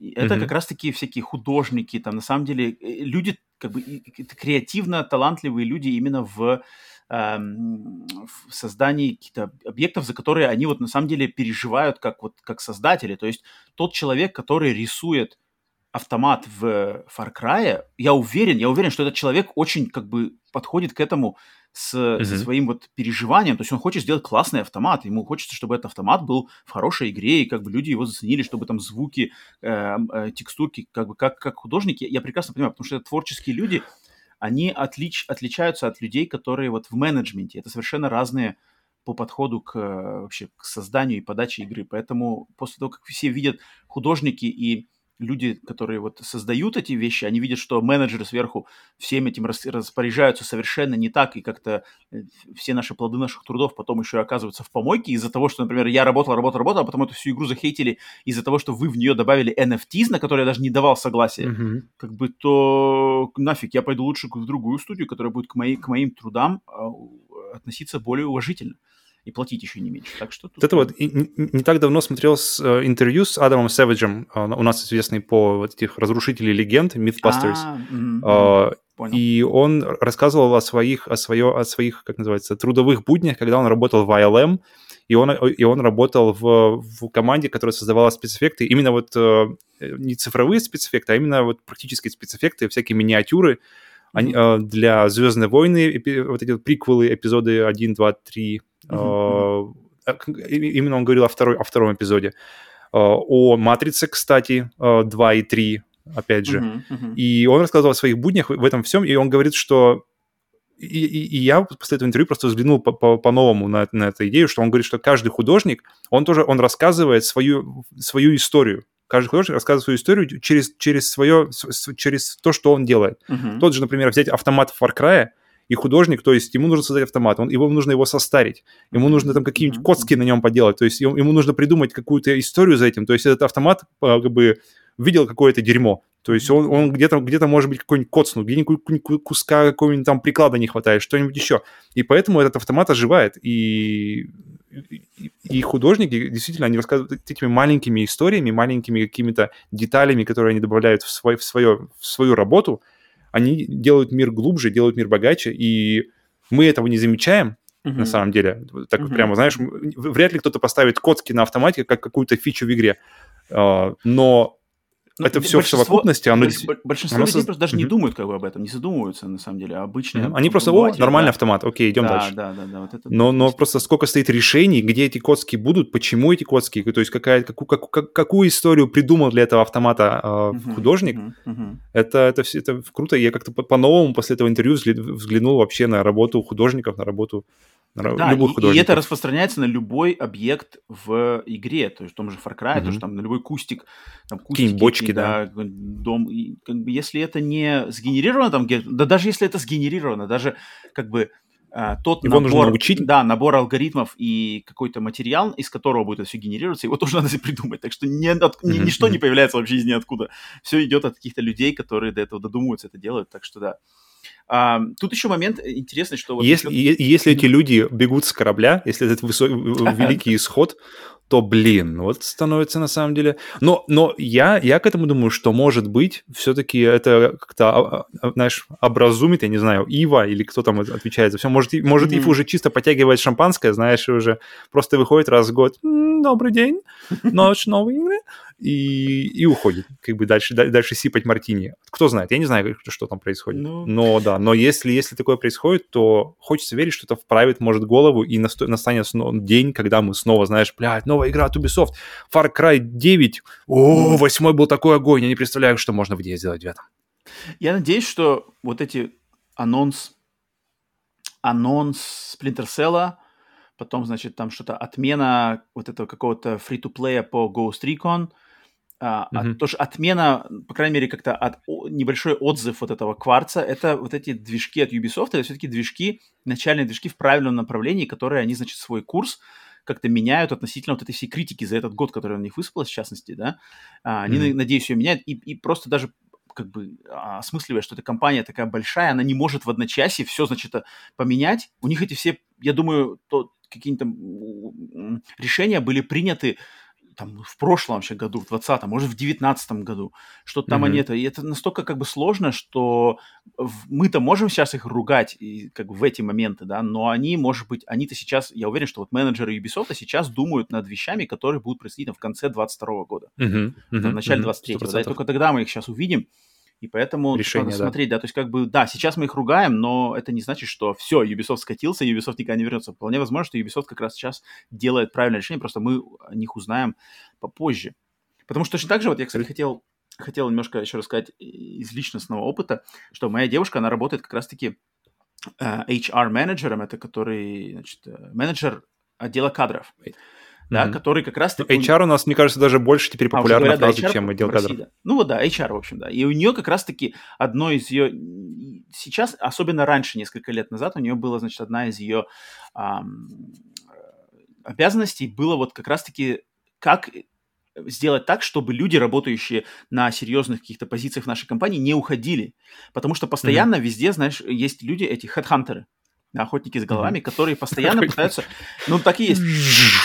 это mm-hmm. как раз-таки всякие художники, там, на самом деле, э, люди, как бы, креативно талантливые люди именно в Эм, в создании каких-то объектов, за которые они вот на самом деле переживают как вот как создатели. То есть тот человек, который рисует автомат в Far Cry, я уверен, я уверен, что этот человек очень как бы подходит к этому с, mm-hmm. со своим вот переживанием. То есть он хочет сделать классный автомат, ему хочется, чтобы этот автомат был в хорошей игре, и как бы люди его заценили, чтобы там звуки, э, э, текстурки, как бы как, как художники. Я прекрасно понимаю, потому что это творческие люди, они отлич, отличаются от людей, которые вот в менеджменте. Это совершенно разные по подходу к вообще к созданию и подаче игры. Поэтому после того, как все видят художники и люди, которые вот создают эти вещи, они видят, что менеджеры сверху всем этим распоряжаются совершенно не так, и как-то э, все наши плоды наших трудов потом еще оказываются в помойке из-за того, что, например, я работал, работал, работал, а потом эту всю игру захейтили из-за того, что вы в нее добавили NFTs, на которые я даже не давал согласия, mm-hmm. как бы то нафиг, я пойду лучше в другую студию, которая будет к, моей, к моим трудам а, относиться более уважительно и платить еще не меньше. Так что тут... Это вот не, не так давно смотрел с, э, интервью с Адамом Сэвиджем, э, у нас известный по вот этих разрушителей легенд, Mythbusters. А, mm-hmm. э, и он рассказывал о своих, о, свое, о своих, как называется, трудовых буднях, когда он работал в ILM, и он, и он работал в, в команде, которая создавала спецэффекты, именно вот э, не цифровые спецэффекты, а именно вот практические спецэффекты, всякие миниатюры, они, э, для «Звездные войны», вот эти вот приквелы, эпизоды 1, 2, 3, Uh-huh. Именно он говорил о, второй, о втором эпизоде. А, о «Матрице», кстати, 2 и 3, опять же. Uh-huh, uh-huh. И он рассказывал о своих буднях в этом всем, и он говорит, что... И, и, и я после этого интервью просто взглянул по-новому на, на эту идею, что он говорит, что каждый художник, он тоже, он рассказывает свою, свою историю. Каждый художник рассказывает свою историю через, через, свое, через то, что он делает. Uh-huh. Тот же, например, взять автомат в Far Cry, и художник, то есть ему нужно создать автомат, он, ему нужно его состарить, ему нужно там какие-нибудь коцки на нем поделать, то есть ему, ему нужно придумать какую-то историю за этим, то есть этот автомат а, как бы видел какое-то дерьмо, то есть он, он где-то, где-то может быть какой-нибудь коцнут, где-нибудь куска какого-нибудь там приклада не хватает, что-нибудь еще. И поэтому этот автомат оживает. И, и, художники действительно, они рассказывают этими маленькими историями, маленькими какими-то деталями, которые они добавляют в, свой, в, свое, в свою работу – они делают мир глубже, делают мир богаче, и мы этого не замечаем, uh-huh. на самом деле. Так uh-huh. прямо, знаешь, вряд ли кто-то поставит коцки на автомате как какую-то фичу в игре. Uh, но это все в совокупности. Оно, большинство оно людей со... просто даже не думают как бы об этом, не задумываются на самом деле. Mm-hmm. Они просто, о, нормальный автомат, окей, идем да, дальше. Да, да, да. Вот это но, но просто сколько стоит решений, где эти коцки будут, почему эти коцки, то есть какая, какую, как, какую историю придумал для этого автомата э, художник. Это, это, все, это круто. Я как-то по- по-новому после этого интервью взглянул вообще на работу художников, на работу да, любых и, и это распространяется на любой объект в игре, то есть в том же Far Cry, mm-hmm. то есть там на любой кустик, там кустики, бочки, да, да, дом, и, как бы, если это не сгенерировано там, да даже если это сгенерировано, даже как бы а, тот его набор, научить. Да, набор алгоритмов и какой-то материал, из которого будет это все генерироваться, его [LAUGHS] тоже надо придумать. Так что ни, от, ни, ничто не появляется вообще из ниоткуда. Все идет от каких-то людей, которые до этого додумываются, это делают. Так что да. А, тут еще момент интересный, что... Вот если, насчет... если эти люди бегут с корабля, если этот высок... [LAUGHS] великий исход, то, блин, вот становится на самом деле... Но, но я, я к этому думаю, что, может быть, все-таки это как-то, а, а, знаешь, образумит, я не знаю, Ива или кто там отвечает за все. Может, может mm-hmm. Ив уже чисто подтягивает шампанское, знаешь, и уже просто выходит раз в год. Добрый день, ночь, новые игры и, и уходит, как бы дальше, дальше сипать мартини. Кто знает, я не знаю, что там происходит. Ну... Но да, но если, если такое происходит, то хочется верить, что это вправит, может, голову, и насто... настанет день, когда мы снова, знаешь, блядь, новая игра от Ubisoft, Far Cry 9, о, восьмой был такой огонь, я не представляю, что можно в ней сделать в этом. Я надеюсь, что вот эти анонс, анонс Splinter Cell, потом, значит, там что-то отмена вот этого какого-то free-to-play по Ghost Recon – а, mm-hmm. тоже отмена, по крайней мере, как-то от, о, небольшой отзыв вот этого кварца, это вот эти движки от Ubisoft, это все-таки движки, начальные движки в правильном направлении, которые они, значит, свой курс как-то меняют относительно вот этой всей критики за этот год, который на них высыпалась, в частности, да, а, они, mm-hmm. надеюсь, ее меняют, и, и просто даже как бы а, осмысливая, что эта компания такая большая, она не может в одночасье все, значит, поменять. У них эти все, я думаю, то какие-то решения были приняты там, в прошлом вообще году, в 20-м, может, в 19-м году, что-то там mm-hmm. они это... И это настолько как бы сложно, что мы-то можем сейчас их ругать и, как бы в эти моменты, да, но они, может быть, они-то сейчас, я уверен, что вот менеджеры Ubisoft сейчас думают над вещами, которые будут происходить там, в конце 22 года, mm-hmm. Mm-hmm. в начале mm-hmm. 23-го, да, и только тогда мы их сейчас увидим, и поэтому Решение, надо смотреть, да. да, то есть как бы, да, сейчас мы их ругаем, но это не значит, что все, Ubisoft скатился, Ubisoft никогда не вернется. Вполне возможно, что Ubisoft как раз сейчас делает правильное решение, просто мы о них узнаем попозже. Потому что точно так же, вот я, кстати, хотел, хотел немножко еще рассказать из личностного опыта, что моя девушка, она работает как раз-таки э, HR-менеджером, это который, значит, э, менеджер отдела кадров да, mm-hmm. который как раз... Ну, HR у нас, мне кажется, даже больше теперь популярна а, фраза, да, чем отдел кадров. Да. Ну вот да, HR, в общем, да. И у нее как раз-таки одно из ее... Сейчас, особенно раньше, несколько лет назад, у нее была, значит, одна из ее ам, обязанностей было вот как раз-таки как сделать так, чтобы люди, работающие на серьезных каких-то позициях в нашей компании, не уходили. Потому что постоянно mm-hmm. везде, знаешь, есть люди, эти хедхантеры, охотники с головами, которые постоянно пытаются... Ну, так [LAUGHS] и есть.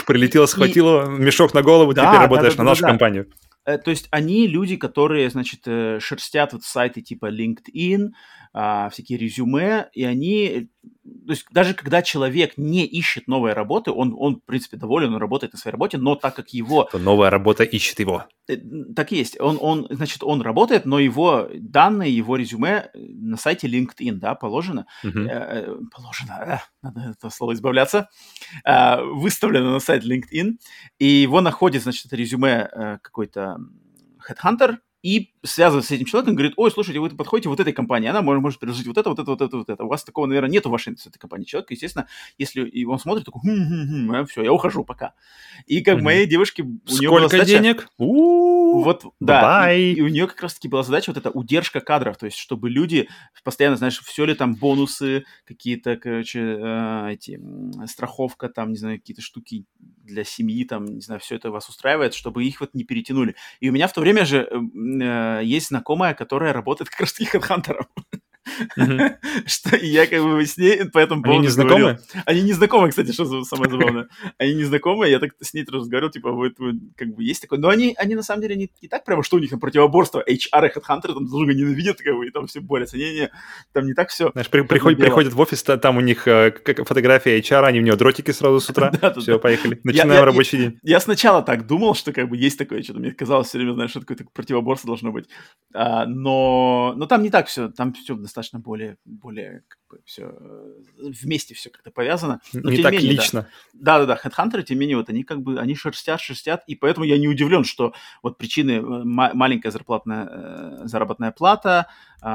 Прилетело, схватило мешок на голову, теперь работаешь на нашу компанию. Э, то есть они люди, которые, значит, э, шерстят вот сайты типа LinkedIn, а, всякие резюме, и они, то есть даже когда человек не ищет новой работы, он, он в принципе, доволен, он работает на своей работе, но так как его... То новая работа ищет его. Э, так и есть. Он, он, значит, он работает, но его данные, его резюме на сайте LinkedIn, да, положено, угу. э, положено, э, надо это слово избавляться, э, выставлено на сайт LinkedIn, и его находит, значит, это резюме э, какой-то headhunter, и связывается с этим человеком, говорит, ой, слушайте, вы подходите вот этой компании, она может, может предложить вот это, вот это, вот это, вот это. У вас такого, наверное, нет в вашей с этой компании человека. Естественно, если и он смотрит, такой, хм, хм, хм, а, все, я ухожу пока. И как mm-hmm. моей девушке... У Сколько нее была задача, денег? У-у-у, вот, да. И, и у нее как раз-таки была задача вот эта удержка кадров, то есть чтобы люди постоянно, знаешь, все ли там бонусы, какие-то, короче, э, эти, страховка, там, не знаю, какие-то штуки для семьи, там, не знаю, все это вас устраивает, чтобы их вот не перетянули. И у меня в то время же э, есть знакомая, которая работает как раз-таки хедхантером. [LAUGHS] Что я как бы с ней по этому поводу Они не знакомы? Они не знакомы, кстати, что самое забавное. Они не знакомы, я так с ней разговаривал, типа, вот как бы есть такое. Но они, они на самом деле не, не так прямо, что у них там противоборство. HR и HeadHunter там друг друга ненавидят, как бы, и там все борются. Не-не, там не так все. Знаешь, при, приходят, приходят в офис, там у них э, как фотография HR, они у него дротики сразу с утра. [LAUGHS] Все, поехали. Начинаем рабочий день. Я сначала так думал, что как бы есть такое, что-то мне казалось все время, знаешь, что такое противоборство должно быть. А, но, но там не так все, там все достаточно достаточно более, более как бы все э, вместе все как-то повязано. Но, не так менее, лично. Да, да, да, хедхантеры, тем не менее, вот они как бы, они шерстят, шерстят, и поэтому я не удивлен, что вот причины э, маленькая зарплатная, э, заработная плата, э,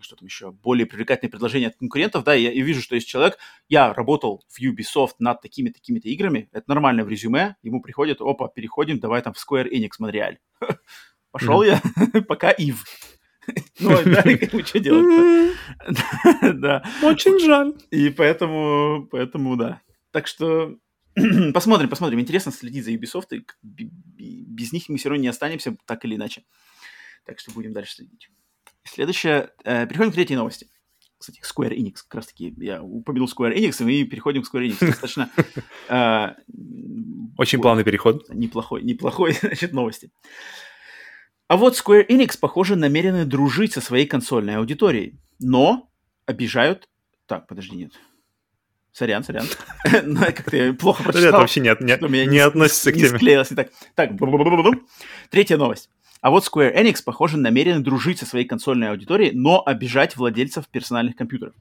что там еще, более привлекательные предложения от конкурентов, да, я, я вижу, что есть человек, я работал в Ubisoft над такими-такими-то играми, это нормально в резюме, ему приходит, опа, переходим, давай там в Square Enix Монреаль. [LAUGHS] Пошел я, [LAUGHS] пока Ив. Ну, да, [LAUGHS] что делать Да. Очень жаль. И поэтому, поэтому, да. Так что [CLEARS THROAT] посмотрим, посмотрим. Интересно следить за Ubisoft, и без них мы все равно не останемся, так или иначе. Так что будем дальше следить. Следующее. Э, переходим к третьей новости. Кстати, Square Enix, как раз таки. Я упомянул Square Enix, и мы переходим к Square Enix. Достаточно... [LAUGHS] Э, Очень плавный переход. Неплохой, неплохой, [LAUGHS] значит, новости. А вот Square Enix, похоже, намерены дружить со своей консольной аудиторией, но обижают... Так, подожди, нет. Сорян, сорян. [LAUGHS] Ну, как-то я плохо прочитал. Это вообще не, не, не относится к теме. Не склеилось. Так, так. Третья новость. А вот Square Enix, похоже, намерены дружить со своей консольной аудиторией, но обижать владельцев персональных компьютеров.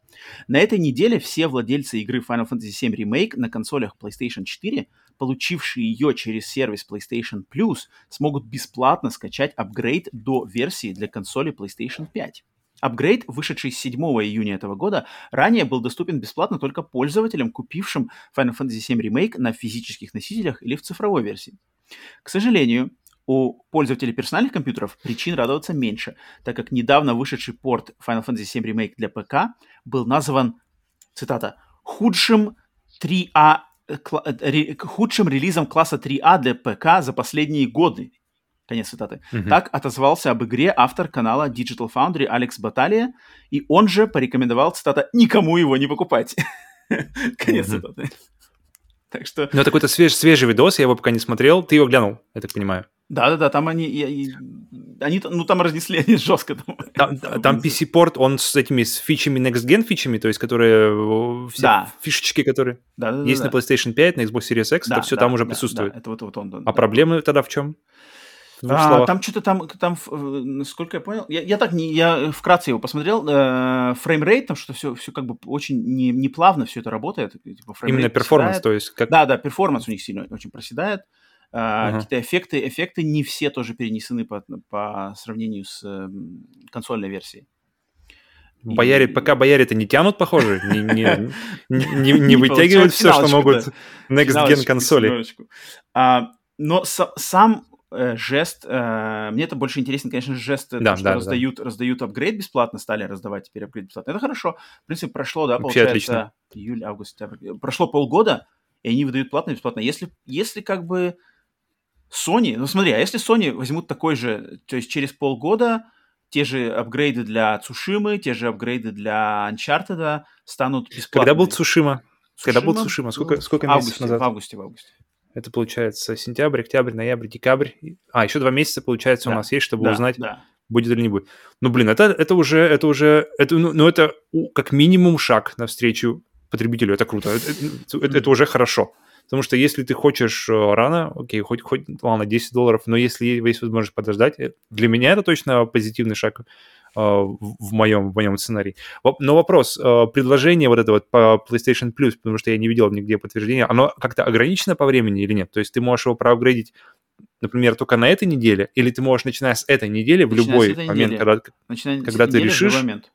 На этой неделе все владельцы игры Final Fantasy VII Remake на консолях PlayStation 4, получившие ее через сервис PlayStation Plus, смогут бесплатно скачать апгрейд до версии для консоли PlayStation 5. Апгрейд, вышедший 7 июня этого года, ранее был доступен бесплатно только пользователям, купившим Final Fantasy VII Remake на физических носителях или в цифровой версии. К сожалению, у пользователей персональных компьютеров причин радоваться меньше, так как недавно вышедший порт Final Fantasy VII Remake для ПК был назван, цитата, худшим 3А э, э, худшим релизом класса 3А для ПК за последние годы. Конец цитаты. Uh-huh. Так отозвался об игре автор канала Digital Foundry Алекс Баталия, и он же порекомендовал, цитата, никому его не покупать. [LAUGHS] Конец uh-huh. цитаты. Так что... Ну, это какой-то свеж, свежий видос, я его пока не смотрел. Ты его глянул, я так понимаю. Да-да-да, там они, я, они, ну там разнесли [LAUGHS] они жестко. Там, там, там PC-порт, он с этими с фичами, Next Gen фичами, то есть которые, все да. фишечки, которые да, да, есть да, на PlayStation 5, на Xbox Series X, да, это все да, там уже да, присутствует. Да, это вот, вот он. А да. проблемы тогда в чем? А, там что-то там, там, насколько я понял, я, я так не, я вкратце его посмотрел, э, frame rate, там что все, все как бы очень не, не плавно все это работает. Типа, Именно performance, то есть как... Да, да, performance у них сильно очень проседает. Uh, uh-huh. Какие-то эффекты, эффекты не все тоже перенесены по, по сравнению с э, консольной версией. Бояре, и... пока бояре-то не тянут, похоже, не, не, [LAUGHS] не, не вытягивают все, что могут Next Gen консоли. А, но сам э, жест, э, мне это больше интересен, конечно, жест, да, что да, раздают, да. раздают апгрейд бесплатно, стали раздавать теперь апгрейд бесплатно. Это хорошо. В принципе, прошло, да, Вообще получается, отлично. июль, август. Прошло полгода, и они выдают платно и бесплатно. Если, если как бы Sony, ну смотри, а если Sony возьмут такой же, то есть через полгода те же апгрейды для Цушимы, те же апгрейды для Uncharted станут бесплатными. Когда был Цушима? Когда был Цушима? Сколько, сколько месяцев августе, назад? В августе, в августе. Это получается сентябрь, октябрь, ноябрь, декабрь. А, еще два месяца, получается, да. у нас есть, чтобы да, узнать, да. будет или не будет. Ну, блин, это, это уже, это уже, это, ну, ну, это как минимум шаг навстречу потребителю. Это круто. Это, это, это уже хорошо. Потому что если ты хочешь э, рано, окей, хоть, хоть ладно, 10 долларов, но если есть возможность подождать, э, для меня это точно позитивный шаг э, в моем, в моем сценарии. Но вопрос, предложение вот это вот по PlayStation Plus, потому что я не видел нигде подтверждения, оно как-то ограничено по времени или нет? То есть ты можешь его проапгрейдить, например, только на этой неделе, или ты можешь, начиная с этой недели, в любой момент, когда, когда ты решишь... Момент.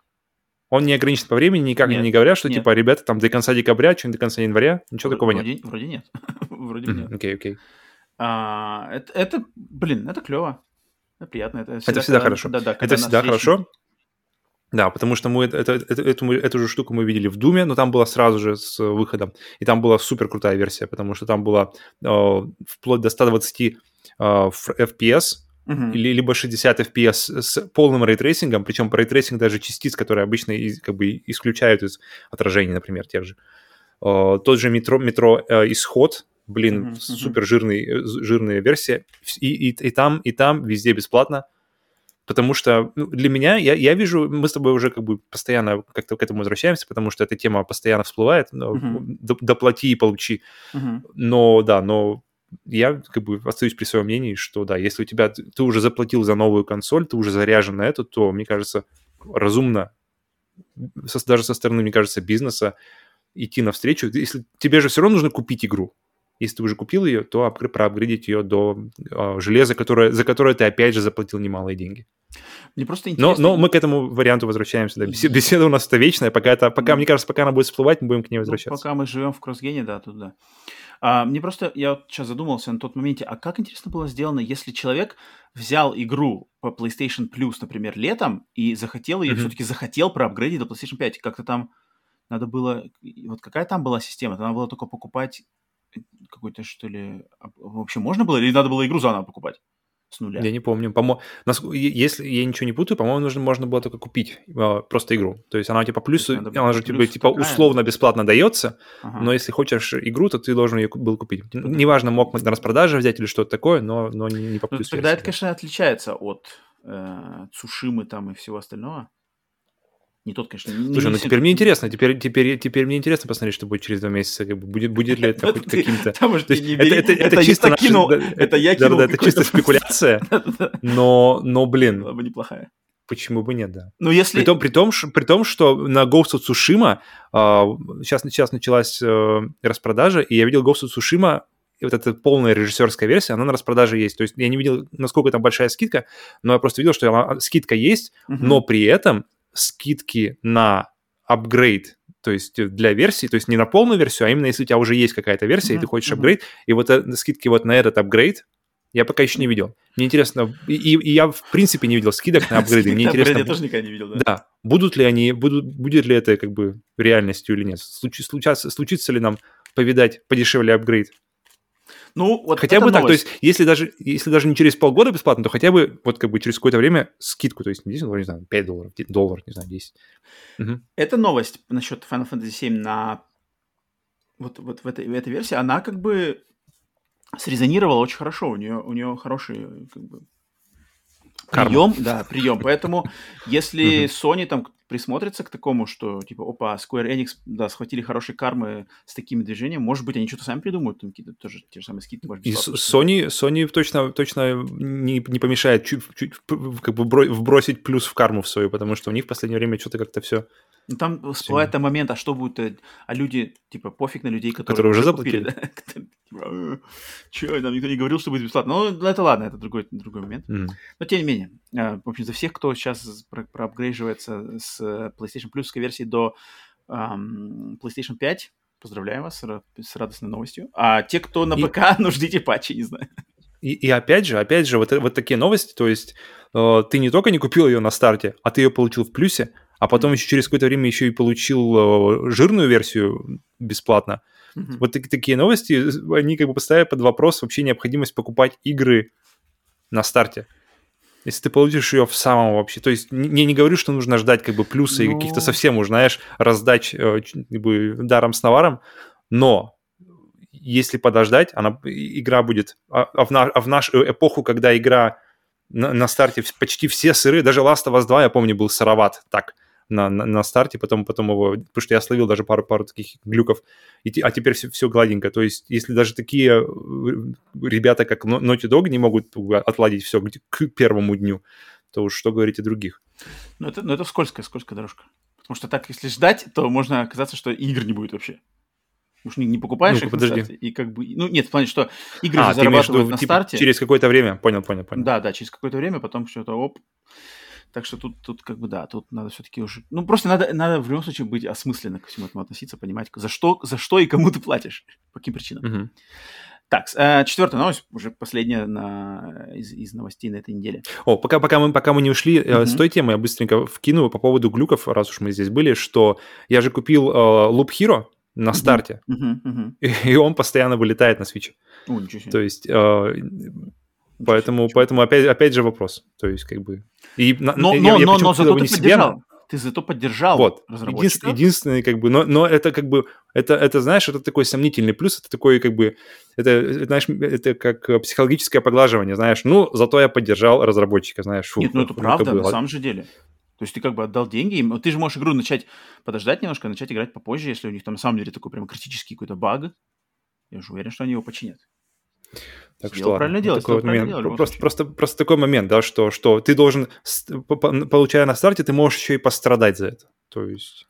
Он не ограничен по времени, никак нет, не говорят, что нет. типа, ребята, там до конца декабря, что-нибудь до конца января, ничего такого вроде, нет. Вроде нет. [LAUGHS] вроде нет. Окей, окей. А, это, это, блин, это клево. Это приятно. Это всегда, это всегда когда, хорошо. Да, да, это всегда хорошо. Да, потому что мы это, это, это, эту, эту же штуку мы видели в Doom 'е, но там была сразу же с выходом. И там была супер крутая версия, потому что там была э, вплоть до 120 э, FPS, Или, либо 60 FPS с полным ray tracing 'ом, причем ray tracing даже частиц, которые обычно из, как бы исключают из отражений, например, тех же. Uh, тот же Metro, Metro uh, Исход, блин, uh-huh. супер жирный, э, жирная версия, и, и, и там, и там везде бесплатно, потому что ну, для меня, я, я вижу, мы с тобой уже как бы постоянно как-то к этому возвращаемся, потому что эта тема постоянно всплывает, uh-huh. доплати и получи, uh-huh. но да, но я как бы остаюсь при своем мнении, что да, если у тебя ты уже заплатил за новую консоль, ты уже заряжен на это, то, мне кажется, разумно даже со стороны, мне кажется, бизнеса идти навстречу. Если тебе же все равно нужно купить игру. Если ты уже купил ее, то проапгрейдить ее до э, железа, которое, за которое ты опять же заплатил немалые деньги. Мне просто интересно... Но, но мы к этому варианту возвращаемся. Да. Беседа у нас-то вечная. Пока, это, пока мне кажется, пока она будет всплывать, мы будем к ней ну, возвращаться. Ну, пока мы живем в кроссгене, да, тут да. А, мне просто, я вот сейчас задумался на тот моменте, а как интересно было сделано, если человек взял игру по PlayStation Plus, например, летом, и захотел ее, mm-hmm. все-таки захотел проапгрейдить до PlayStation 5, как-то там надо было... Вот какая там была система? Надо было только покупать какой-то, что ли... Вообще можно было? Или надо было игру заново покупать? с нуля. Я не помню. По если я ничего не путаю, по-моему, нужно можно было только купить э, просто игру. То есть она типа плюс, она же тебе типа условно бесплатно дается, ага. но если хочешь игру, то ты должен ее был купить. Неважно, мог на распродаже взять или что-то такое, но, но не, не по плюсу. Ну, тогда это, конечно, отличается от э, Цушимы там и всего остального. Не тот, конечно. Не, Слушай, не ну теперь мне интересно, теперь, теперь, теперь мне интересно посмотреть, что будет через два месяца. Как бы, будет, будет ли это хоть [LAUGHS] каким-то... Это, чисто кинул, это я кинул. это чисто спекуляция, [LAUGHS] но, но, блин. Была бы неплохая. Почему бы нет, да. Ну, если... При том, при том, при том что на Ghost of Tsushima э, сейчас, сейчас началась э, распродажа, и я видел Ghost of Tsushima, и вот эта полная режиссерская версия, она на распродаже есть. То есть я не видел, насколько там большая скидка, но я просто видел, что она, скидка есть, uh-huh. но при этом скидки на апгрейд, то есть для версии, то есть не на полную версию, а именно если у тебя уже есть какая-то версия, mm-hmm. и ты хочешь апгрейд, и вот это, скидки вот на этот апгрейд я пока еще не видел. Мне интересно, и, и я в принципе не видел скидок на [LAUGHS] апгрейды. Мне интересно, я тоже никогда не видел, да. Да, будут ли они, будут, будет ли это как бы реальностью или нет? Случится ли нам повидать подешевле апгрейд? Ну, вот хотя бы новость. так, то есть если даже, если даже не через полгода бесплатно, то хотя бы вот как бы через какое-то время скидку, то есть не 10 долларов, не знаю, 5 долларов, доллар, не знаю, 10. Угу. Эта новость насчет Final Fantasy 7 на вот, вот в, этой, в этой версии, она как бы срезонировала очень хорошо, у нее, у нее хороший как бы, прием, да, прием. Поэтому, если Sony там присмотрится к такому, что типа, опа, Square Enix, да, схватили хорошие кармы с такими движениями, может быть, они что-то сами придумают, там какие-то тоже те же самые скидки, может. И Sony, Sony точно, точно не, не помешает чуть, чуть как бы вбросить плюс в карму в свою, потому что у них в последнее время что-то как-то все ну, там всплывает там момент, а что будет, э, а люди, типа, пофиг на людей, которые, которые уже заплатили. да? [LAUGHS] типа, «Э, Че, нам никто не говорил, что будет бесплатно. Ну, это ладно, это другой, другой момент. Mm. Но, тем не менее, э, в общем, за всех, кто сейчас про проапгрейживается с PlayStation Plus версии до um, PlayStation 5, поздравляю вас с, радостной новостью. А те, кто на ПК, и... [LAUGHS] ну, ждите патчи, не знаю. И, и опять же, опять же, вот, вот такие новости, то есть э, ты не только не купил ее на старте, а ты ее получил в плюсе, а потом еще через какое-то время еще и получил э, жирную версию бесплатно. Mm-hmm. Вот так, такие новости, они как бы поставят под вопрос вообще необходимость покупать игры на старте. Если ты получишь ее в самом вообще, то есть не, не говорю, что нужно ждать как бы плюсы но... и каких-то совсем уж, знаешь, раздач э, как бы даром с наваром, но если подождать, она, игра будет, а, а, в, на, а в нашу эпоху, когда игра на, на старте почти все сыры, даже Last of Us 2, я помню, был сыроват, так, на, на, на старте, потом, потом его, потому что я словил даже пару-пару таких глюков, и, а теперь все, все гладенько. То есть, если даже такие э, ребята, как Naughty Dog, не могут отладить все к первому дню, то уж что говорить о других. Ну, это, ну, это скользкая, скользкая дорожка. Потому что так, если ждать, то можно оказаться, что игр не будет вообще. Уж не, не покупаешь ну их подожди. на старте, и как бы... Ну, нет, в плане, что игры а, зарабатывают виду, на типа, старте. через какое-то время, понял, понял, понял. Да, да, через какое-то время, потом что-то, оп, так что тут, тут как бы да, тут надо все-таки уже... Ну, просто надо, надо в любом случае быть осмысленно ко всему этому относиться, понимать, за что, за что и кому ты платишь, [LAUGHS] по каким причинам. Угу. Так, э, четвертая новость, уже последняя на, из, из новостей на этой неделе. О, пока, пока, мы, пока мы не ушли mm-hmm. с той темы, я быстренько вкину по поводу глюков, раз уж мы здесь были, что я же купил э, Loop Hero на старте, mm-hmm. Mm-hmm. И, и он постоянно вылетает на свече. Себе. То есть э, Поэтому, поэтому опять, опять же вопрос. То есть, как бы... И, но, но, я, но, но зато ты поддержал. Себя, ты зато поддержал вот. Единственный, единственный, как бы, но, но это как бы, это, это, знаешь, это такой сомнительный плюс, это такой, как бы, это, знаешь, это как психологическое поглаживание, знаешь, ну, зато я поддержал разработчика, знаешь. Фу, Нет, ну это правда, на самом же деле. То есть ты как бы отдал деньги им, ты же можешь игру начать подождать немножко, начать играть попозже, если у них там на самом деле такой прям критический какой-то баг. Я же уверен, что они его починят. Так что правильно делать. Такой вот момент. Делали, просто, просто, просто такой момент, да, что, что ты должен, получая на старте, ты можешь еще и пострадать за это. То есть...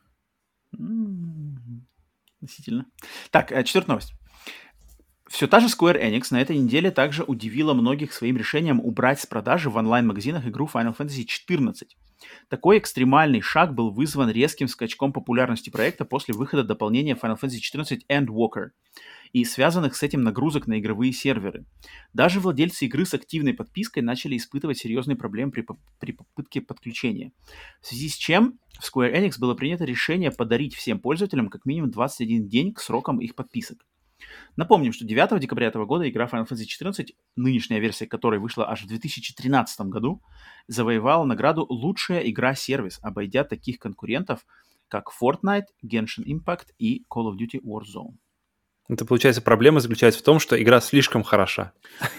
Относительно. Так, э, четвертая новость. Все та же Square Enix на этой неделе также удивила многих своим решением убрать с продажи в онлайн-магазинах игру Final Fantasy XIV. Такой экстремальный шаг был вызван резким скачком популярности проекта после выхода дополнения Final Fantasy XIV Endwalker и связанных с этим нагрузок на игровые серверы. Даже владельцы игры с активной подпиской начали испытывать серьезные проблемы при, при попытке подключения. В связи с чем в Square Enix было принято решение подарить всем пользователям как минимум 21 день к срокам их подписок. Напомним, что 9 декабря этого года игра Final Fantasy XIV, нынешняя версия которой вышла аж в 2013 году, завоевала награду «Лучшая игра-сервис», обойдя таких конкурентов, как Fortnite, Genshin Impact и Call of Duty Warzone. Это, получается, проблема заключается в том, что игра слишком хороша.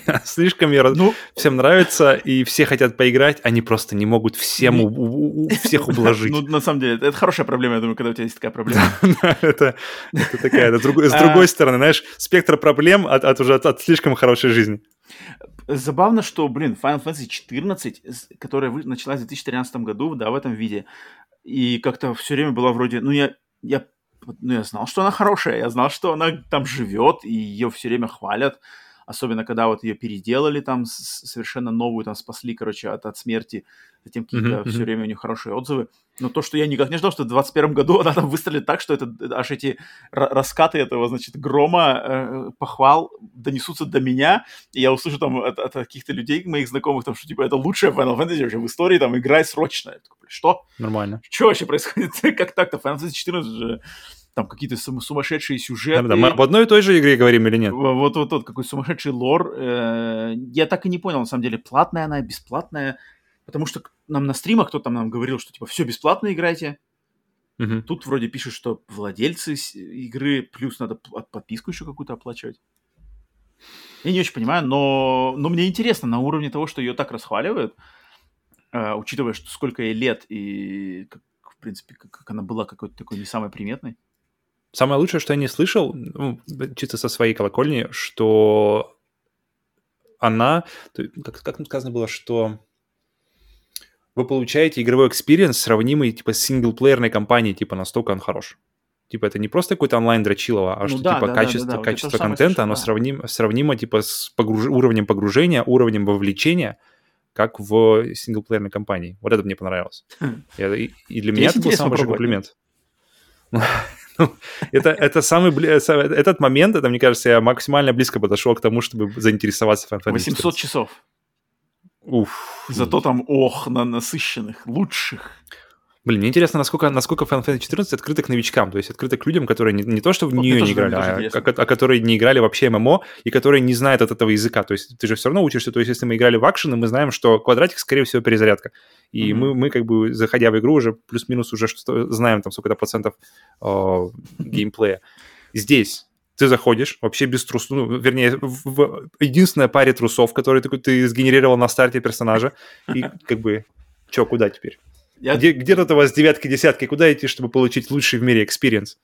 [LAUGHS] слишком ну, всем нравится, и все хотят поиграть, они просто не могут всем у, у, всех ублажить. ну, на самом деле, это хорошая проблема, я думаю, когда у тебя есть такая проблема. [LAUGHS] это, это такая, с другой а. стороны, знаешь, спектр проблем от, от уже от, от слишком хорошей жизни. Забавно, что, блин, Final Fantasy 14, которая началась в 2013 году, да, в этом виде, и как-то все время была вроде, ну, я, я ну, я знал, что она хорошая, я знал, что она там живет, и ее все время хвалят, особенно когда вот ее переделали там совершенно новую, там спасли, короче, от, от смерти, затем какие-то mm-hmm. все время у нее хорошие отзывы. Но то, что я никак не ждал, что в 21 году она там выстрелит так, что это аж эти раскаты этого, значит, грома, э, похвал донесутся до меня, и я услышу там от, от каких-то людей, моих знакомых, там, что типа это лучшая Final Fantasy вообще в истории, там, играй срочно. Я такой, что? Нормально. Что вообще происходит? [LAUGHS] как так-то? Final Fantasy 14 же там какие-то сумасшедшие сюжеты. Да, да, мы об одной и той же игре говорим или нет? Вот, вот, вот, какой сумасшедший лор. Э, я так и не понял, на самом деле, платная она, бесплатная. Потому что нам на стримах кто-то нам говорил, что типа все бесплатно играйте. Угу. Тут вроде пишут, что владельцы игры, плюс надо подписку еще какую-то оплачивать. Я не очень понимаю, но, но мне интересно на уровне того, что ее так расхваливают, э, учитывая, что сколько ей лет и, как, в принципе, как, как она была какой-то такой не самой приметной. Самое лучшее, что я не слышал, ну, чисто со своей колокольни, что она, как, как сказано было, что вы получаете игровой experience, сравнимый типа с single-player 'ной кампанией, типа настолько он хорош. Типа это не просто какой-то онлайн дрочилово, а ну, что да, типа да, качество, да, да, качество вот контента, оно да. сравнимо, сравнимо типа с погруж... уровнем погружения, уровнем вовлечения, как в single-player 'ной кампании. Вот это мне понравилось. Хм. И, и для меня это был самый большой комплимент. [LAUGHS] это, это самый, этот момент, это, мне кажется, я максимально близко подошел к тому, чтобы заинтересоваться Fantasy 800 часов. Уф. Зато там, ох, на насыщенных, лучших. Блин, мне интересно, насколько, насколько Final Fantasy 14 открыто к новичкам, то есть открыто к людям, которые не, не то, что в вот нее не играли, а, а, а которые не играли вообще ММО и которые не знают от этого языка. То есть ты же все равно учишься, то есть если мы играли в акшены, мы знаем, что квадратик, скорее всего, перезарядка. И mm-hmm. мы, мы как бы, заходя в игру, уже плюс-минус уже что знаем там сколько-то процентов о, геймплея. Здесь ты заходишь вообще без трусов, ну, вернее, в, в единственная паре трусов, которые ты, ты сгенерировал на старте персонажа, и как бы, чё, куда теперь? Я... Где, где тут у вас девятки, десятки? Куда идти, чтобы получить лучший в мире experience?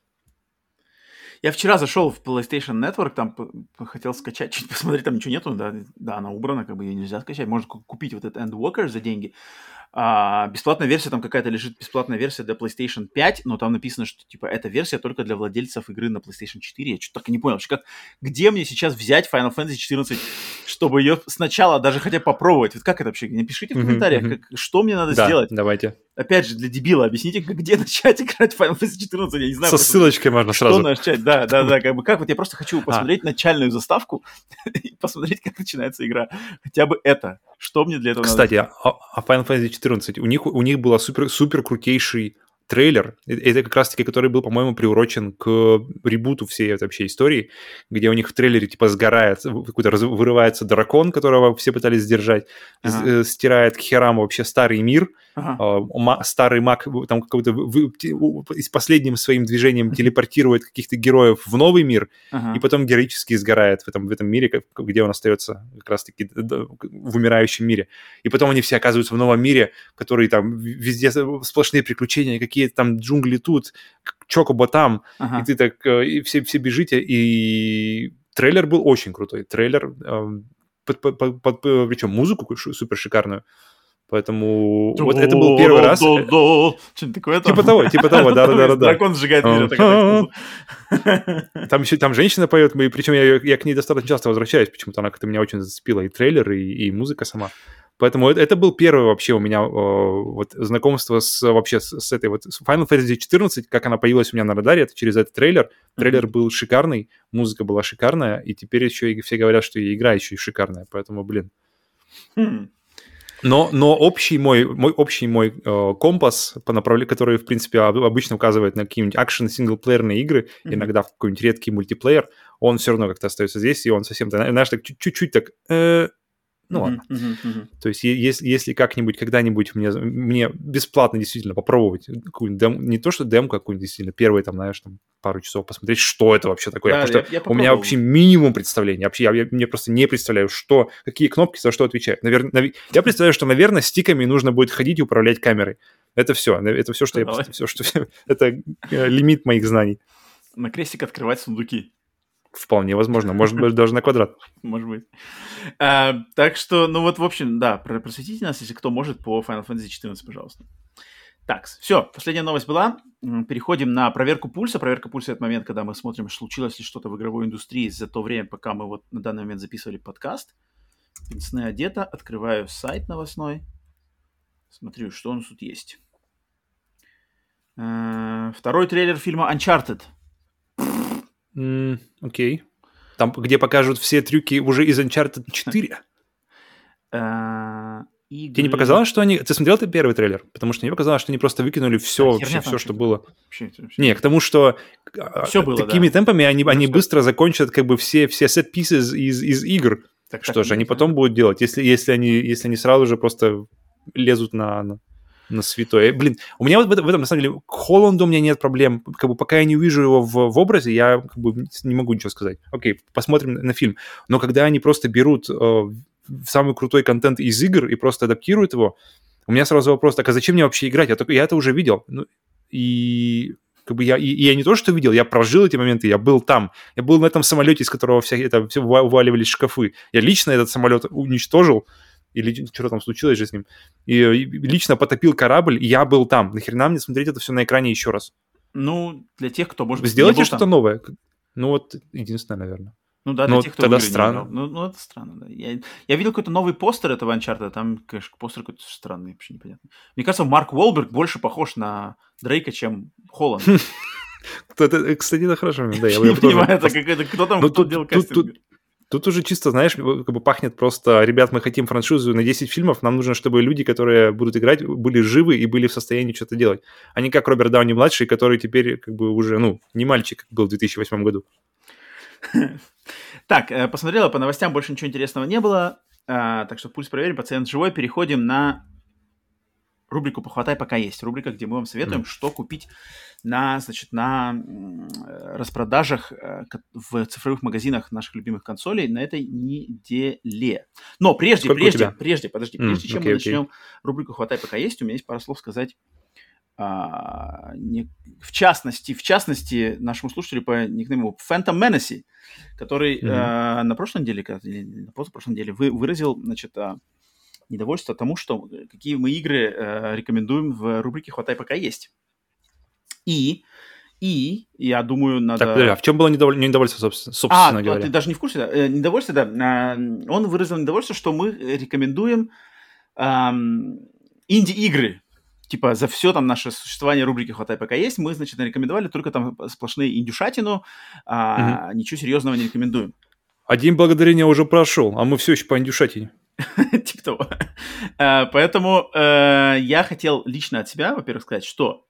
Я вчера зашел в PlayStation Network, там хотел скачать, чуть посмотреть, там ничего нету, да, да, она убрана, как бы ее нельзя скачать. Можно купить вот этот Endwalker за деньги. А, бесплатная версия, там какая-то лежит бесплатная версия для PlayStation 5, но там написано, что типа эта версия только для владельцев игры на PlayStation 4. Я что-то так и не понял, как, где мне сейчас взять Final Fantasy 14, чтобы ее сначала даже хотя бы попробовать. Вот как это вообще? Напишите в комментариях, как, что мне надо да, сделать. давайте. Опять же, для дебила, объясните, где [LAUGHS] начать играть в Final Fantasy 14, я не знаю. Со ссылочкой можно что сразу. начать, да, да, да, как бы, как вот я просто хочу а. посмотреть а. начальную заставку [LAUGHS] и посмотреть, как начинается игра. Хотя бы это. Что мне для этого Кстати, надо? Кстати, а, а Final Fantasy 14, у них, у них была супер, супер крутейший трейлер, э, это как раз-таки, который был, по-моему, приурочен к ребуту всей этой вообще истории, где у них в трейлере типа сгорает, какой-то вырывается дракон, которого все пытались сдержать, ага. Э, стирает к херам вообще старый мир, ага. А, старый маг там какой-то с последним своим движением телепортирует каких-то героев в новый мир, ага. и потом героически сгорает в этом, в этом мире, где он остается как раз-таки в умирающем мире. И потом они все оказываются в новом мире, который там везде сплошные приключения, какие какие там джунгли тут, Чокоба там, ага. и ты так, э, и все, все бежите, и трейлер был очень крутой. Трейлер, э, под, под, под, под, причем музыку супер шикарную. Поэтому вот это был первый раз. Что-то такое Типа того, типа того, да-да-да. Дракон сжигает мир. Там еще там женщина поет, причем я, я к ней достаточно часто возвращаюсь, почему-то она как-то меня очень зацепила, и трейлер, и, и музыка сама. Поэтому это, это был первый вообще у меня о, вот знакомство с вообще с, с этой вот с Final Fantasy 14, как она появилась у меня на радаре, это через этот трейлер. Трейлер mm-hmm. был шикарный, музыка была шикарная, и теперь еще и все говорят, что и игра еще и шикарная, поэтому, блин. Mm-hmm. Но, но общий мой, мой общий мой э, компас по направлению, который, в принципе, обычно указывает на какие-нибудь акшен синглплеерные игры, mm-hmm. иногда в какой-нибудь редкий мультиплеер, он все равно как-то остается здесь, и он совсем, знаешь, так чуть-чуть так... Э, ну ладно. Uh-huh, uh-huh. То есть если, если как-нибудь, когда-нибудь мне, мне бесплатно действительно попробовать какую-нибудь дем, не то что демку, а какую-нибудь действительно первые там, знаешь, там пару часов посмотреть, что это вообще такое. Да, Потому я, что я у меня вообще минимум представления. Вообще я, я мне просто не представляю, что, какие кнопки за что отвечают. Наверное, нав... Я представляю, что, наверное, стиками нужно будет ходить и управлять камерой. Это все. Это все, что Давай. я... Все, что... [LAUGHS] это э, лимит моих знаний. На крестик открывать сундуки. Вполне возможно. [LAUGHS] Может быть, даже на квадрат. Может быть. А, так что, ну вот, в общем, да, просветите нас, если кто может, по Final Fantasy 14, пожалуйста. Так, все, последняя новость была. Переходим на проверку пульса. Проверка пульса — это момент, когда мы смотрим, случилось ли что-то в игровой индустрии за то время, пока мы вот на данный момент записывали подкаст. Пенсне одета, открываю сайт новостной, смотрю, что у нас тут есть. А, второй трейлер фильма Uncharted — Окей. Okay. Там, где покажут все трюки уже из Uncharted [LAUGHS] 4. Игры... Тебе не показалось, что они... Ты смотрел ты первый трейлер? Потому что мне показалось, что они просто выкинули все, вообще, все, что было. Вообще, вообще. Не, к тому, что все было, такими да. темпами они, ну, они быстро закончат как бы все, все set-pieces из, из игр. Так, что так, же они потом будут делать, если, если, они, если они сразу же просто лезут на, на, на святое. Блин, у меня вот в этом, в этом, на самом деле, к Холланду у меня нет проблем. Как бы пока я не увижу его в, в образе, я как бы не могу ничего сказать. Окей, посмотрим на фильм. Но когда они просто берут э, самый крутой контент из игр и просто адаптируют его, у меня сразу вопрос, так а зачем мне вообще играть? Я, только, я это уже видел. Ну, и как бы я, и, и я не то, что видел, я прожил эти моменты, я был там. Я был на этом самолете, из которого вся, это, все вываливались шкафы. Я лично этот самолет уничтожил, или что там случилось же с ним, и, и лично потопил корабль, и я был там. Нахрена мне смотреть это все на экране еще раз? Ну, для тех, кто может Сделайте что-то новое. Ну вот, единственное, наверное. Ну да, для ну, тех, кто тогда странно. Ну, ну, это странно, да. Я, я видел какой-то новый постер этого Uncharted, там, конечно, постер какой-то странный, вообще непонятно. Мне кажется, Марк Уолберг больше похож на Дрейка, чем Холланд. [LAUGHS] Кстати, это хорошо, да. Я не понимаю, это кто там, ну, кто делал кастинг? Тут уже чисто, знаешь, как бы пахнет просто, ребят, мы хотим франшизу на 10 фильмов, нам нужно, чтобы люди, которые будут играть, были живы и были в состоянии что-то делать. А не как Роберт Дауни-младший, который теперь как бы уже, ну, не мальчик, как был в 2008 году. [LAUGHS] Так, э, посмотрела, по новостям больше ничего интересного не было, а, так что пульс проверим, пациент живой. Переходим на рубрику «Похватай, пока есть». Рубрика, где мы вам советуем, что купить на, значит, на распродажах э, в цифровых магазинах наших любимых консолей на этой неделе. Но прежде, Сколько прежде, прежде, подожди, mm, прежде чем okay, мы начнем okay. рубрику «Хватай, пока есть», у меня есть пара слов сказать а, не, в частности, в частности, нашему слушателю по никнейму Phantom Menace, который mm-hmm. а, на прошлой неделе, на позапрошлой неделе вы, выразил, значит, а, недовольство тому, что какие мы игры а, рекомендуем в рубрике «Хватай, пока есть». И, и, я думаю, надо... Так, а в чем было недоволь... недовольство, собственно, собственно а, говоря? ты даже не в курсе, да? Э, недовольство, да. А, он выразил недовольство, что мы рекомендуем эм, инди-игры. Типа за все там наше существование рубрики «Хватай, пока есть». Мы, значит, рекомендовали только там сплошные индюшатину, а угу. ничего серьезного не рекомендуем. Один благодарения уже прошел, а мы все еще по индюшатине. [LAUGHS] Типа того. Э, поэтому э, я хотел лично от себя, во-первых, сказать, что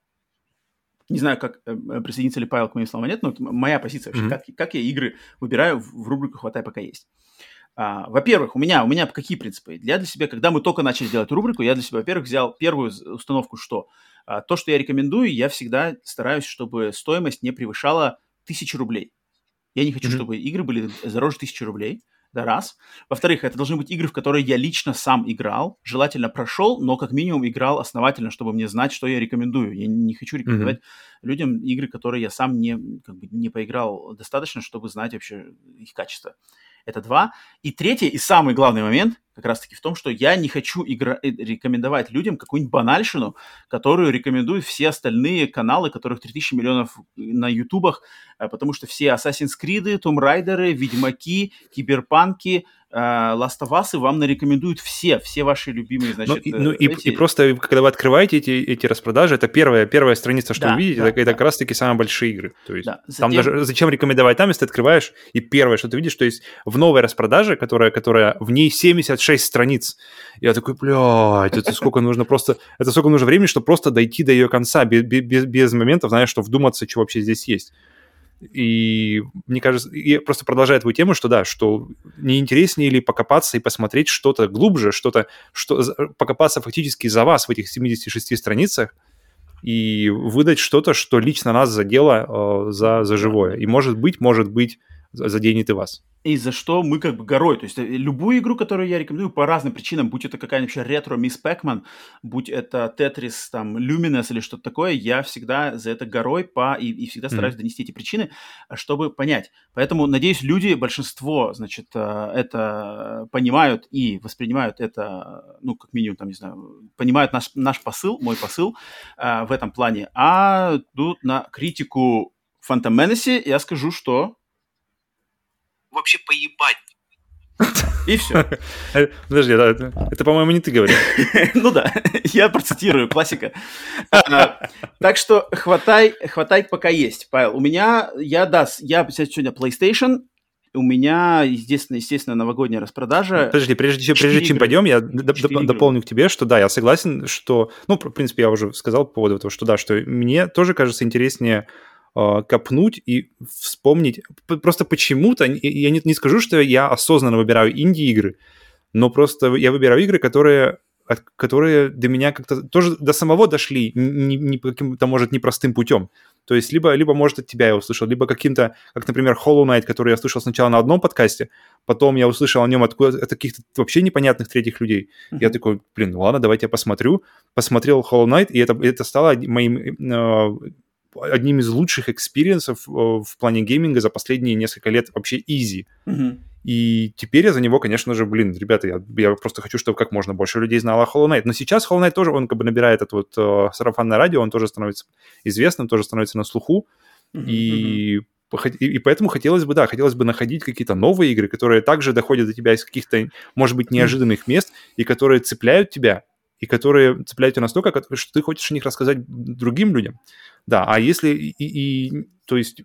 не знаю, как э, э, присоединится ли Павел к моим словам, нет, но моя позиция вообще, mm-hmm. как, как я игры выбираю в, в рубрику «Хватай, пока есть». А, во-первых, у меня, у меня какие принципы? Я для себя, когда мы только начали делать рубрику, я для себя, во-первых, взял первую установку, что а, то, что я рекомендую, я всегда стараюсь, чтобы стоимость не превышала тысячи рублей. Я не хочу, mm-hmm. чтобы игры были дороже тысячи рублей. Да, раз. Во-вторых, это должны быть игры, в которые я лично сам играл, желательно прошел, но как минимум играл основательно, чтобы мне знать, что я рекомендую. Я не хочу рекомендовать mm-hmm. людям игры, которые я сам не, как бы, не поиграл достаточно, чтобы знать вообще их качество. Это два. И третий и самый главный момент как раз-таки в том, что я не хочу игра- э, рекомендовать людям какую-нибудь банальщину, которую рекомендуют все остальные каналы, которых 3000 миллионов на ютубах, э, потому что все Assassin's Creed, Tomb Raider, Ведьмаки, Киберпанки, э, Last of Us вам нарекомендуют все, все ваши любимые, Ну, значит, и, ну, и, эти... и просто, когда вы открываете эти, эти распродажи, это первая, первая страница, что Да, вы видите, да, это, это да. как раз-таки самые большие игры. То есть Да, там затем- даже зачем рекомендовать там, если ты открываешь, и первое, что ты видишь, то есть в новой распродаже, которая, которая в ней 76 страниц. Я такой, блядь, это сколько нужно просто, это сколько нужно времени, чтобы просто дойти до ее конца, без, без, без моментов, знаешь, что вдуматься, что вообще здесь есть. И мне кажется, и просто продолжая твою тему, что да, что не интереснее ли покопаться и посмотреть что-то глубже, что-то, что покопаться фактически за вас в этих 76 страницах и выдать что-то, что лично нас задело э, за, за живое. И может быть, может быть, за- заденет и вас. И за что мы как бы горой. То есть э, любую игру, которую я рекомендую по разным причинам, будь это какая-нибудь ретро Мисс Пэкман, будь это Тетрис, там, Люминес или что-то такое, я всегда за это горой по... и, и всегда стараюсь Мгм. донести эти причины, чтобы понять. Поэтому, надеюсь, люди, большинство, значит, э, это понимают и воспринимают это, ну, как минимум, там, не знаю, понимают наш, наш посыл, мой посыл э, в этом плане. А тут на критику Phantom Menace я скажу, что Вообще поебать. и все. [LAUGHS] Подожди, да, это, это, по-моему, не ты говорил. [LAUGHS] Ну да, [LAUGHS] я процитирую, классика. А, Так что хватай, хватай пока есть, Павел. У меня, я, да, я сегодня PlayStation, у меня, естественно, естественно, новогодняя распродажа. Подожди, прежде, чем- прежде чем игры. пойдем, я д- Четыре д- игры. дополню к тебе, что да, я согласен, что, ну, в принципе, я уже сказал по поводу этого, что да, что мне тоже кажется интереснее копнуть и вспомнить. Просто почему-то, я не, не скажу, что я осознанно выбираю инди-игры, но просто я выбираю игры, которые от- которые до меня как-то тоже до самого дошли не, не каким-то, может, непростым путем. То есть либо, либо, может, от тебя я услышал, либо каким-то, как, например, Hollow Knight, который я слышал сначала на одном подкасте, потом я услышал о нем от, от каких-то вообще непонятных третьих людей. Я такой, блин, ну ладно, давайте я посмотрю. Посмотрел Hollow Knight, и это, это стало моим э, одним из лучших experience 'ов э, в плане гейминга за последние несколько лет вообще easy. Мгм. И теперь я за него, конечно же, блин, ребята, я, я просто хочу, чтобы как можно больше людей знало о Hollow Knight. Но сейчас Hollow Knight тоже, он как бы набирает это вот э, сарафанное радио, он тоже становится известным, тоже становится на слуху. Мгм. И, и, и поэтому хотелось бы, да, хотелось бы находить какие-то новые игры, которые также доходят до тебя из каких-то, может быть, неожиданных мест, и которые цепляют тебя, и которые цепляют тебя настолько, что ты хочешь о них рассказать другим людям. Да, а если и, и- то есть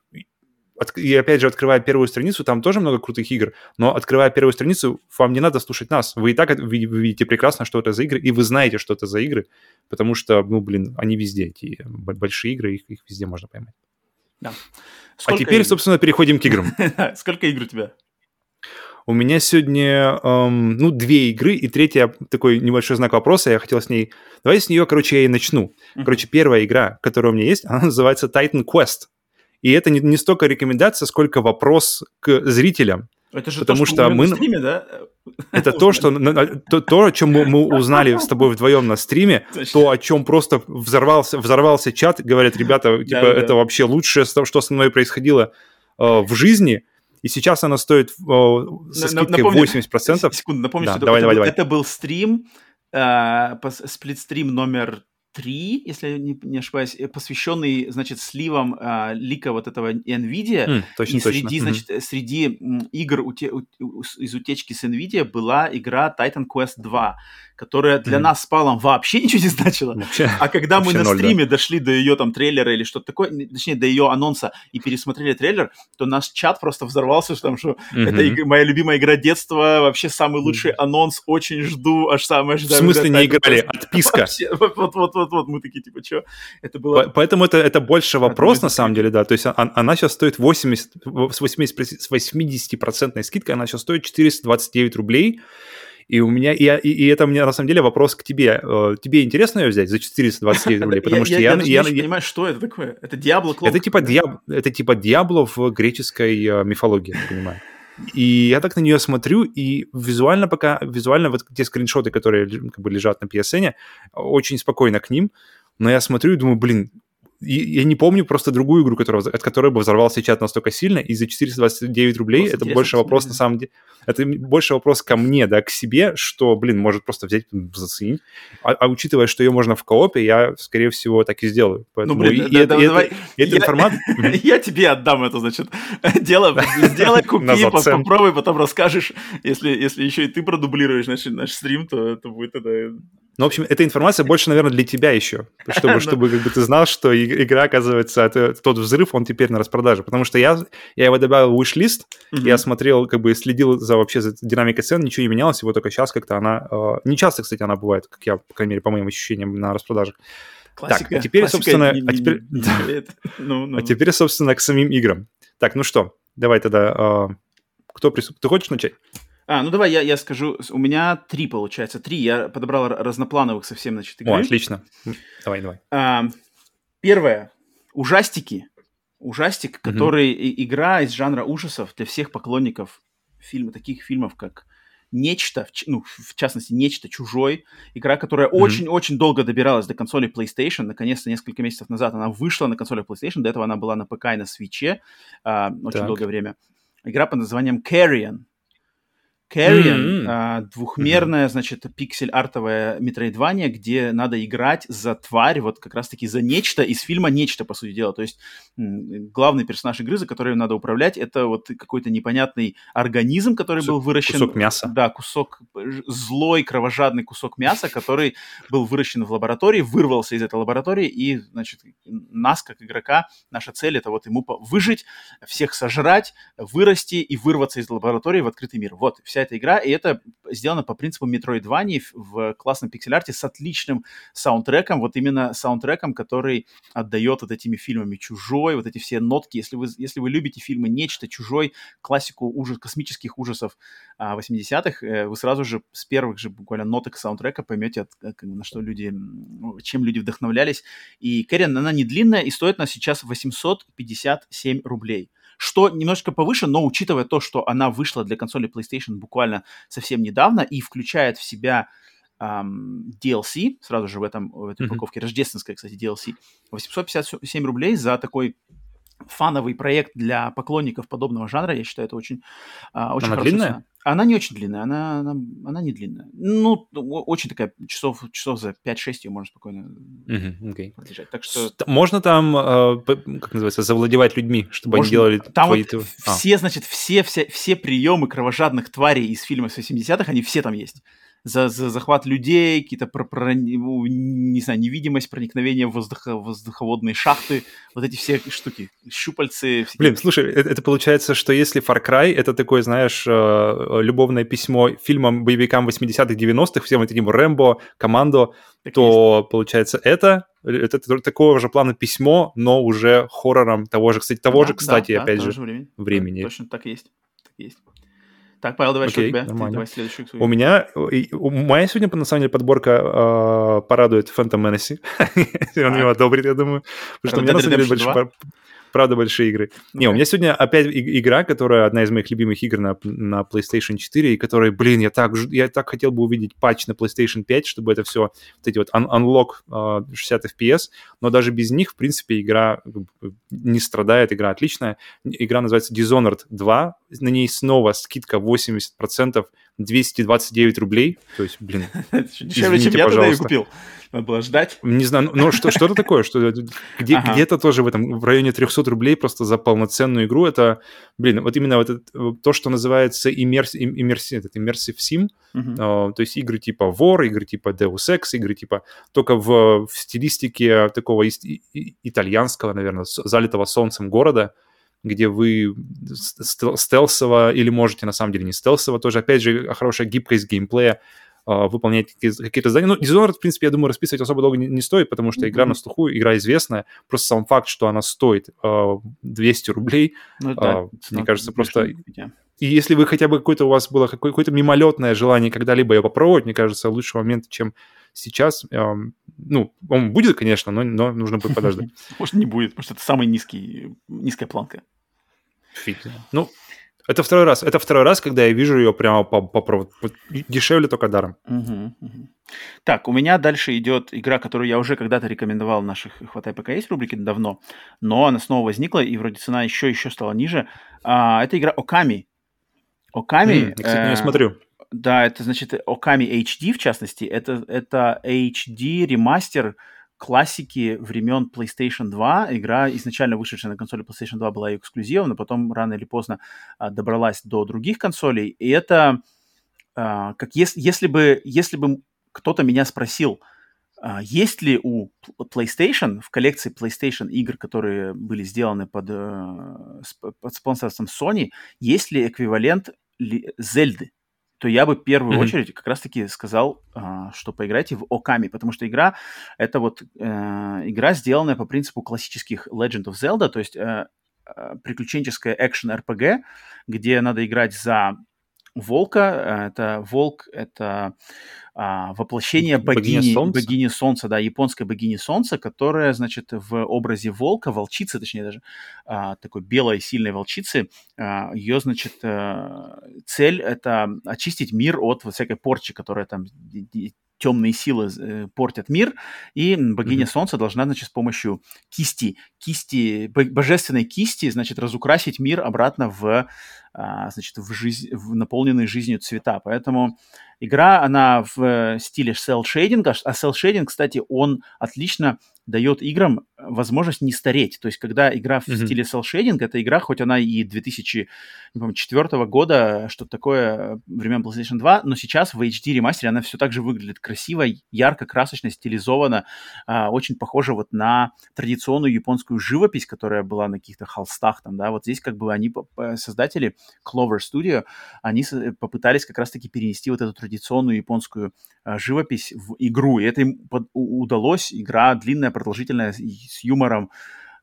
и опять же, открывая первую страницу, там тоже много крутых игр, но открывая первую страницу, вам не надо слушать нас. Вы и так вы видите прекрасно, что это за игры, и вы знаете, что это за игры, потому что, ну, блин, они везде, эти большие игры, их, их везде можно поймать. Да. А Сколько теперь, игр? собственно, переходим к играм. [LAUGHS] Сколько игр у тебя? У меня сегодня, эм, ну, две игры, и третья такой небольшой знак вопроса, я хотел с ней... Давай с нее, короче, я и начну. Короче, первая игра, которая у меня есть, [LAUGHS] она называется Titan Quest. И это не, не столько рекомендация, сколько вопрос к зрителям. Это же Потому то, что мы мы- на стриме, да? Это то, что, то, то, о чем мы, мы узнали с тобой вдвоем на стриме, Точно. то, о чем просто взорвался, взорвался чат, говорят, ребята, [LAUGHS] типа, это вообще лучшее, что со мной происходило э, в жизни, и сейчас она стоит э, со скидкой напомню- 80%. [LAUGHS] Секунду, напомню, Да, что это- давай, это, давай, был- давай. это был стрим, э, сплит-стрим номер три, если я не, не ошибаюсь, э, посвященный, значит, сливам э, лика вот этого NVIDIA. М, точно, и точно. среди, Мгм. значит, э, среди игр уте- у- из утечки с NVIDIA была игра Titan Quest 2, которая для Мгм. нас с Павлом вообще [LAUGHS] ничего не значила. Вообще, А когда мы на ноль, да. стриме дошли до ее там трейлера или что-то такое, не- точнее, до ее анонса и пересмотрели трейлер, то наш чат просто взорвался, что там, что это мгм. иг- моя любимая игра детства, вообще самый лучший анонс, очень жду, аж самое В ожидаемое. смысле не играли? Отписка. Вообще, вот, вот, вот, вот, вот, мы такие, типа, что? Это По- было... Поэтому это, это больше вопрос, это на самом деле, да. То есть он- она сейчас стоит 80, с 80, с 80% скидкой, она сейчас стоит 429 рублей. И у меня, и, и, и это у меня на самом деле вопрос к тебе. Э, Тебе интересно ее взять за 429 [LAUGHS] рублей? Потому что я, не я- я- понимаю, что это такое. Это Диабло это типа диаб, это типа Диабло в греческой э, мифологии, я понимаю. И я так на нее смотрю, и визуально пока, визуально вот те скриншоты, которые как бы лежат на PSN, очень спокойно к ним, но я смотрю и думаю, блин, я не помню просто другую игру, которая, от которой бы взорвался чат настолько сильно, и за 429 рублей просто это больше вопрос, на самом деле, это больше вопрос ко мне, да, к себе, что, блин, может просто взять, заценить. А, а учитывая, что ее можно в коопе, я, скорее всего, так и сделаю. Поэтому ну, блин, и, да, и, да, и, давай, это, я, информация... [LAUGHS] Я тебе отдам это, значит, [LAUGHS] дело, [LAUGHS] сделай, купи, попробуй, потом расскажешь, если, если еще и ты продублируешь наш, наш стрим, то это будет тогда ну, в общем, эта информация больше, наверное, для тебя еще, чтобы, [LAUGHS] ну. чтобы как бы ты знал, что игра, оказывается, это, тот взрыв, он теперь на распродаже. Потому что я, я его добавил в wish-лист, mm-hmm. я смотрел, как бы следил за вообще за динамикой цен, ничего не менялось, вот только сейчас как-то она... Э, не часто, кстати, она бывает, как я, по крайней мере, по моим ощущениям, на распродажах. Классика, так, а теперь, собственно, не, а, теперь, не, не, ну, ну. а теперь, собственно, к самим играм. Так, ну что, давай тогда... Э, кто прису... Ты хочешь начать? А, ну давай я, я скажу. У меня три, получается. Три. Я подобрал разноплановых совсем, значит, игры. О, отлично. Давай, давай. А, первое. Ужастики. Ужастик, угу. который игра из жанра ужасов для всех поклонников фильма, таких фильмов, как Нечто, ну, в частности, Нечто, Чужой. Игра, которая очень-очень mm-hmm. долго добиралась до консоли PlayStation. Наконец-то, несколько месяцев назад она вышла на консоли PlayStation. До этого она была на ПК и на Свиче а, очень так. долгое время. Игра под названием Carrion. Carrion, mm-hmm. а, двухмерная, mm-hmm. значит, пиксель-артовая метроидвания, где надо играть за тварь, вот как раз-таки за нечто из фильма «Нечто», по сути дела. То есть главный персонаж игры, за которым надо управлять, это вот какой-то непонятный организм, который кусок, был выращен... Кусок мяса. Да, кусок, злой, кровожадный кусок мяса, который был выращен в лаборатории, вырвался из этой лаборатории, и, значит, нас, как игрока, наша цель — это вот ему выжить, всех сожрать, вырасти и вырваться из лаборатории в открытый мир. Вот, вся вся эта игра, и это сделано по принципу Metroidvania в классном пиксель-арте с отличным саундтреком, вот именно саундтреком, который отдает вот этими фильмами «Чужой», вот эти все нотки. Если вы, если вы любите фильмы «Нечто», «Чужой», классику ужас, космических ужасов а, 80-х, э, вы сразу же с первых же буквально ноток саундтрека поймете, от, э, на что люди, чем люди вдохновлялись. И Кэрриан, она не длинная и стоит она сейчас 857 рублей что немножко повыше, но учитывая то, что она вышла для консоли PlayStation буквально совсем недавно и включает в себя um, DLC, сразу же в, этом, в этой упаковке, mm-hmm. рождественская, кстати, DLC, 857 рублей за такой фановый проект для поклонников подобного жанра. Я считаю, это очень, uh, очень Она длинная? Цена. Она не очень длинная, она, она, она не длинная. Ну, очень такая, часов, часов за 5-6 ее можно спокойно uh-huh, okay. продержать. Так что... Можно там, э, как называется, завладевать людьми, чтобы можно... они делали там твои... Вот а. все, значит, все, все, все приемы кровожадных тварей из фильма 80-х, они все там есть за, за захват людей, какие-то про, про, не знаю, невидимость, проникновение в воздухо, воздуховодные шахты, вот эти все штуки, щупальцы. Всякие... Блин, слушай, это, это получается, что если Far Cry это такое, знаешь, э, любовное письмо фильмам, боевикам 80-х, 90-х, всем этим Рэмбо, Командо, так то есть. получается это это такого же плана письмо, но уже хоррором того же, кстати, того да, же, кстати, да, опять да, же, же времени. времени. Точно так и есть. Так и есть. Так, Павел, давай, Окей, что у тебя? Нормально. давай следующую. У меня, у, моя сегодня, на самом деле, подборка э, порадует Phantom Menace. [LAUGHS] Он его одобрит, я думаю. Потому что у меня, на самом деле, больше правда, большие игры. Не, у меня сегодня опять игра, которая одна из моих любимых игр на, на PlayStation 4, и которая, блин, я так, я так хотел бы увидеть патч на PlayStation 5, чтобы это все, вот эти вот un unlock 60 FPS, но даже без них, в принципе, игра не страдает, игра отличная. Игра называется Dishonored 2, на ней снова скидка 80%, 229 рублей, то есть, блин, [LAUGHS] Дешевле, чем я тогда купил. Надо было ждать. Не знаю, но что, что это такое? Что, где, ага. Где-то тоже в этом, в районе 300 рублей просто за полноценную игру. Это, блин, вот именно вот это, то, что называется иммерси, иммерси, этот immersive sim, uh-huh. uh, то есть игры типа War, игры типа Deus Ex, игры типа только в, в стилистике такого итальянского, наверное, залитого солнцем города, где вы стелсово или можете на самом деле не стелсово, тоже, опять же, хорошая гибкость геймплея, выполнять какие-то задания. Ну, Dishonored, в принципе, я думаю, расписывать особо долго не, не стоит, потому что mm-hmm. игра на слуху, игра известная. Просто сам факт, что она стоит э, а, 200 рублей, ну, да, э, мне кажется, просто... И если вы хотя бы какое-то у вас было какое-то мимолетное желание когда-либо ее попробовать, мне кажется, лучший момент, чем сейчас. Э, ну, он будет, конечно, но, но нужно будет подождать. [LAUGHS] Может, не будет, потому что это самая низкая планка. Фиг. Ну, Это второй раз. Это второй раз, когда я вижу ее прямо по, по, по дешевле только даром. Угу, угу. Так, у меня дальше идет игра, которую я уже когда-то рекомендовал в наших «Хватай пока есть» рубрике давно, но она снова возникла, и вроде цена еще еще стала ниже. А, это игра Оками. Оками... Mm, я, кстати, не э, смотрю. Да, это значит Оками HD, в частности. Это, это HD ремастер классики времен PlayStation 2. Игра, изначально вышедшая на консоли PlayStation 2, была эксклюзивом, но потом рано или поздно а, добралась до других консолей. И это а, как если, если бы, если бы кто-то меня спросил, а, есть ли у PlayStation в коллекции PlayStation игр, которые были сделаны под, э, под спонсорством Sony, есть ли эквивалент Зельды? То я бы в первую mm-hmm. очередь как раз-таки сказал, а, что поиграйте в Оками, потому что игра это вот э, игра, сделанная по принципу классических Legend of Zelda, то есть э, э приключенческая экшен-РПГ, где надо играть за волка. Это волк, это а, воплощение богини, богини, солнца. богини солнца, да, японской богини солнца, которая, значит, в образе волка, волчицы, точнее даже, а, такой белой сильной волчицы, а, ее, значит, а, цель это очистить мир от вот всякой порчи, которая там темные силы э, портят мир, и богиня mm-hmm. Солнца должна, значит, с помощью кисти, кисти, божественной кисти, значит, разукрасить мир обратно в а, значит, в, жизнь, в наполненные жизнью цвета. Поэтому игра, она в э, стиле cel-шейдинга, а cel-шейдинг, кстати, он отлично дает играм возможность не стареть. То есть, когда игра в mm-hmm. стиле cel-shading, эта игра, хоть она и 2004 года, что-то такое, времен PlayStation 2, но сейчас в HD ремастере она все так же выглядит красиво, ярко, красочно, стилизовано, а, очень похоже вот на традиционную японскую живопись, которая была на каких-то холстах там, да, вот здесь как бы они, создатели Clover Studio, они попытались как раз-таки перенести вот эту традиционную японскую а, живопись в игру, и это им удалось, игра длинная, продолжительная, с юмором,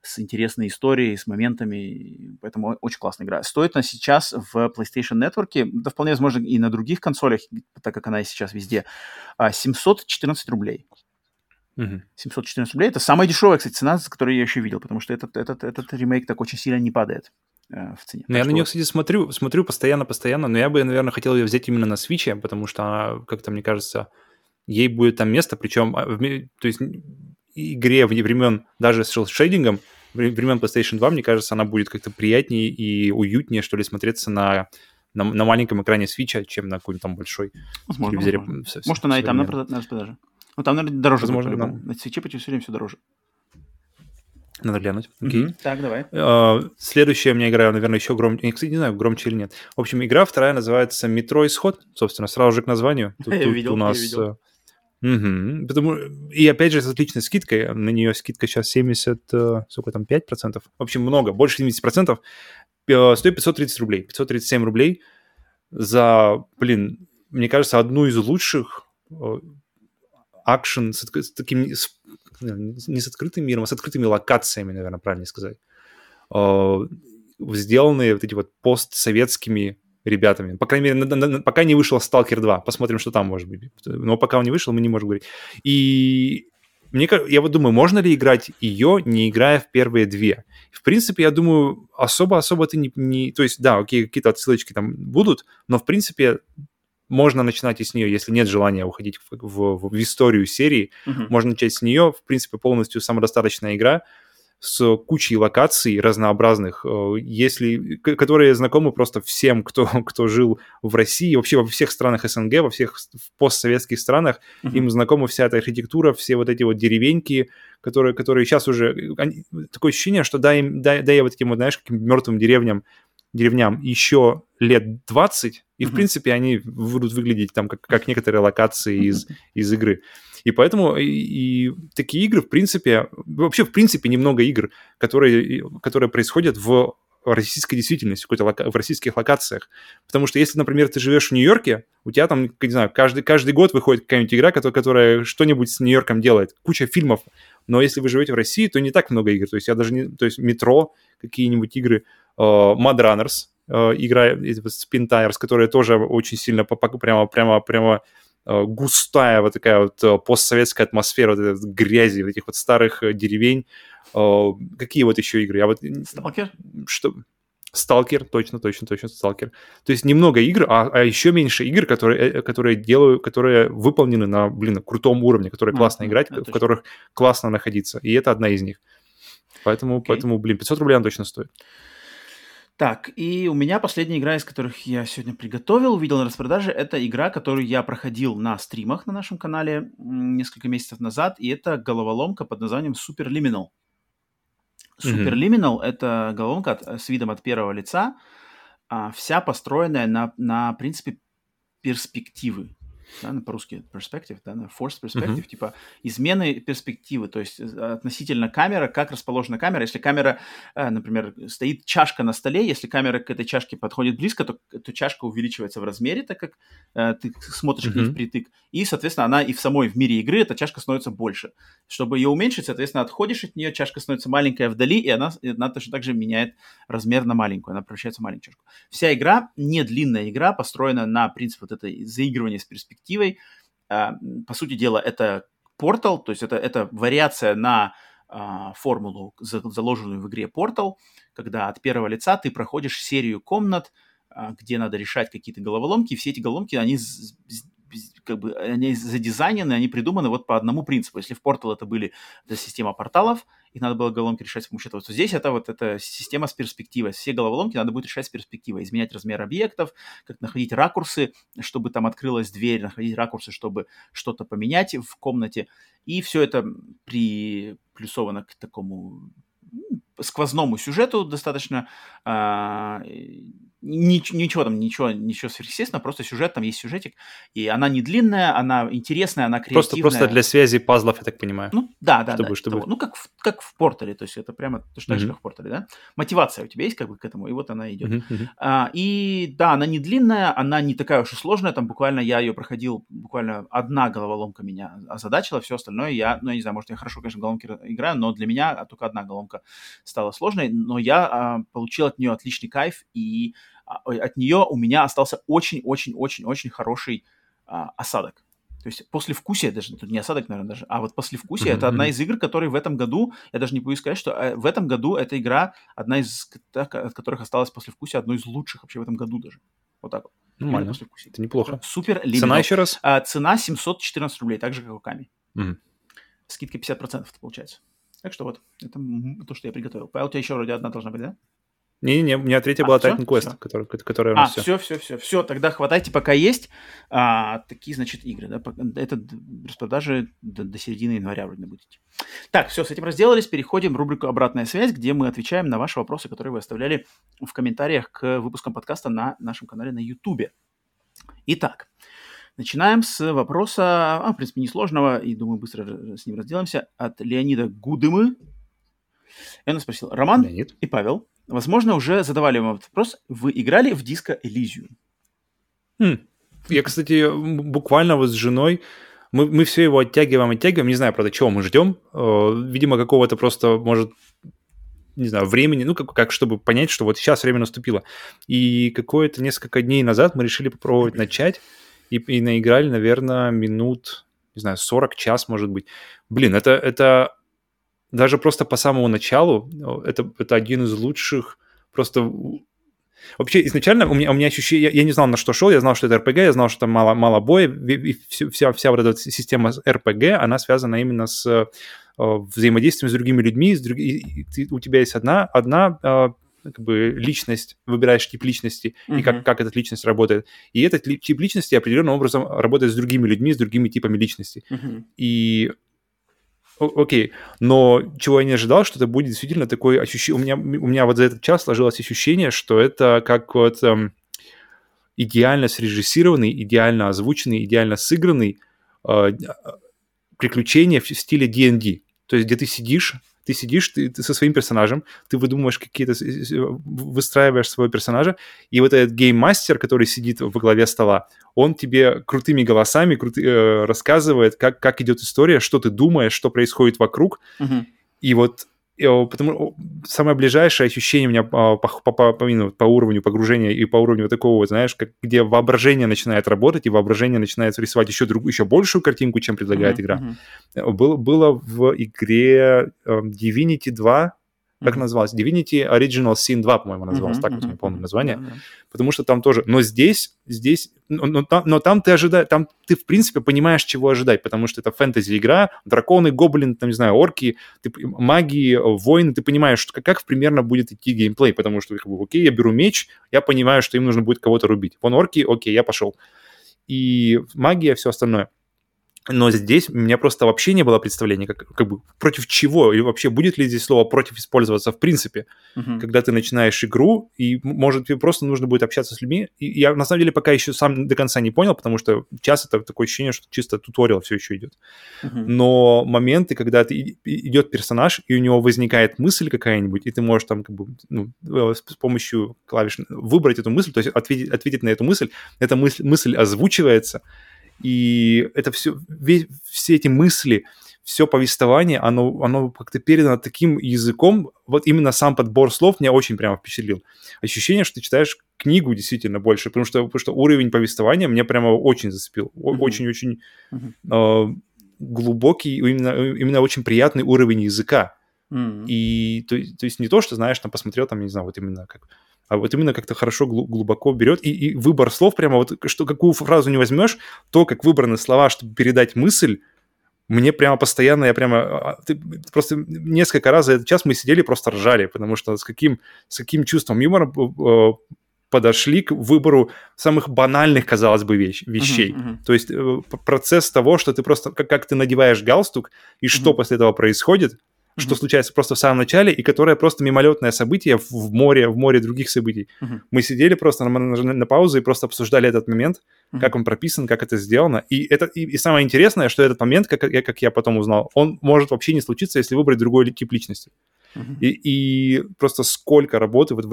с интересной историей, с моментами, поэтому очень классная игра. Стоит она сейчас в PlayStation Network, да вполне возможно и на других консолях, так как она и сейчас везде, 714 а, рублей. Угу. 714 рублей. Это самая дешевая, кстати, цена, которую я еще видел, потому что этот, этот, этот ремейк так очень сильно не падает э, в цене. Ну, я что... на нее, кстати, смотрю, смотрю постоянно-постоянно, но я бы, наверное, хотел ее взять именно на Switch, потому что она, как-то, мне кажется, ей будет там место, причем, а, то есть игре времен даже с шейдингом, времен PlayStation 2, мне кажется, она будет как-то приятнее и уютнее, что ли, смотреться на, на, на маленьком экране Switch, чем на какой-нибудь там большой возможно, телевизоре. Возможно. Может, она и там на, на распродаже. Ну, там, наверное, дороже. Возможно, будет, на... на Switch почти все время все дороже. Надо глянуть. Окей. Mm-hmm. Так, давай. Uh, следующая у меня игра, наверное, еще громче. Я, кстати, не знаю, громче или нет. В общем, игра вторая называется «Метро Исход». Собственно, сразу же к названию. [LAUGHS] Тут, я тут видел, у нас... Я видел. Угу. Потому... И опять же, с отличной скидкой. На нее скидка сейчас 70, э, сколько там, 5%? В общем, много, больше 70%. Стоит 530 рублей. 537 рублей за, блин, мне кажется, одну из лучших акшен с, с таким, с, не с открытым миром, а с открытыми локациями, наверное, правильно сказать. Э, сделанные вот эти вот постсоветскими ребятами. По крайней мере, на, на, на, пока не вышел Stalker 2. Посмотрим, что там может быть. Но пока он не вышел, мы не можем говорить. И мне, я вот думаю, можно ли играть ее, не играя в первые две? В принципе, я думаю, особо-особо ты не, не... То есть, да, окей, какие-то отсылочки там будут, но, в принципе, можно начинать и с нее, если нет желания уходить в, в, в историю серии, uh-huh. можно начать с нее. В принципе, полностью самодостаточная игра с кучей локаций разнообразных, э, если, которые знакомы просто всем, кто, [LAUGHS] кто жил в России, вообще во всех странах СНГ, во всех постсоветских странах, mm-hmm. им знакома вся эта архитектура, все вот эти вот деревеньки, которые, которые сейчас уже... Они, такое ощущение, что дай, им, дай, дай вот этим вот, знаешь, каким мертвым деревням, деревням еще лет 20, и, mm-hmm. в принципе, они будут выглядеть там как, как некоторые локации mm-hmm. из, из игры. И поэтому и, и такие игры, в принципе, вообще, в принципе, немного игр, которые, которые происходят в российской действительности, в, лока- в российских локациях. Потому что если, например, ты живешь в Нью-Йорке, у тебя там, не знаю, каждый, каждый год выходит какая-нибудь игра, которая, которая что-нибудь с Нью-Йорком делает, куча фильмов. Но если вы живете в России, то не так много игр. То есть я даже не... То есть метро, какие-нибудь игры, uh, Mad Runners, uh, игра Spin Tires, которая тоже очень сильно прямо, прямо, прямо Э, густая вот такая вот э, постсоветская атмосфера вот этой грязи, вот этих вот старых э, деревень. Какие вот еще игры? Я вот... Сталкер? Что? Сталкер, точно, точно, точно, Сталкер. То есть немного игр, а, а еще меньше игр, которые, э, которые делаю, которые выполнены на, блин, крутом уровне, которые mm-hmm. классно играть, в которых классно находиться. И это одна из них. Поэтому, okay. поэтому, блин, 500 рублей она точно стоит. Так, и у меня последняя игра, из которых я сегодня приготовил, увидел на распродаже, это игра, которую я проходил на стримах на нашем канале несколько месяцев назад, и это головоломка под названием Superliminal. Superliminal mm-hmm. — это головоломка от, с видом от первого лица, а, вся построенная на, на принципе перспективы да, по-русски perspective, да, forced perspective, uh-huh. типа измены перспективы, то есть э, относительно камеры, как расположена камера. Если камера, э, например, стоит чашка на столе, если камера к этой чашке подходит близко, то, то чашка увеличивается в размере, так как э, ты смотришь uh-huh. к ней впритык, и, соответственно, она и в самой в мире игры эта чашка становится больше. Чтобы ее уменьшить, соответственно, отходишь от нее, чашка становится маленькая вдали, и она, и она точно так же меняет размер на маленькую, она превращается в маленькую чашку. Вся игра, не длинная игра, построена на принципе вот этой заигрывания с перспективой, перспективой. А, по сути дела, это портал, то есть это, это вариация на а, формулу, заложенную в игре Portal, когда от первого лица ты проходишь серию комнат, а, где надо решать какие-то головоломки, и все эти головоломки, они как бы они задизайнены, они придуманы вот по одному принципу. Если в Portal это были это система порталов, их надо было головоломки решать с помощью этого, то здесь это вот эта система с перспективой. Все головоломки надо будет решать с перспективой, изменять размер объектов, как находить ракурсы, чтобы там открылась дверь, находить ракурсы, чтобы что-то поменять в комнате. И все это приплюсовано к такому сквозному сюжету достаточно а, ничего, там, ничего, ничего сверхъестественного, просто сюжет, там есть сюжетик, и она не длинная, она интересная, она креативная. Просто, просто для связи пазлов, я так понимаю. Ну, да, да, чтобы, да. Чтобы... Ну, как в, как в Портале, то есть это прямо точно mm-hmm. как в Портале, да? Мотивация у тебя есть как бы к этому, и вот она идет. Mm-hmm. А, и да, она не длинная, она не такая уж и сложная, там буквально я ее проходил, буквально одна головоломка меня озадачила, все остальное я, ну, я не знаю, может, я хорошо, конечно, головоломки играю, но для меня только одна головоломка стала сложной, но я а, получил от нее отличный кайф, и а, от нее у меня остался очень-очень-очень-очень хороший а, осадок. То есть послевкусие, даже тут не осадок, наверное, даже, а вот послевкусие mm-hmm. это одна из игр, которые в этом году, я даже не боюсь сказать, что э, в этом году эта игра одна из, от которых осталось послевкусие, одной из лучших вообще в этом году даже. Вот так вот. Нормально. Это неплохо. Супер лимит. Цена еще раз? А, цена 714 рублей, так же, как у Ками. Mm-hmm. Скидка 50% получается. Так что вот, это то, что я приготовил. Павел, у тебя еще вроде одна должна быть, да? Не-не, у меня третья а, была Titan Quest, которая, которая а, все. все, все, все, все, тогда хватайте, пока есть. А, такие, значит, игры, да, это распродажи до, до середины января вроде будете. Так, все, с этим разделались, переходим в рубрику «Обратная связь», где мы отвечаем на ваши вопросы, которые вы оставляли в комментариях к выпускам подкаста на нашем канале на YouTube. Итак, начинаем с вопроса, а, в принципе, несложного, и, думаю, быстро с ним разделаемся, от Леонида Гудымы. И он спросил, Роман Леонид. и Павел, возможно, уже задавали вам этот вопрос. Вы играли в диско Элизиум? Хм. Я, кстати, буквально вот с женой мы, мы все его оттягиваем, оттягиваем. Не знаю, правда, чего мы ждем. Э, видимо, какого-то просто, может, не знаю, времени, ну, как, как чтобы понять, что вот сейчас время наступило. И какое-то несколько дней назад мы решили попробовать начать и, и наиграли, наверное, минут, не знаю, 40, час, может быть. Блин, это, это даже просто по самому началу, это, это один из лучших просто Вообще, изначально у меня, у меня ощущение, я, я не знал, на что шел, я знал, что это РПГ, я знал, что там мало, мало боя, и вся, вся вот эта система РПГ, она связана именно с э, взаимодействием с другими людьми, с друг... и, ты, у тебя есть одна, одна э, как бы личность, выбираешь тип личности uh-huh. и как, как эта личность работает. И этот тип личности определенным образом работает с другими людьми, с другими типами личности. Uh-huh. И Окей, но чего я не ожидал, что это будет действительно такое ощущение... У меня, у меня вот за этот час сложилось ощущение, что это как вот эм, идеально срежиссированный, идеально озвученный, идеально сыгранный э, приключение в стиле D&D. То есть где ты сидишь, ты сидишь ты, ты со своим персонажем, ты выдумываешь какие-то, выстраиваешь своего персонажа, и вот этот гейммастер, который сидит во главе стола, он тебе крутыми голосами крут, э, рассказывает, как, как идет история, что ты думаешь, что происходит вокруг, uh-huh. и вот потому самое ближайшее ощущение у меня по, по, по, по, по уровню погружения и по уровню такого, знаешь, как, где воображение начинает работать, и воображение начинает рисовать еще, друг, еще большую картинку, чем предлагает mm-hmm. игра. Было, было в игре Divinity 2 как mm-hmm. называлось? Divinity Original Sin 2, по-моему, называлось, mm-hmm. так вот, не помню название. Mm-hmm. Потому что там тоже... Но здесь, здесь... Но, но, там, но там ты ожидаешь... Там ты, в принципе, понимаешь, чего ожидать, потому что это фэнтези-игра, драконы, гоблины, там, не знаю, орки, ты, магии, воины, ты понимаешь, что, как примерно будет идти геймплей, потому что, как бы, окей, я беру меч, я понимаю, что им нужно будет кого-то рубить. Вон орки, окей, я пошел. И магия, все остальное. Но здесь у меня просто вообще не было представления, как, как бы против чего, и вообще будет ли здесь слово против использоваться в принципе, uh-huh. когда ты начинаешь игру, и может тебе просто нужно будет общаться с людьми. И я на самом деле пока еще сам до конца не понял, потому что часто это такое ощущение, что чисто туториал все еще идет. Uh-huh. Но моменты, когда ты, идет персонаж, и у него возникает мысль какая-нибудь, и ты можешь там как бы ну, э, с помощью клавиш выбрать эту мысль, то есть ответить, ответить на эту мысль, эта мысль, мысль озвучивается, и это все, весь, все эти мысли, все повествование, оно, оно как-то передано таким языком, вот именно сам подбор слов меня очень прямо впечатлил. Ощущение, что ты читаешь книгу действительно больше, потому что, потому что уровень повествования мне прямо очень зацепил. Очень-очень mm-hmm. э, глубокий, именно, именно очень приятный уровень языка. Mm-hmm. И то, то есть не то, что, знаешь, там посмотрел, там, не знаю, вот именно как а вот именно как-то хорошо глубоко берет. И, и выбор слов прямо вот, что какую фразу не возьмешь, то, как выбраны слова, чтобы передать мысль, мне прямо постоянно, я прямо... А, ты, просто несколько раз за этот час мы сидели просто ржали, потому что с каким, с каким чувством юмора э, подошли к выбору самых банальных, казалось бы, вещ, вещей. Uh-huh, uh-huh. То есть э, процесс того, что ты просто, как, как ты надеваешь галстук, и uh-huh. что после этого происходит, mm-hmm. что случается просто в самом начале, и которое просто мимолетное событие в, море, в море других событий. Mm-hmm. Мы сидели просто на, на, на паузу и просто обсуждали этот момент, mm-hmm. как он прописан, как это сделано. И, это, и, и самое интересное, что этот момент, как, я, как я потом узнал, он может вообще не случиться, если выбрать другой тип личности. И, и просто сколько работы вот,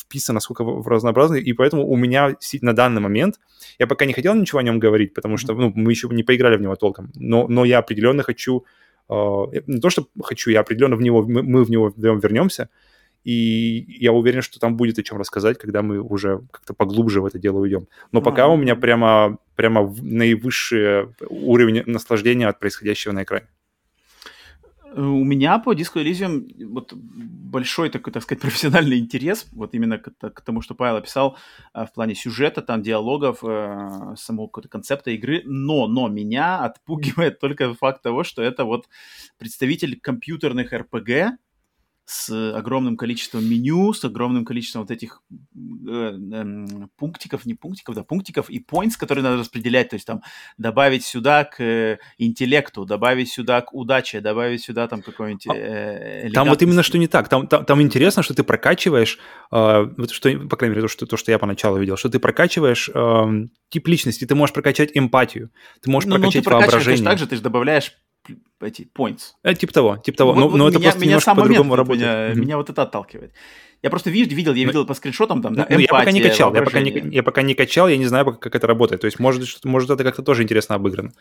вписано, сколько в, разнообразные, и поэтому у меня на данный момент, я пока не хотел ничего о нем говорить, потому что ну, мы еще не поиграли в него толком, но, но я определенно хочу не то, что хочу, я определенно в него, мы в него вернемся, и я уверен, что там будет о чем рассказать, когда мы уже как-то поглубже в это дело уйдем. Но пока у меня прямо, прямо наивысший уровень наслаждения от происходящего на экране. У меня по Disco Elysium вот большой такой, так сказать, [LAUGHS] профессиональный интерес, вот именно к, к тому, что Павел описал э, в плане сюжета, там, диалогов, э, самого концепта игры, но, но меня отпугивает [LAUGHS] только факт того, что это вот представитель компьютерных RPG, с огромным количеством меню, с огромным количеством вот этих э, э, пунктиков, не пунктиков, да, пунктиков и points, которые надо распределять, то есть там добавить сюда к э, интеллекту, добавить сюда к удаче, добавить сюда там какой-нибудь а э, Там вот именно что не так, там, там, там интересно, что ты прокачиваешь, э, вот что, по крайней мере, то что, то, что я поначалу видел, что ты прокачиваешь э, тип личности, ты можешь прокачать эмпатию, ты можешь ну, прокачать ну, ты воображение. также ты же добавляешь эти points. Э, типа того, типа того. Вот, но, вот но меня, это просто меня немножко по-другому работает. Меня, mm-hmm. меня вот это отталкивает. Я просто видел, видел, я видел по скриншотам там, да, ну, эмпатия, я пока не качал, я пока не, я пока не качал, я не знаю, как, это работает. То есть, может, может это как-то тоже интересно обыграно.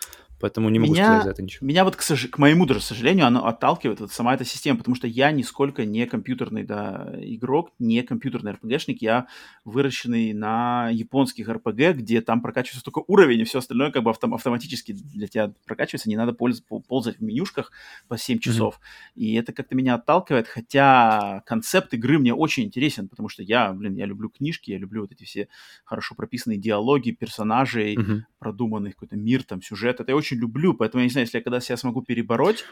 Поэтому не могу меня, сказать за это ничего. Меня вот, к, сож... к моему даже сожалению, оно отталкивает, вот сама эта система, потому что я нисколько не компьютерный да, игрок, не компьютерный RPG-шник, я выращенный на японских RPG, где там прокачивается только уровень, и все остальное как бы автом- автоматически для тебя прокачивается, не надо польз- ползать в менюшках по 7 часов. Mm-hmm. И это как-то меня отталкивает, хотя концепт игры мне очень интересен, потому что я, блин, я люблю книжки, я люблю вот эти все хорошо прописанные диалоги персонажей, uh-huh. продуманный какой-то мир, там, сюжет. Это я очень люблю, поэтому я не знаю, если я когда себя смогу перебороть,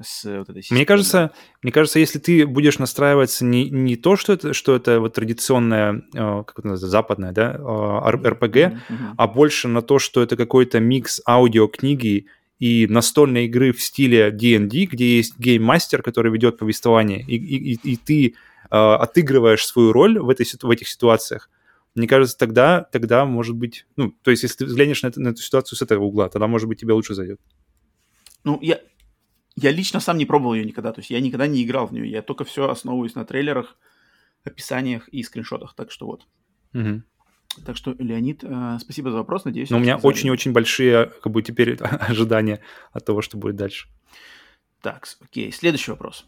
с вот этой системой. Мне кажется, мне кажется, если ты будешь настраиваться не, не то, что это, что это вот традиционная, э, как это называется, западная, да, RPG, mm-hmm. Mm-hmm. а больше на то, что это какой-то микс аудиокниги и настольной игры в стиле D&D, где есть гейммастер, который ведет повествование, и, и, и ты э, отыгрываешь свою роль в, этой, в этих ситуациях, мне кажется, тогда, тогда может быть, ну, то есть, если ты взглянешь на, это, на эту ситуацию с этого угла, тогда, может быть, тебе лучше зайдет. Ну, я, я лично сам не пробовал ее никогда, то есть я никогда не играл в нее, я только все основываюсь на трейлерах, описаниях и скриншотах, так что вот. Угу. Так что, Леонид, э, спасибо за вопрос, надеюсь. Но у меня очень-очень большие, как бы, теперь [LAUGHS] ожидания от того, что будет дальше. Так, окей, следующий вопрос.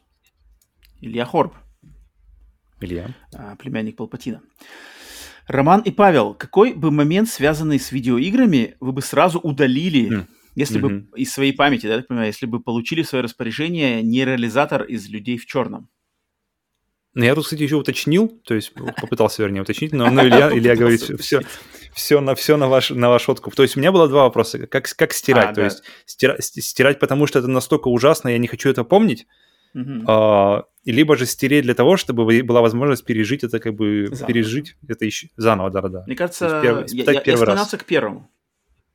Илья Хорб. Илья. А, племянник Палпатина. Роман и Павел, какой бы момент, связанный с видеоиграми, вы бы сразу удалили, mm. если mm-hmm. бы из своей памяти, да, так понимаю, если бы получили в свое распоряжение нейролизатор из людей в черном? Ну, я тут, кстати, еще уточнил, то есть попытался, вернее, уточнить, но, но Илья, [LAUGHS] Илья говорит, все, все на, все на, ваш, на ваш откуп. То есть у меня было два вопроса. Как, как стирать? А, то да. есть стира, стирать, потому что это настолько ужасно, я не хочу это помнить, а, либо же стереть для того, чтобы была возможность пережить это, как бы, заново. пережить это еще заново, да-да-да. Мне кажется, первый, я, я, я склонялся к первому.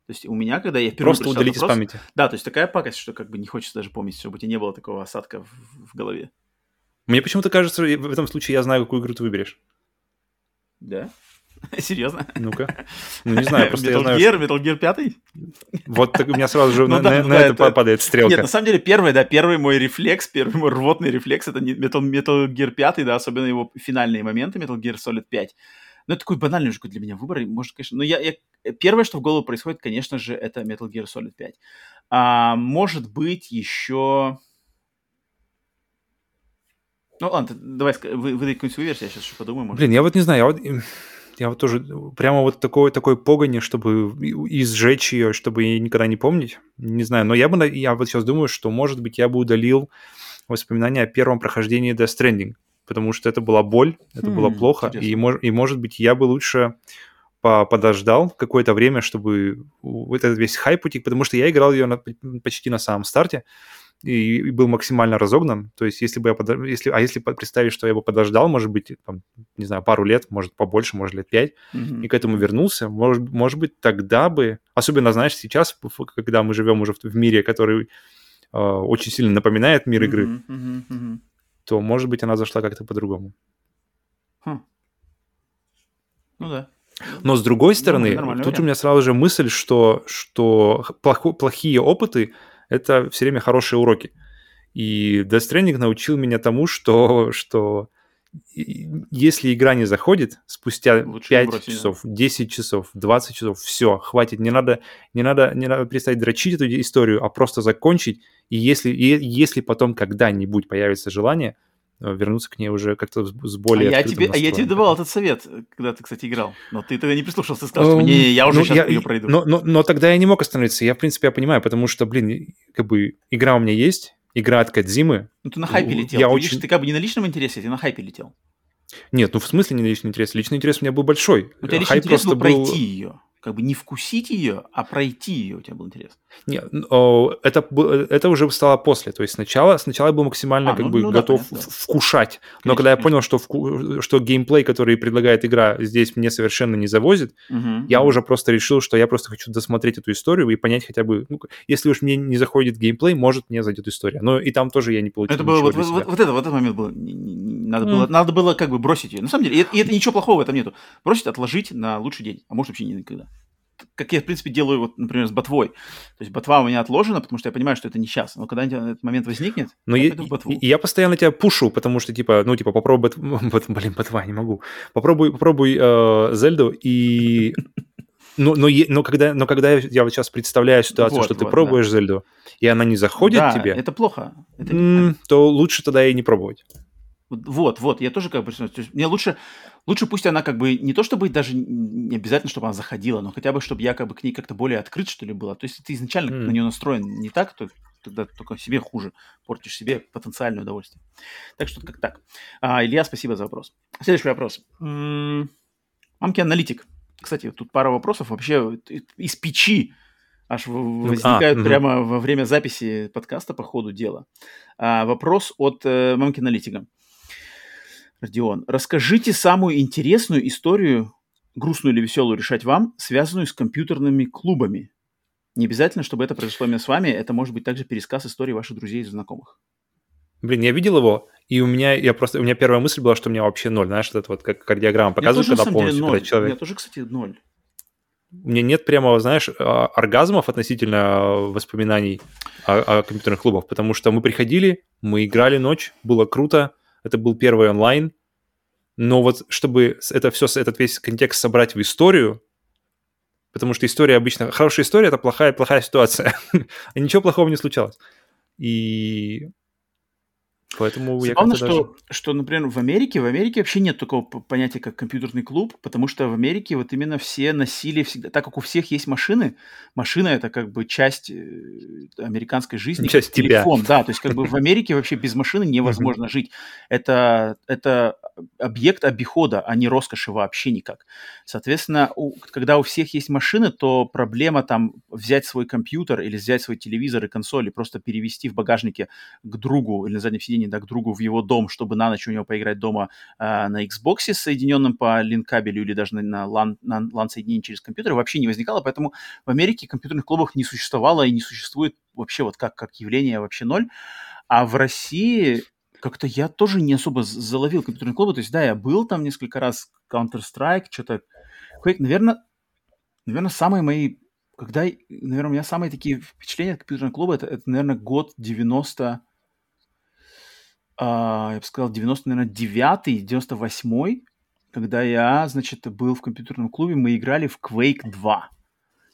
То есть у меня, когда я впервые Просто удалить вопрос, из памяти. Да, то есть такая пакость, что как бы не хочется даже помнить, чтобы у тебя не было такого осадка в, в голове. Мне почему-то кажется, в этом случае я знаю, какую игру ты выберешь. Да? [LAUGHS] Серьезно? Ну-ка. Ну, не знаю, просто Metal я знаю... Gear, Metal Gear 5? Вот так у меня сразу же [LAUGHS] ну, на, да, на, на это, это падает стрелка. Нет, на самом деле, первый, да, первый мой рефлекс, первый мой рвотный рефлекс, это Metal, Metal Gear 5, да, особенно его финальные моменты, Metal Gear Solid 5. Ну, это такой банальный уже для меня выбор, может, конечно, но я, я... Первое, что в голову происходит, конечно же, это Metal Gear Solid 5. А, может быть, еще... Ну ладно, давай, вы, выдай какую-нибудь свою версию, я сейчас еще подумаю. Может. Блин, я вот не знаю, я вот, я вот тоже прямо вот такой, такой погони, чтобы изжечь ее, чтобы ее никогда не помнить, не знаю. Но я бы, я вот сейчас думаю, что, может быть, я бы удалил воспоминания о первом прохождении Death Stranding, потому что это была боль, это хм, было плохо, и, и, может быть, я бы лучше подождал какое-то время, чтобы этот весь хайп утек, потому что я играл ее на, почти на самом старте, и, и был максимально разогнан. То есть, если бы я подож... если, а если представить, что я бы подождал, может быть, там, не знаю, пару лет, может побольше, может лет пять, mm-hmm. и к этому вернулся, может, может быть, тогда бы, особенно, знаешь, сейчас, когда мы живем уже в, в мире, который э, очень сильно напоминает мир игры, mm-hmm. Mm-hmm. то, может быть, она зашла как-то по-другому. Huh. Ну да. Но с другой стороны, ну, тут вариант. у меня сразу же мысль, что, что плохо, плохие опыты это все время хорошие уроки. И Death Stranding научил меня тому, что, что если игра не заходит, спустя Лучше 5 бросить, часов, да. 10 часов, 20 часов, все, хватит, не надо, не надо, не надо перестать дрочить эту историю, а просто закончить. И если, и если потом когда-нибудь появится желание, вернуться к ней уже как-то с более... А я, тебе, а я тебе давал этот совет, когда ты, кстати, играл. Но ты тогда не прислушался, сказал, что не, я уже ну, сейчас я, ее пройду. Но, но, но тогда я не мог остановиться. Я, в принципе, я понимаю, потому что, блин, как бы игра у меня есть, игра от Кадзимы. Ну ты на хайпе летел. Я ты, очень... видишь, ты как бы не на личном интересе, ты на хайпе летел. Нет, ну в смысле не на личный интерес? Личный интерес у меня был большой. У тебя личный Хайп интерес был пройти ее как бы не вкусить ее, а пройти ее у тебя был интерес. Нет, это, это уже стало после. То есть сначала, сначала я был максимально а, как ну, бы ну, готов да, понятно. вкушать. Но конечно, когда я понял, что, вку, что геймплей, который предлагает игра, здесь мне совершенно не завозит, угу, я угу. уже просто решил, что я просто хочу досмотреть эту историю и понять хотя бы, ну, если уж мне не заходит геймплей, может мне зайдет история. Но и там тоже я не получил это было, вот, вот, вот, это, вот этот момент был. Надо, mm. было, надо было как бы бросить ее. На самом деле, и, и это ничего плохого в этом нету. Бросить, отложить на лучший день, а может вообще никогда как я, в принципе, делаю, вот, например, с ботвой. То есть ботва у меня отложена, потому что я понимаю, что это не сейчас. Но когда этот момент возникнет, Но я, я, ботву. я постоянно тебя пушу, потому что, типа, ну, типа, попробуй... Бот, [LAUGHS] блин, ботва, не могу. Попробуй, попробуй э, Зельду и... [LAUGHS] Но, но, но, когда, но когда я вот сейчас представляю ситуацию, вот, что ты вот, пробуешь да. Зельду, и она не заходит да, тебе... это плохо. Это то лучше тогда и не пробовать. Вот, вот, я тоже как бы... То есть мне лучше, лучше пусть она как бы... Не то чтобы даже не обязательно, чтобы она заходила, но хотя бы, чтобы я как бы к ней как-то более открыт, что ли, была. То есть ты изначально mm. на нее настроен не так, то тогда только себе хуже. Портишь себе потенциальное удовольствие. Так что как так. А, Илья, спасибо за вопрос. Следующий вопрос. М-м- мамки аналитик. Кстати, тут пара вопросов вообще из печи аж ну, возникают а, прямо угу. во время записи подкаста по ходу дела. А, вопрос от э, мамки аналитика. Родион, расскажите самую интересную историю, грустную или веселую решать вам, связанную с компьютерными клубами. Не обязательно, чтобы это произошло именно с вами, это может быть также пересказ истории ваших друзей и знакомых. Блин, я видел его, и у меня, я просто, у меня первая мысль была, что у меня вообще ноль, знаешь, это вот как кардиограмма показывает, когда полностью, деле, когда человек... У меня тоже, кстати, ноль. У меня нет прямо, знаешь, а, оргазмов относительно воспоминаний о, о компьютерных клубах, потому что мы приходили, мы играли ночь, было круто, это был первый онлайн, но вот чтобы это все, этот весь контекст собрать в историю, потому что история обычно... Хорошая история — это плохая, плохая ситуация. [LAUGHS] и ничего плохого не случалось. И Поэтому я Главное, как-то что, даже... что, например, в Америке, в Америке вообще нет такого понятия, как компьютерный клуб, потому что в Америке вот именно все носили всегда, так как у всех есть машины, машина это как бы часть э, американской жизни, Часть как тебя. телефон, да, то есть как бы в [LAUGHS] Америке вообще без машины невозможно жить. Это, это объект обихода, а не роскоши вообще никак. Соответственно, у- когда у всех есть машины, то проблема там взять свой компьютер или взять свой телевизор и консоль и просто перевести в багажнике к другу или на заднем сиденье, да, к другу в его дом, чтобы на ночь у него поиграть дома э, на Xbox, соединенном по линкабелю или даже на, на, LAN, на LAN соединении через компьютер, вообще не возникало, поэтому в Америке компьютерных клубов не существовало и не существует вообще вот как, как явление вообще ноль. А в России как-то я тоже не особо заловил компьютерные клубы. То есть, да, я был там несколько раз, Counter-Strike, что-то. Quake, наверное, наверное, самые мои... Когда, наверное, у меня самые такие впечатления от компьютерного клуба, это, это наверное, год 90... а, я бы сказал, 90, наверное, 9 98 когда я, значит, был в компьютерном клубе, мы играли в Quake 2.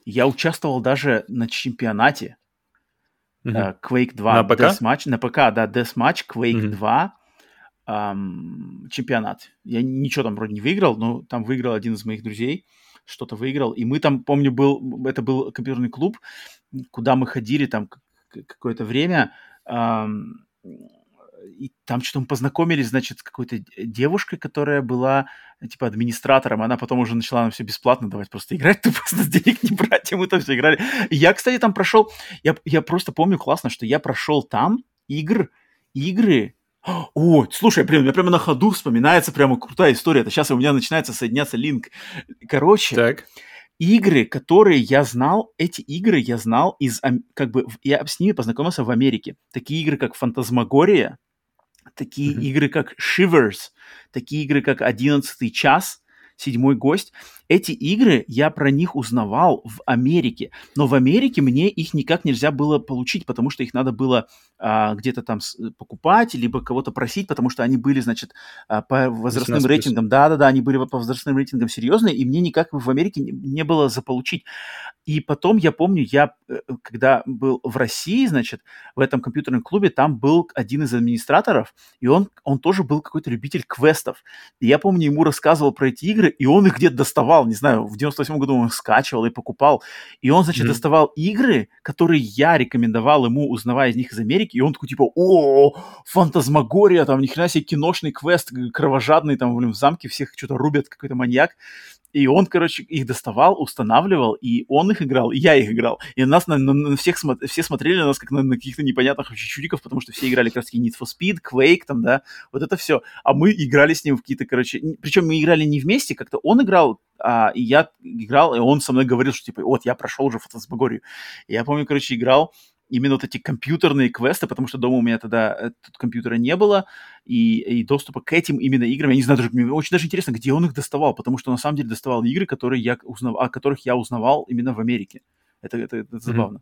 Я участвовал даже на чемпионате э, Quake 2 На ПК? Deathmatch, на ПК, да, Deathmatch, Quake Мгм. 2 ам, чемпионат. Я ничего там вроде не выиграл, но там выиграл один из моих друзей, что-то выиграл. И мы там, помню, был, это был компьютерный клуб, куда мы ходили там какое-то время, ам, и там что-то мы познакомились, значит, с какой-то девушкой, которая была, типа, администратором, она потом уже начала нам все бесплатно давать просто играть, [LAUGHS] тупо с нас денег не брать, и мы там все играли. И я, кстати, там прошел, я, я просто помню классно, что я прошел там игр, игры, о, слушай, прям, у меня прямо на ходу вспоминается прямо крутая история. Это сейчас у меня начинается соединяться линк. Короче, Так. игры, которые я знал, эти игры я знал из, как бы, я с ними познакомился в Америке. Такие игры, как Фантазмагория, такие Мгм. игры, как Shivers, такие игры, как «Одиннадцатый час», «Седьмой гость». Эти игры, я про них узнавал в Америке. Но в Америке мне их никак нельзя было получить, потому что их надо было а, где-то там покупать, либо кого-то просить, потому что они были, значит, а, по возрастным 18+. рейтингам. Да-да-да, они были по возрастным рейтингам серьезные, и мне никак в Америке не, не было заполучить. И потом, я помню, я, э, когда был в России, значит, в этом компьютерном клубе, там был один из администраторов, и он, он тоже был какой-то любитель квестов. И я помню, ему рассказывал про эти игры, и он их где-то доставал, не знаю, в 98 году он скачивал и покупал. И он, значит, Мгм. доставал игры, которые я рекомендовал ему, узнавая из них из Америки, и он такой, типа, о, фантазмагория, там, ни хрена себе киношный квест, кровожадный, там, блин, в замке всех что-то рубят, какой-то маньяк. И он, короче, их доставал, устанавливал, и он их играл, и я их играл. И нас на, на- на всех смо- все смотрели на нас как на, на каких-то непонятных вообще чудиков, потому что все играли как раз таки Need for Speed, Quake, там, да, вот это все. А мы играли с ним в какие-то, короче, причем мы играли не вместе, как-то он играл, а, и я играл, и он со мной говорил, что типа, вот, я прошел уже фантасмагорию. И я помню, короче, играл именно вот эти компьютерные квесты, потому что дома у меня тогда э, тут компьютера не было, и, и доступа к этим именно играм, я не знаю, даже, мне очень даже интересно, где он их доставал, потому что на самом деле доставал игры, которые я узнавал, о которых я узнавал именно в Америке. Это, это, это забавно.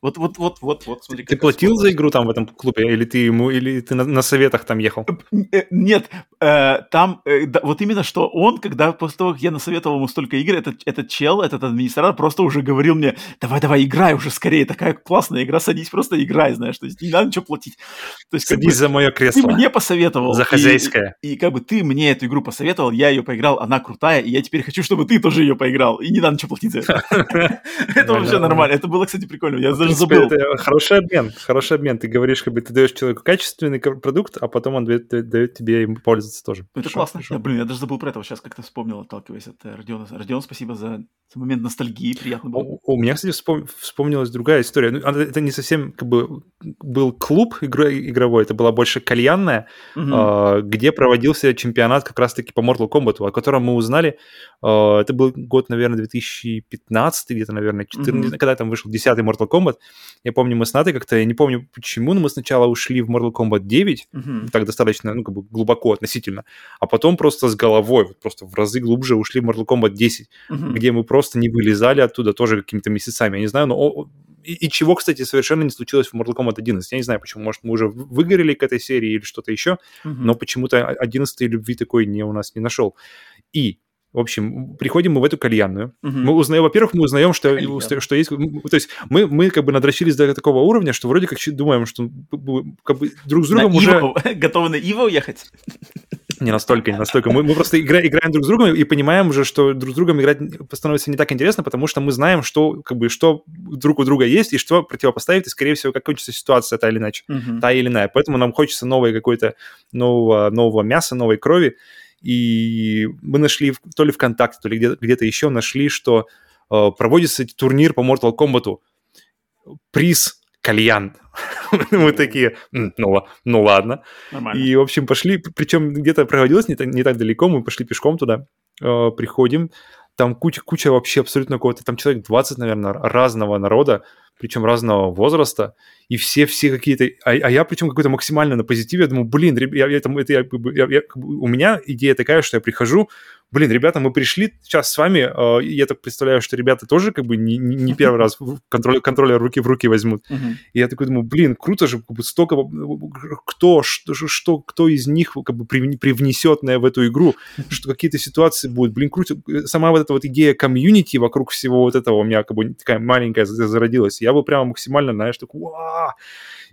Вот, вот, вот, вот, вот, смотри. Ты как платил за игру там в этом клубе, или ты ему, или ты на, на советах там ехал? Э, Нет, э, там э, да, вот именно что он, когда после того, как я насоветовал ему столько игр, этот, этот чел, этот администратор просто уже говорил мне, давай, давай, играй уже скорее, такая классная игра, садись, просто играй, знаешь, то есть не надо ничего платить. То есть, как Садись бы, за мое ты кресло. мне посоветовал. За и- хозяйское. И, как бы ты мне эту игру посоветовал, я ее поиграл, она крутая, и я теперь хочу, чтобы ты тоже ее поиграл, и не надо ничего платить за это. [LAUGHS] Это вообще Нормально. нормально, это было, кстати, прикольно, я Принципе, забыл. это хороший обмен, хороший обмен. Ты говоришь, как бы ты даешь человеку качественный продукт, а потом он дает, дает тебе им пользоваться тоже. Ну, Это Хорошо, классно. хорошо. Я, блин, я даже забыл про это. Сейчас как-то вспомнил, отталкиваясь от э, Родиона. Родион, спасибо за, за момент ностальгии. Приятно было. У, у меня, кстати, вспом- вспомнилась другая история. Ну, она- это не совсем как бы был клуб игровой, это была больше кальянная, Мгм. а, где проводился чемпионат как раз-таки по Mortal Kombat, о котором мы узнали. а, Это был год, наверное, 2015, где-то, наверное, 14, Мгм. когда там вышел 10 Mortal Kombat. Я помню, мы с Натой как-то, я не помню почему, но мы сначала ушли в Mortal Kombat 9, Мгм. так достаточно, ну, как бы глубоко относительно, а потом просто с головой, вот просто в разы глубже ушли в Mortal Kombat 10, Мгм. где мы просто не вылезали оттуда тоже какими-то месяцами. Я не знаю, но... И, и чего, кстати, совершенно не случилось в Mortal Kombat 11. Я не знаю, почему. Может, мы уже выгорели к этой серии или что-то еще, Мгм. но почему-то 11 любви такой не у нас не нашел. И В общем, приходим мы в эту кальянную. Мгм. Мы узнаем, во-первых, мы узнаем, что, Кальян. что есть... То есть мы, мы как бы надрочились до такого уровня, что вроде как думаем, что как бы друг с На другом уже... Иво- [LAUGHS] Готовы на Иво уехать? [LAUGHS] Не настолько, не настолько. Мы, мы просто игра- играем друг с другом и понимаем уже, что друг с другом играть становится не так интересно, потому что мы знаем, что, как бы, что друг у друга есть и что противопоставить, и, скорее всего, как кончится ситуация та или иначе. Мгм. та или иная. Поэтому нам хочется новой какой-то нового, нового мяса, новой крови. И мы нашли то ли ВКонтакте, то ли где- где-то еще нашли, что э, проводится турнир по Mortal Kombat. Приз кальян. [LAUGHS] Мы такие, «М, ну, ну ладно. Нормально. И, в общем, пошли, причем где-то проводилось не так, не так далеко, мы пошли пешком туда, э, приходим, там куча, куча вообще абсолютно какого-то, там человек 20, наверное, разного народа, причем разного возраста, и все, все какие-то, а, а я причем какой-то максимально на позитиве, я думаю, блин, я, я, это я, я- я- у меня идея такая, что я прихожу, блин, ребята, мы пришли сейчас с вами, э, я так представляю, что ребята тоже как бы не, не- первый раз контроль, контроллер руки в руки возьмут, Мгм. и я такой думаю, блин, круто же, как бы столько, кто, что, что, кто из них как бы привне- привнесет на, в эту игру, [LAUGHS] что какие-то ситуации будут, блин, круто. Сама вот эта вот идея комьюнити вокруг всего вот этого у меня как бы такая маленькая за- зародилась. Я был прямо максимально, знаешь, такой, «Уа!»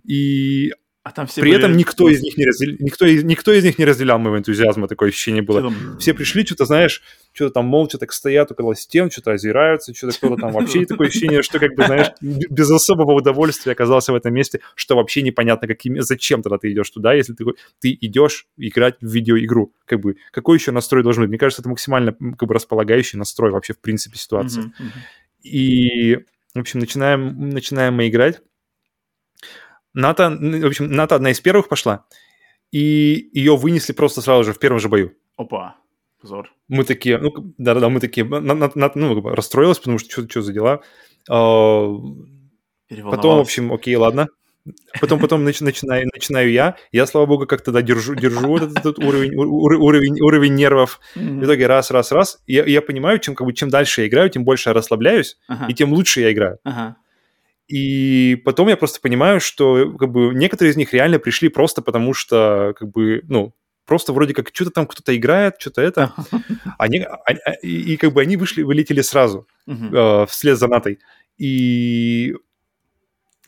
И А там все при были- этом никто из них не разделял, никто, из- никто из них не разделял моего энтузиазма, такое ощущение было. Все там- Все пришли, что-то, знаешь, что-то там молча так стоят около стен, что-то озираются, что-то кто-то там вообще такое ощущение, что как бы, знаешь, без особого удовольствия оказался в этом месте, что вообще непонятно, каким, зачем тогда ты идешь туда, если ты, ты идешь играть в видеоигру. Как бы, какой еще настрой должен быть? Мне кажется, это максимально как бы располагающий настрой вообще в принципе ситуации. Мгм. И, в общем, начинаем, начинаем мы играть. Ната, в общем, Ната одна из первых пошла, и ее вынесли просто сразу же в первом же бою. Опа, позор. Мы такие, ну, да-да-да, мы такие, на- на- на- ну, расстроилась, потому что что за дела. А, Потом, в общем, окей, ладно. Потом, потом нач- начинаю, начинаю я. Я, слава богу, как-то да, держу, держу вот этот, этот уровень, ур- ур- уровень, уровень нервов. Мгм. В итоге раз, раз, раз. Я, я понимаю, чем, как бы, чем дальше я играю, тем больше я расслабляюсь, Ага, и тем лучше я играю. ага. И потом я просто понимаю, что как бы некоторые из них реально пришли просто потому, что как бы, ну, просто вроде как что-то там кто-то играет, что-то это. [LAUGHS] Они, а- а- и, и как бы они вышли, вылетели сразу э, вслед за Натой. И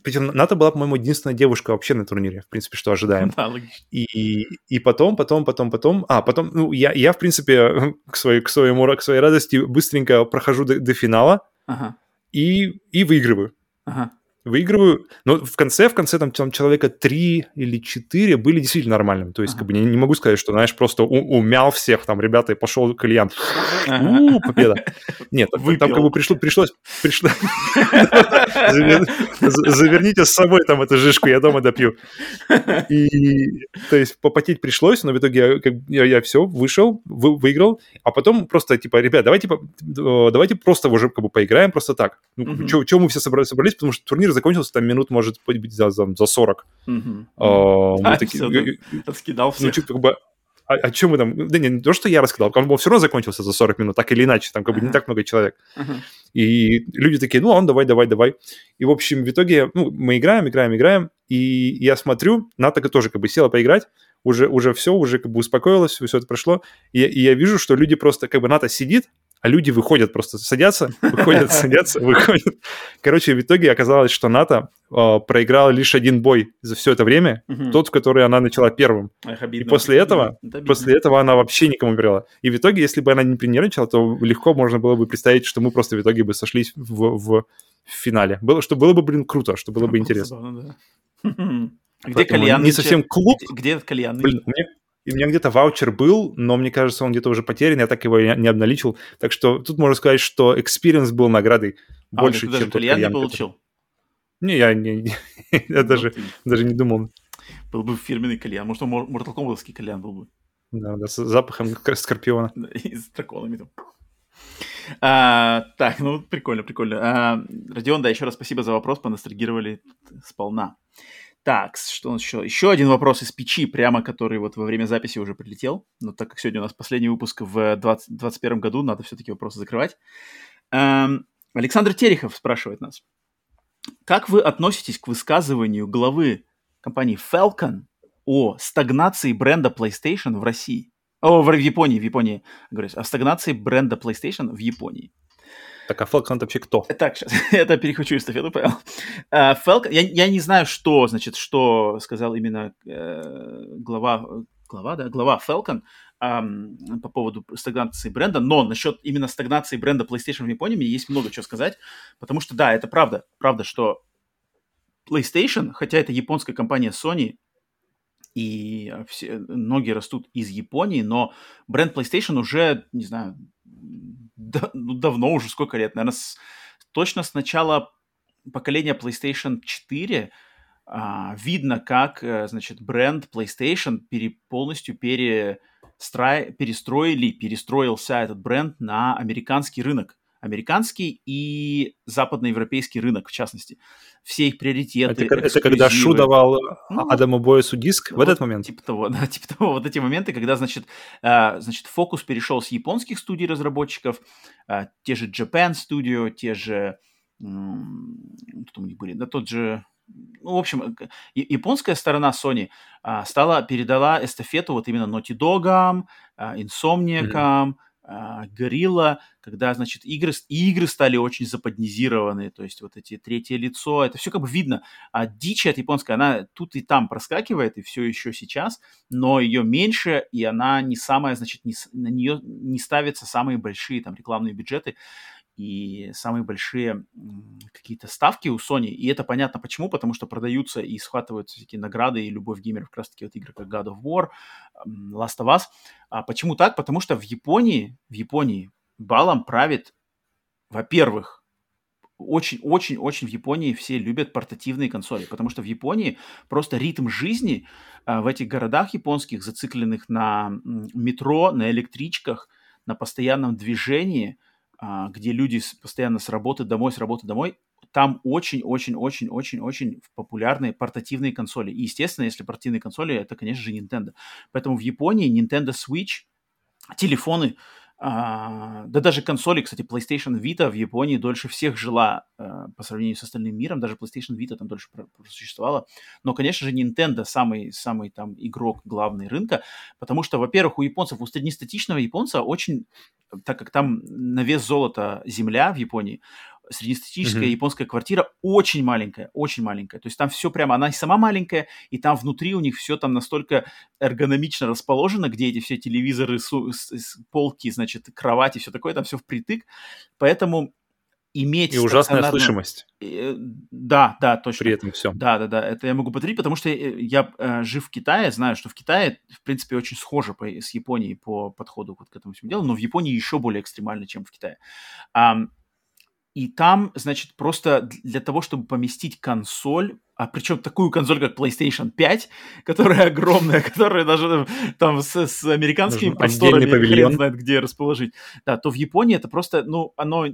причем Ната была, по-моему, единственная девушка вообще на турнире, в принципе, что ожидаем. Да. И, и потом, потом, потом, потом... А, потом, ну, я, я в принципе, [LAUGHS] к своей, к, своему, к своей радости быстренько прохожу до, до финала Ага, и, и выигрываю. Ага. Выигрываю, но в конце, в конце там, там человека три или четыре были действительно нормальными. То есть, Ага. как бы не, не могу сказать, что, знаешь, просто у- умял всех там, ребята, и пошел кальян. Ага. У, победа. Нет, там Выпил. как бы пришло, пришлось... пришло- Завер- [LAUGHS] за- Заверните с собой там эту жишку, я дома допью. [LAUGHS] И, то есть, попотеть пришлось, но в итоге я, все, вышел, вы- выиграл, а потом просто, типа, ребят, давайте, давайте просто уже как бы поиграем просто так. Ну. Чего мы все собрались, собрались, потому что турнир закончился там минут, может быть, за, за, за 40. Мгм. А, [LAUGHS] А. Раскидал ну, всех. что, как бы, а, а чем мы там? Да не, не то, что я рассказал, он все равно закончился за 40 минут, так или иначе, там как бы не Ага. так много человек. Ага. И люди такие, ну, он давай, давай, давай. И, в общем, в итоге, ну, мы играем, играем, играем, и я смотрю, Ната тоже как бы села поиграть, уже, уже все, уже как бы успокоилась, все это прошло, и, и я вижу, что люди просто, как бы Ната сидит, а люди выходят просто, садятся, выходят, [LAUGHS] садятся, выходят. Короче, в итоге оказалось, что Ната э, проиграла лишь один бой за все это время, Мгм. тот, в который она начала первым. Эх. И после этого, Это обидно. После этого она вообще никому не проиграла. И в итоге, если бы она не принервничала, то легко можно было бы представить, что мы просто в итоге бы сошлись в, в финале. Было, что было бы, блин, круто, что было бы интересно. Забавно, да. [LAUGHS] Где Поэтому кальян? Не совсем клуб. Где, этот кальян? Блин, у меня, у меня где-то ваучер был, но мне кажется, он где-то уже потерян, я так его и не обналичил. Так что тут можно сказать, что experience был наградой А, больше, ты даже чем тот кальян не получил? Не, я, не, [LAUGHS] я даже, Вот ты. даже не думал. Был бы фирменный кальян. Может, Mortal Kombat кальян был бы. Да, да, с запахом скор- скорпиона. И с драконами там. А, так, ну, прикольно, прикольно. А, Родион, да, еще раз спасибо за вопрос, поностальгировали сполна. Так, что у нас еще? Еще один вопрос из печи, прямо который вот во время записи уже прилетел. Но так как сегодня у нас последний выпуск в 2021 году, надо все-таки вопросы закрывать. Эм, Александр Терехов спрашивает нас. Как вы относитесь к высказыванию главы компании Falcon о стагнации бренда PlayStation в России? О, в Японии, в Японии, говорю, о стагнации бренда PlayStation в Японии. Так, а Falcon вообще кто? Так, сейчас, это [LAUGHS] перехвачу эстафету, Павел. Uh, Falcon, я, я не знаю, что, значит, что сказал именно э, глава, глава, да, глава Falcon эм, по поводу стагнации бренда, но насчет именно стагнации бренда PlayStation в Японии мне есть много чего сказать, потому что, да, это правда, правда, что PlayStation, хотя это японская компания Sony, и все, ноги растут из Японии, но бренд PlayStation уже, не знаю, да, ну, давно уже, сколько лет, наверное, с, точно с начала поколения PlayStation 4 а, видно, как, э, значит, бренд PlayStation пере, полностью перестра... перестроили, перестроился этот бренд на американский рынок американский и западноевропейский рынок, в частности. Все их приоритеты, Это, это когда Шу давал ну, Адаму Боесу диск вот, в этот момент? Типа того, да, [LAUGHS] типа того. Вот эти моменты, когда, значит, э, значит фокус перешел с японских студий разработчиков, э, те же Japan Studio, те же... Э, кто у них были? Да тот же... Ну, в общем, японская сторона Sony а, стала, передала эстафету вот именно Naughty Dog, Insomniac, mm-hmm Горилла, когда, значит, игры, игры стали очень западнизированы, то есть вот эти третье лицо, это все как бы видно. А дичь от японской, она тут и там проскакивает, и все еще сейчас, но ее меньше, и она не самая, значит, не, на нее не ставятся самые большие там рекламные бюджеты и самые большие какие-то ставки у Sony. И это понятно почему, потому что продаются и схватываются всякие награды и любовь геймеров, как раз таки вот игры как God of War, Last of Us. А почему так? Потому что в Японии, в Японии балом правит, во-первых, очень-очень-очень в Японии все любят портативные консоли, потому что в Японии просто ритм жизни а, в этих городах японских, зацикленных на метро, на электричках, на постоянном движении – где люди постоянно с работы домой, с работы домой, там очень-очень-очень-очень-очень популярные портативные консоли. И, естественно, если портативные консоли, это, конечно же, Nintendo. Поэтому в Японии Nintendo Switch, телефоны, а, да даже консоли, кстати, PlayStation Vita в Японии дольше всех жила а, по сравнению с остальным миром, даже PlayStation Vita там дольше просуществовала. Но, конечно же, Nintendo самый, самый там игрок главный рынка, потому что, во-первых, у японцев, у среднестатичного японца очень, так как там на вес золота земля в Японии, среднестатистическая mm-hmm. японская квартира очень маленькая, очень маленькая. То есть там все прямо, она сама маленькая, и там внутри у них все там настолько эргономично расположено, где эти все телевизоры, су- с- с- полки, значит, кровати, все такое, там все впритык. Поэтому иметь... И ужасная слышимость. Э, да, да, точно. При этом все. Да, да, да, это я могу подтвердить, потому что э, я э, жив в Китае, знаю, что в Китае, в принципе, очень схоже по, с Японией по подходу вот к этому всему делу, но в Японии еще более экстремально, чем в Китае. И там, значит, просто для того, чтобы поместить консоль, а причем такую консоль, как PlayStation 5, которая огромная, [LAUGHS] которая даже там с, с американскими просторами хрен знает, где расположить. Да, то в Японии это просто, ну, оно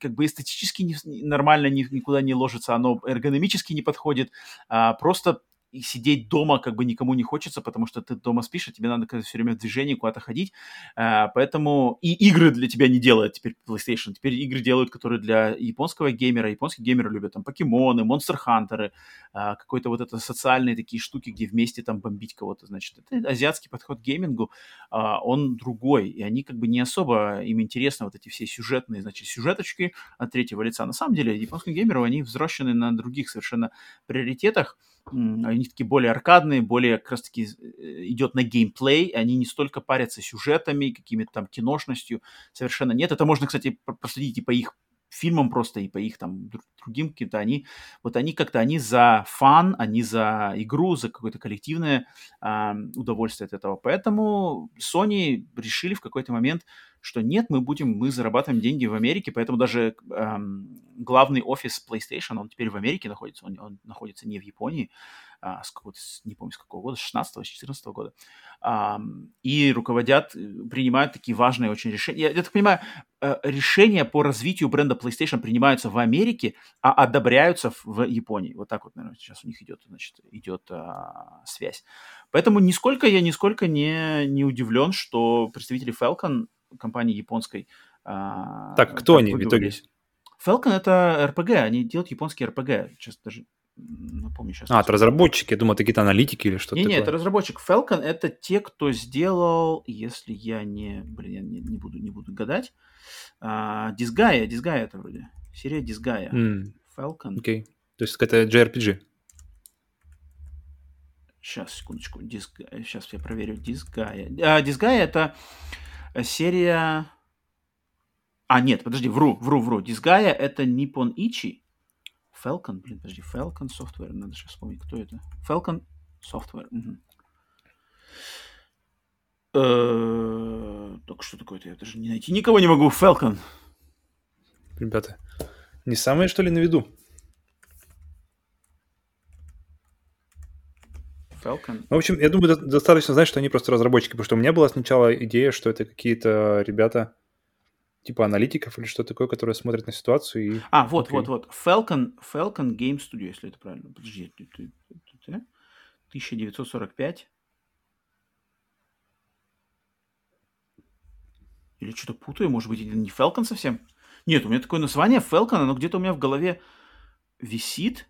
как бы эстетически не, нормально ни, никуда не ложится, оно эргономически не подходит, а просто и сидеть дома как бы никому не хочется, потому что ты дома спишь, а тебе надо все время в движении куда-то ходить. А, поэтому и игры для тебя не делает теперь PlayStation. Теперь игры делают, которые для японского геймера. Японские геймеры любят там покемоны, Monster Hunter, а, какой-то вот это социальные такие штуки, где вместе там бомбить кого-то. Значит, это азиатский подход к геймингу, а, он другой. И они как бы не особо им интересны вот эти все сюжетные, значит, сюжеточки от третьего лица. На самом деле, японские геймеры, они взращены на других совершенно приоритетах они такие более аркадные, более как раз-таки э, идет на геймплей, они не столько парятся сюжетами, какими-то там киношностью, совершенно нет. Это можно, кстати, проследить и по их фильмам просто, и по их там другим каким-то, они, вот они как-то, они за фан, они за игру, за какое-то коллективное э, удовольствие от этого. Поэтому Sony решили в какой-то момент, что нет, мы будем, мы зарабатываем деньги в Америке, поэтому даже э, главный офис PlayStation, он теперь в Америке находится, он, он находится не в Японии, а, с какого-то, не помню с какого года, с 16 с 14 года, а, и руководят, э, принимают такие важные очень решения. Я, я так понимаю, э, решения по развитию бренда PlayStation принимаются в Америке, а одобряются в Японии. Вот так вот, наверное, сейчас у них идет, значит, идет а, связь. Поэтому нисколько я нисколько не, не удивлен, что представители Falcon, компании японской... А, так, кто они в итоге? Falcon это RPG, они делают японские RPG. Сейчас даже Напомню сейчас. А, это разработчики, я думал, это какие-то аналитики или что-то Не, не, такое. это разработчик. Falcon это те, кто сделал, если я не, блин, я не, не буду, не буду гадать. А, Disgaea, Disgaea это вроде. Серия Disgaea. М, Falcon. Окей. То есть какая-то JRPG. Сейчас, секундочку. Disgaea. Сейчас я проверю. Disgaea. А, Disgaea это серия... А, нет, подожди, вру, вру, вру. Disgaea это Nippon Ichi. Falcon, блин, подожди, Falcon Software, надо сейчас вспомнить, кто это. Falcon Software. Э, Так что такое-то? Я даже не найти никого не могу. Falcon. Ребята, не самые, что ли, на виду? Falcon. Ну, В общем, я думаю, до- достаточно знать, что они просто разработчики, потому что у меня была сначала идея, что это какие-то ребята типа аналитиков или что такое, которые смотрят на ситуацию и... А, вот, Окей. вот, вот. Falcon, Falcon Game Studio, если это правильно. Подожди. ты- ты- ты- ты- ты. 1945. Или что-то путаю, может быть, это не Falcon совсем? Нет, у меня такое название Falcon, оно где-то у меня в голове висит,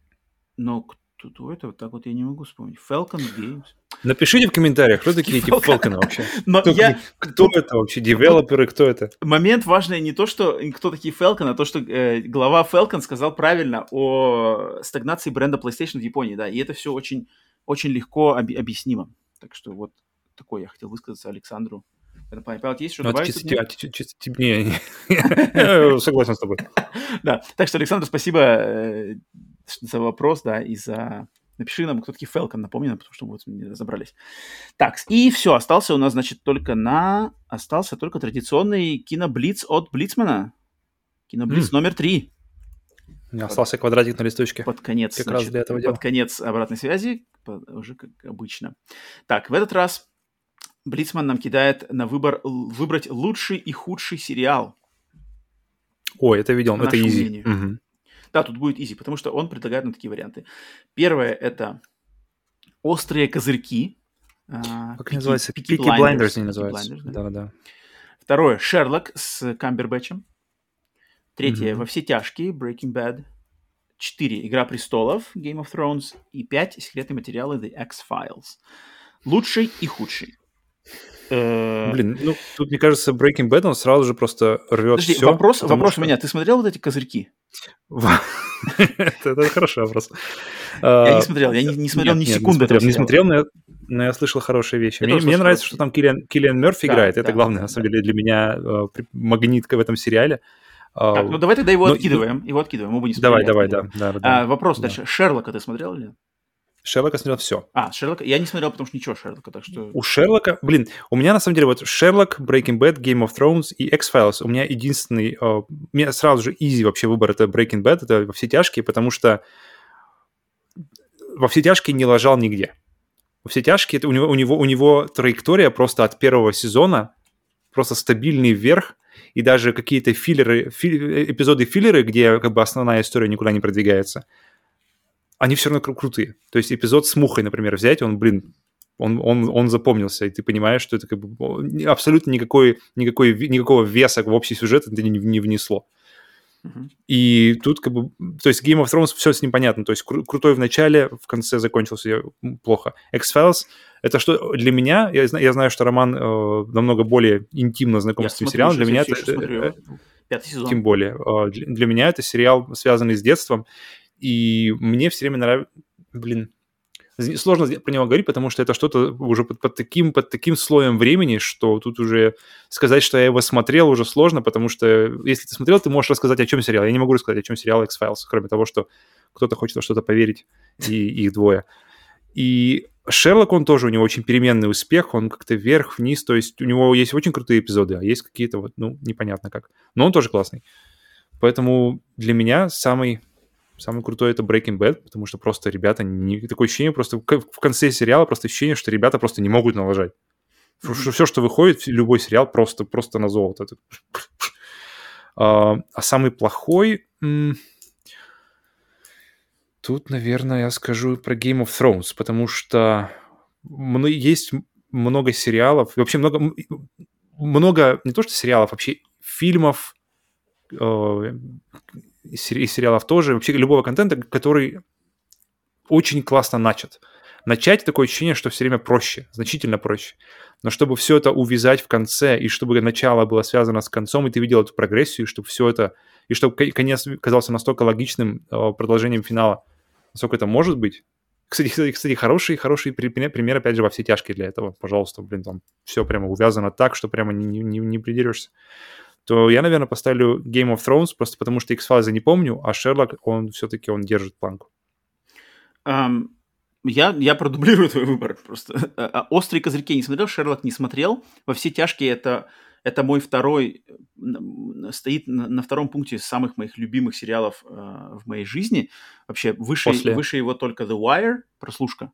но кто это, вот так вот я не могу вспомнить. Falcon Games. Напишите в комментариях, кто такие эти Falcon. Вообще? [LAUGHS] Но Кто, я... кто это вообще? Девелоперы, кто это? момент важный не то, что кто такие Falcon, а то, что э, глава Falcon сказал правильно о стагнации бренда PlayStation в Японии, да, и это все очень, очень легко оби- объяснимо. Так что вот такой я хотел высказаться Александру. Павел, есть что Ну, это добавить? чисто, тут, а, чисто- чисто те- не, не. [LAUGHS] Я Согласен с тобой. Да, так что, Александр, спасибо э, за вопрос, да, и за... Напиши нам, кто такие Falcon, напомни нам, потому что мы вот не разобрались. Так, и все, остался у нас, значит, только на... Остался только традиционный киноблиц от Блицмана. Киноблиц М. номер три. Остался квадратик на листочке. под конец, Как раз для этого дела. под конец обратной связи, уже как обычно. Так, в этот раз Блицман нам кидает на выбор выбрать лучший и худший сериал. Ой, это видел, это изи. мнению. Мгм. Да, тут будет изи, потому что он предлагает нам такие варианты. Первое это острые козырьки. а, Как Peaky- называется? Peaky Peaky Blinders они называются. Blinders, да. Да-да-да. Второе Шерлок с Камбербэтчем. Третье Мгм. во все тяжкие Breaking Bad. Четыре Игра престолов Game of Thrones. И пять секретные материалы The X-Files. Лучший и худший. Э, Блин, ну, тут, мне кажется, Breaking Bad, он сразу же просто рвет Подожди, все. вопрос, вопрос у меня. Ты смотрел вот эти козырьки? [LAUGHS] это, хороший вопрос. Я А, не смотрел, я не, смотрел ни секунды не смотрел, но я, слышал хорошие вещи. Мне, нравится, что там Киллиан, Мерфи играет. Это главное, на самом деле, для меня э, магнитка в этом сериале. А, Так, ну давай тогда его откидываем. Его откидываем, оба не давай, давай, да, откидываем. да. А, вопрос Да. дальше. Шерлока ты смотрел или нет? Шерлока смотрел все. А, Шерлока. Я не смотрел, потому что ничего Шерлока, так что... У Шерлока, блин, у меня на самом деле вот Шерлок, Breaking Bad, Game of Thrones и X-Files. У меня единственный, э, у меня сразу же easy вообще выбор это Breaking Bad, это во все тяжкие, потому что во все тяжкие не лажал нигде. Во все тяжкие это у него, у него, у него траектория просто от первого сезона просто стабильный вверх, и даже какие-то филлеры, фи- эпизоды филлеры, где как бы основная история никуда не продвигается, они все равно кру- крутые. То есть эпизод с Мухой, например, взять, он, блин, он, он, он запомнился, и ты понимаешь, что это как бы абсолютно никакой, никакой, никакого веса в общий сюжет это не, не внесло. И тут как бы, то есть Game of Thrones все с ним понятно, то есть кру- крутой в начале, в конце закончился плохо. X-Files это что для меня, я, я знаю, что Роман э, намного более интимно знаком Я с этим сериалом, для меня это, э. Пятый сезон. тем более. Э, Для, для меня это сериал, связанный с детством, и мне все время нравится... Блин, сложно про него говорить, потому что это что-то уже под, под таким, под таким слоем времени, что тут уже сказать, что я его смотрел, уже сложно, потому что если ты смотрел, ты можешь рассказать, о чем сериал. Я не могу рассказать, о чем сериал X-Files, кроме того, что кто-то хочет во что-то поверить, и их двое. И Шерлок, он тоже, у него очень переменный успех, он как-то вверх-вниз, то есть у него есть очень крутые эпизоды, а есть какие-то вот, ну, непонятно как. Но он тоже классный. Поэтому для меня самый, самый крутой это Breaking Bad, потому что просто ребята, не, такое ощущение, просто в конце сериала просто ощущение, что ребята просто не могут налажать. Все, что выходит, любой сериал просто, просто на золото. Это- [LAUGHS] А, а самый плохой... Тут, наверное, я скажу про Game of Thrones, потому что есть много сериалов, вообще много, много, не то что сериалов, вообще фильмов, э, и сери- и сериалов тоже, вообще любого контента, который очень классно начат. Начать такое ощущение, что все время проще, значительно проще. Но чтобы все это увязать в конце, и чтобы начало было связано с концом, и ты видел эту прогрессию, и чтобы все это, и чтобы конец казался настолько логичным э, продолжением финала, насколько это может быть. Кстати, кстати, хороший, хороший пример, пример, опять же, во все тяжкие для этого. Пожалуйста, блин, там все прямо увязано так, что прямо не, не, не придерешься. То я, наверное, поставлю Game of Thrones, просто потому что X-Files не помню, а Шерлок, он все-таки, он держит планку. Um, я, я продублирую [LAUGHS] твой выбор просто. А, а, «Острые козырьки» не смотрел, «Шерлок» не смотрел. «Во все тяжкие» это, это мой второй, стоит на, на втором пункте самых моих любимых сериалов э, в моей жизни. Вообще выше, выше его только «The Wire», прослушка.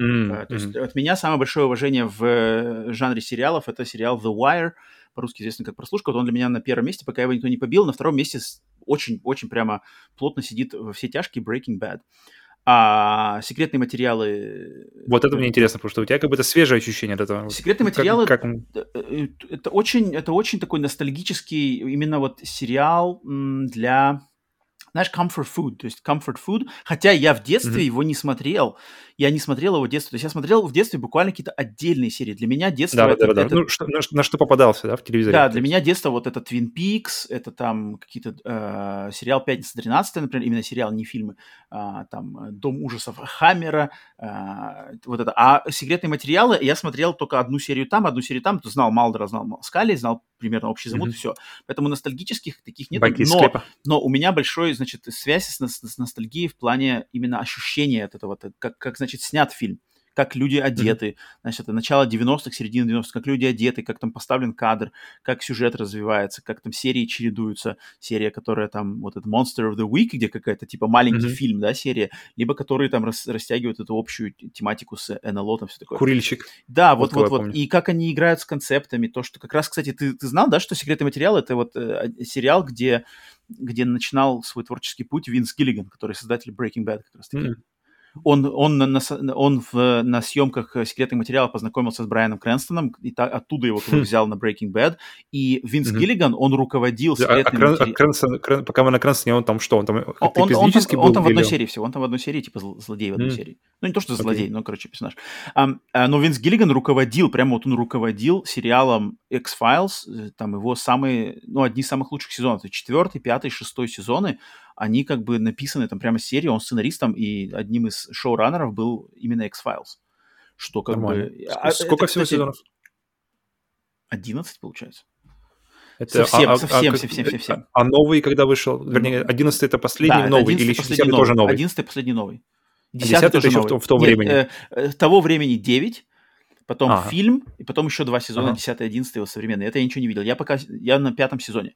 Mm-hmm. То есть от меня самое большое уважение в э, жанре сериалов это сериал The Wire, по-русски известный как прослушка. Вот он для меня на первом месте, пока его никто не побил. На втором месте очень-очень прямо плотно сидит во все тяжкие Breaking Bad. А секретные материалы... Вот это мне интересно, потому что у тебя как бы это свежее ощущение от этого. Секретные материалы... Как, как... Э, это, очень, это очень такой ностальгический именно вот сериал для знаешь, comfort food, то есть comfort food, хотя я в детстве mm-hmm. его не смотрел, я не смотрел его в детстве, то есть я смотрел в детстве буквально какие-то отдельные серии. Для меня детство... Да, это, да, да, это... Ну, что, на, на что попадался, да, в телевизоре? Да, для меня детство вот это Twin Peaks, это там какие-то... Э, сериал «Пятница 13 например, именно сериал, не фильмы, э, там «Дом ужасов Хаммера», э, вот это. А секретные материалы я смотрел только одну серию там, одну серию там, знал Малдера, знал Скали, знал примерно общий замут, mm-hmm. все. Поэтому ностальгических таких нет. Но, но у меня большой, значит, связь с, с, ностальгией в плане именно ощущения от этого, как, как значит, снят фильм как люди одеты. Mm-hmm. Значит, это начало 90-х, середина 90-х, как люди одеты, как там поставлен кадр, как сюжет развивается, как там серии чередуются. Серия, которая там, вот этот Monster of the Week, где какая-то типа маленький mm-hmm. фильм, да, серия, либо которые там рас, растягивают эту общую тематику с НЛО, там все такое. Курильщик. Да, вот, вот, вот. вот. И как они играют с концептами, то, что как раз, кстати, ты, ты знал, да, что «Секретный материал» — это вот э, сериал, где где начинал свой творческий путь Винс Гиллиган, который создатель Breaking Bad как раз таки. Mm-hmm. Он, он, на, он в, на съемках секретных материалов познакомился с Брайаном Крэнстоном, и та, оттуда его хм. взял на Breaking Bad. И Винс mm-hmm. Гиллиган, он руководил секретными а, а, а Крэнстон, Крэн, пока мы на Крэнстоне, он там что? Он там он, он, он, там, был, он там в одной серии всего, он там в одной серии, типа злодей в одной mm-hmm. серии. Ну, не то, что злодей, okay. но, короче, персонаж. Uh, но Винс Гиллиган руководил, прямо вот он руководил сериалом X-Files, э, там его самые, ну, одни из самых лучших сезонов. Это четвертый, пятый, шестой сезоны они как бы написаны там прямо серии, он сценаристом, и одним из шоураннеров был именно X-Files. Что как Нормально. бы... А, сколько это, всего кстати, сезонов? 11, получается. Это, совсем, а, совсем, а, совсем, совсем, совсем. А новый, когда вышел? Вернее, 11 это последний да, новый, или еще 10 тоже новый? 11 последний новый. 10, 10 это еще новый. в, в том Нет, времени? Э, э, того времени 9, потом ага. фильм, и потом еще два сезона, ага. 10 и 11 его современные. Это я ничего не видел. Я пока, я на пятом сезоне.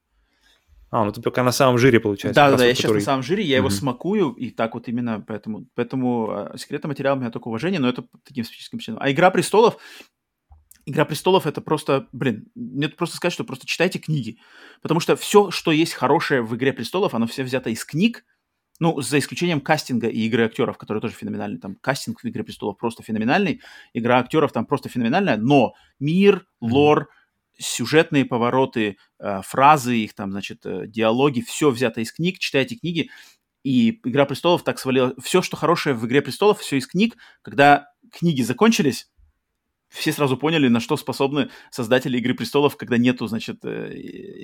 А, ну ты пока на самом жире, получается. Да, да, да, я сейчас на самом жире, я mm-hmm. его смакую, и так вот именно поэтому. Поэтому э, секретный материал у меня только уважение, но это таким специфическим причинам. А Игра престолов, Игра престолов это просто, блин, мне просто сказать, что просто читайте книги. Потому что все, что есть хорошее в Игре престолов, оно все взято из книг, ну, за исключением кастинга и игры актеров, которые тоже феноменальный. Там кастинг в «Игре престолов» просто феноменальный, игра актеров там просто феноменальная, но мир, лор, сюжетные повороты, э, фразы их там, значит, э, диалоги, все взято из книг, читайте книги, и «Игра престолов» так свалила... Все, что хорошее в «Игре престолов», все из книг. Когда книги закончились, все сразу поняли, на что способны создатели «Игры престолов», когда нету, значит, э,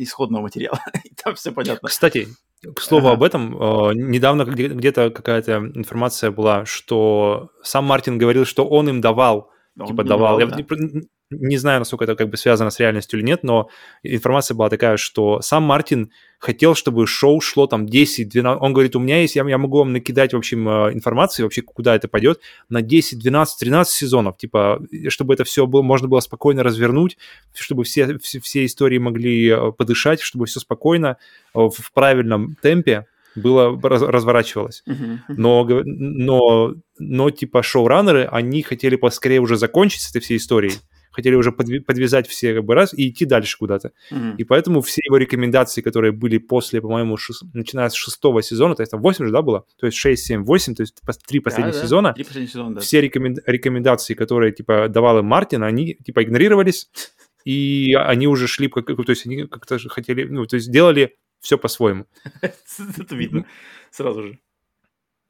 исходного материала. [LAUGHS] И там все понятно. Кстати, к слову ага. об этом, недавно где-то какая-то информация была, что сам Мартин говорил, что он им давал, он типа давал. давал да. Я не знаю, насколько это как бы связано с реальностью или нет, но информация была такая, что сам Мартин хотел, чтобы шоу шло там 10-12... Он говорит, у меня есть, я, я могу вам накидать, в общем, э, информации вообще, куда это пойдет, на 10, 12, 13 сезонов, типа, чтобы это все было, можно было спокойно развернуть, чтобы все, все, все истории могли э, подышать, чтобы все спокойно, э, в правильном темпе было разворачивалось. Uh-huh, uh-huh. Но, но, но типа шоураннеры, они хотели поскорее уже закончить с этой всей историей хотели уже подвязать все как бы раз и идти дальше куда-то. Mm-hmm. И поэтому все его рекомендации, которые были после, по-моему, шест... начиная с шестого сезона, то есть там 8 же, да, было? То есть 6, 7, 8, то есть три последних да, сезона. Три последних сезона, да. Все рекомен... рекомендации, которые, типа, давал им Мартин, они, типа, игнорировались, [LAUGHS] и они уже шли, как, то есть они как-то хотели, ну, то есть делали все по-своему. [LAUGHS] Это видно сразу же.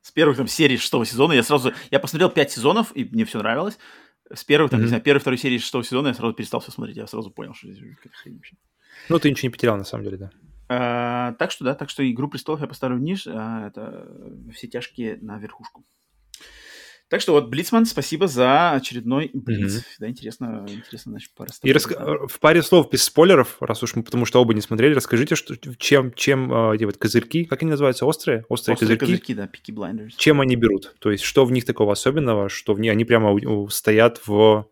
С первых там серий шестого сезона я сразу... Я посмотрел пять сезонов, и мне все нравилось. С первых, там, не знаю, первой, второй серии шестого сезона я сразу перестал все смотреть. Я сразу понял, что здесь какая-то хрень вообще. Ну, ты ничего не потерял, на самом деле, да. А, так что, да, так что «Игру престолов» я поставлю ниже, а это «Все тяжкие» на верхушку. Так что вот, Блицман, спасибо за очередной Блиц. Mm-hmm. Да, интересно, интересно, значит, пара И раска... в паре слов, без спойлеров, раз уж мы, потому что оба не смотрели, расскажите, что, чем, чем э, эти вот козырьки, как они называются, острые? Острые, острые козырьки? козырьки, да, Peaky Blinders. Чем они берут? То есть, что в них такого особенного, что в них, они прямо стоят в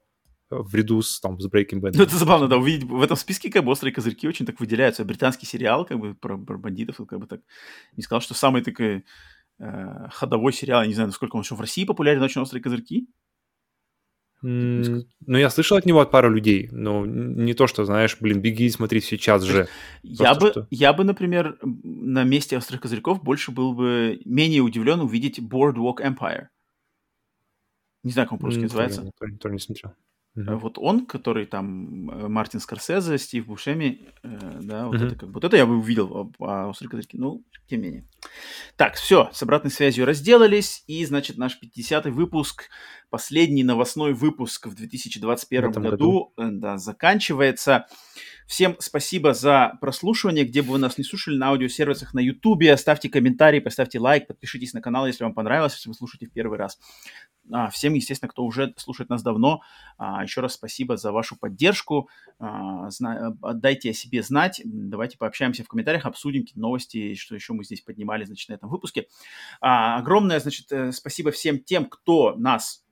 в ряду с, там, с Breaking Bad. Ну, это забавно, да, увидеть в этом списке как бы острые козырьки очень так выделяются. Британский сериал, как бы, про, про бандитов, как бы так, не сказал, что самый такой э, ходовой сериал, я не знаю, насколько он еще в России популярен, очень острые козырьки. Mm, ну, я слышал от него от пары людей, но не то, что, знаешь, блин, беги и смотри сейчас же. Я бы, что... я бы, например, на месте острых козырьков больше был бы менее удивлен увидеть Boardwalk Empire. Не знаю, как он по-русски mm, называется. Тоже, тоже не смотрел. Mm-hmm. Вот он, который там э, Мартин Скорсезе, Стив Бушеми, э, да, вот mm-hmm. это как бы, вот это я бы увидел «Острой козырьке», ну, тем не менее. Так, все, с обратной связью разделались, и, значит, наш 50-й выпуск, последний новостной выпуск в 2021 в году, году, э, да, заканчивается. Всем спасибо за прослушивание, где бы вы нас не слушали, на аудиосервисах, на Ютубе. Ставьте комментарий, поставьте лайк, подпишитесь на канал, если вам понравилось, если вы слушаете в первый раз. А, всем, естественно, кто уже слушает нас давно, а, еще раз спасибо за вашу поддержку. А, зна- дайте о себе знать. Давайте пообщаемся в комментариях, обсудим какие новости, что еще мы здесь поднимали, значит, на этом выпуске. А, огромное, значит, э, спасибо всем тем, кто нас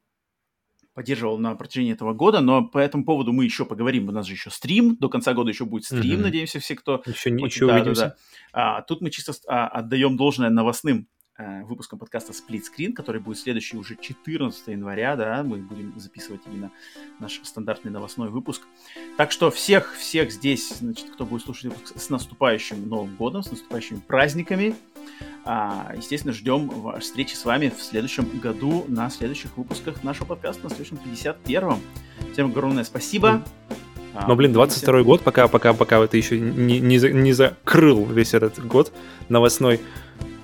поддерживал на протяжении этого года, но по этому поводу мы еще поговорим. У нас же еще стрим, до конца года еще будет стрим, mm-hmm. надеемся, все, кто... Еще, хочет, еще да, увидимся. Да, да. А, тут мы чисто а, отдаем должное новостным Э, выпуском подкаста Split Screen, который будет следующий уже 14 января, да, мы будем записывать именно наш стандартный новостной выпуск. Так что всех, всех здесь, значит, кто будет слушать выпуск с наступающим Новым годом, с наступающими праздниками. А, естественно, ждем встречи с вами в следующем году на следующих выпусках нашего подкаста, на следующем 51-м. Всем огромное спасибо. А, Но, блин, 22 год, пока, пока, пока это еще не, не, не закрыл весь этот год новостной,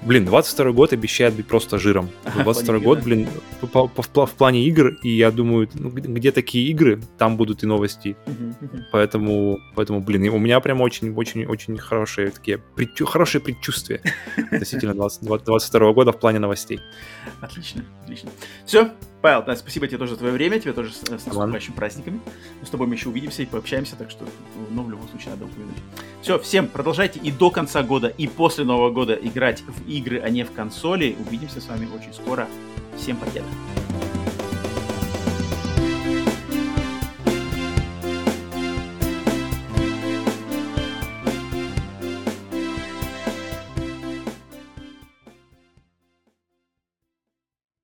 Блин, 22 год обещает быть просто жиром. [LAUGHS] 22 год, блин, по, по, по, в плане игр, и я думаю, ну, где такие игры, там будут и новости. Поэтому, поэтому, блин, у меня прям очень-очень-очень хорошие такие, предчу, хорошие предчувствия [LAUGHS] относительно 20, 22 года в плане новостей. Отлично, отлично. Все, Павел, да, спасибо тебе тоже за твое время, тебе тоже с, с наступающими праздниками. Мы с тобой еще увидимся и пообщаемся, так что, ну, в любом случае, надо упомянуть. Все, всем продолжайте и до конца года, и после Нового года играть в игры, а не в консоли. Увидимся с вами очень скоро. Всем победы!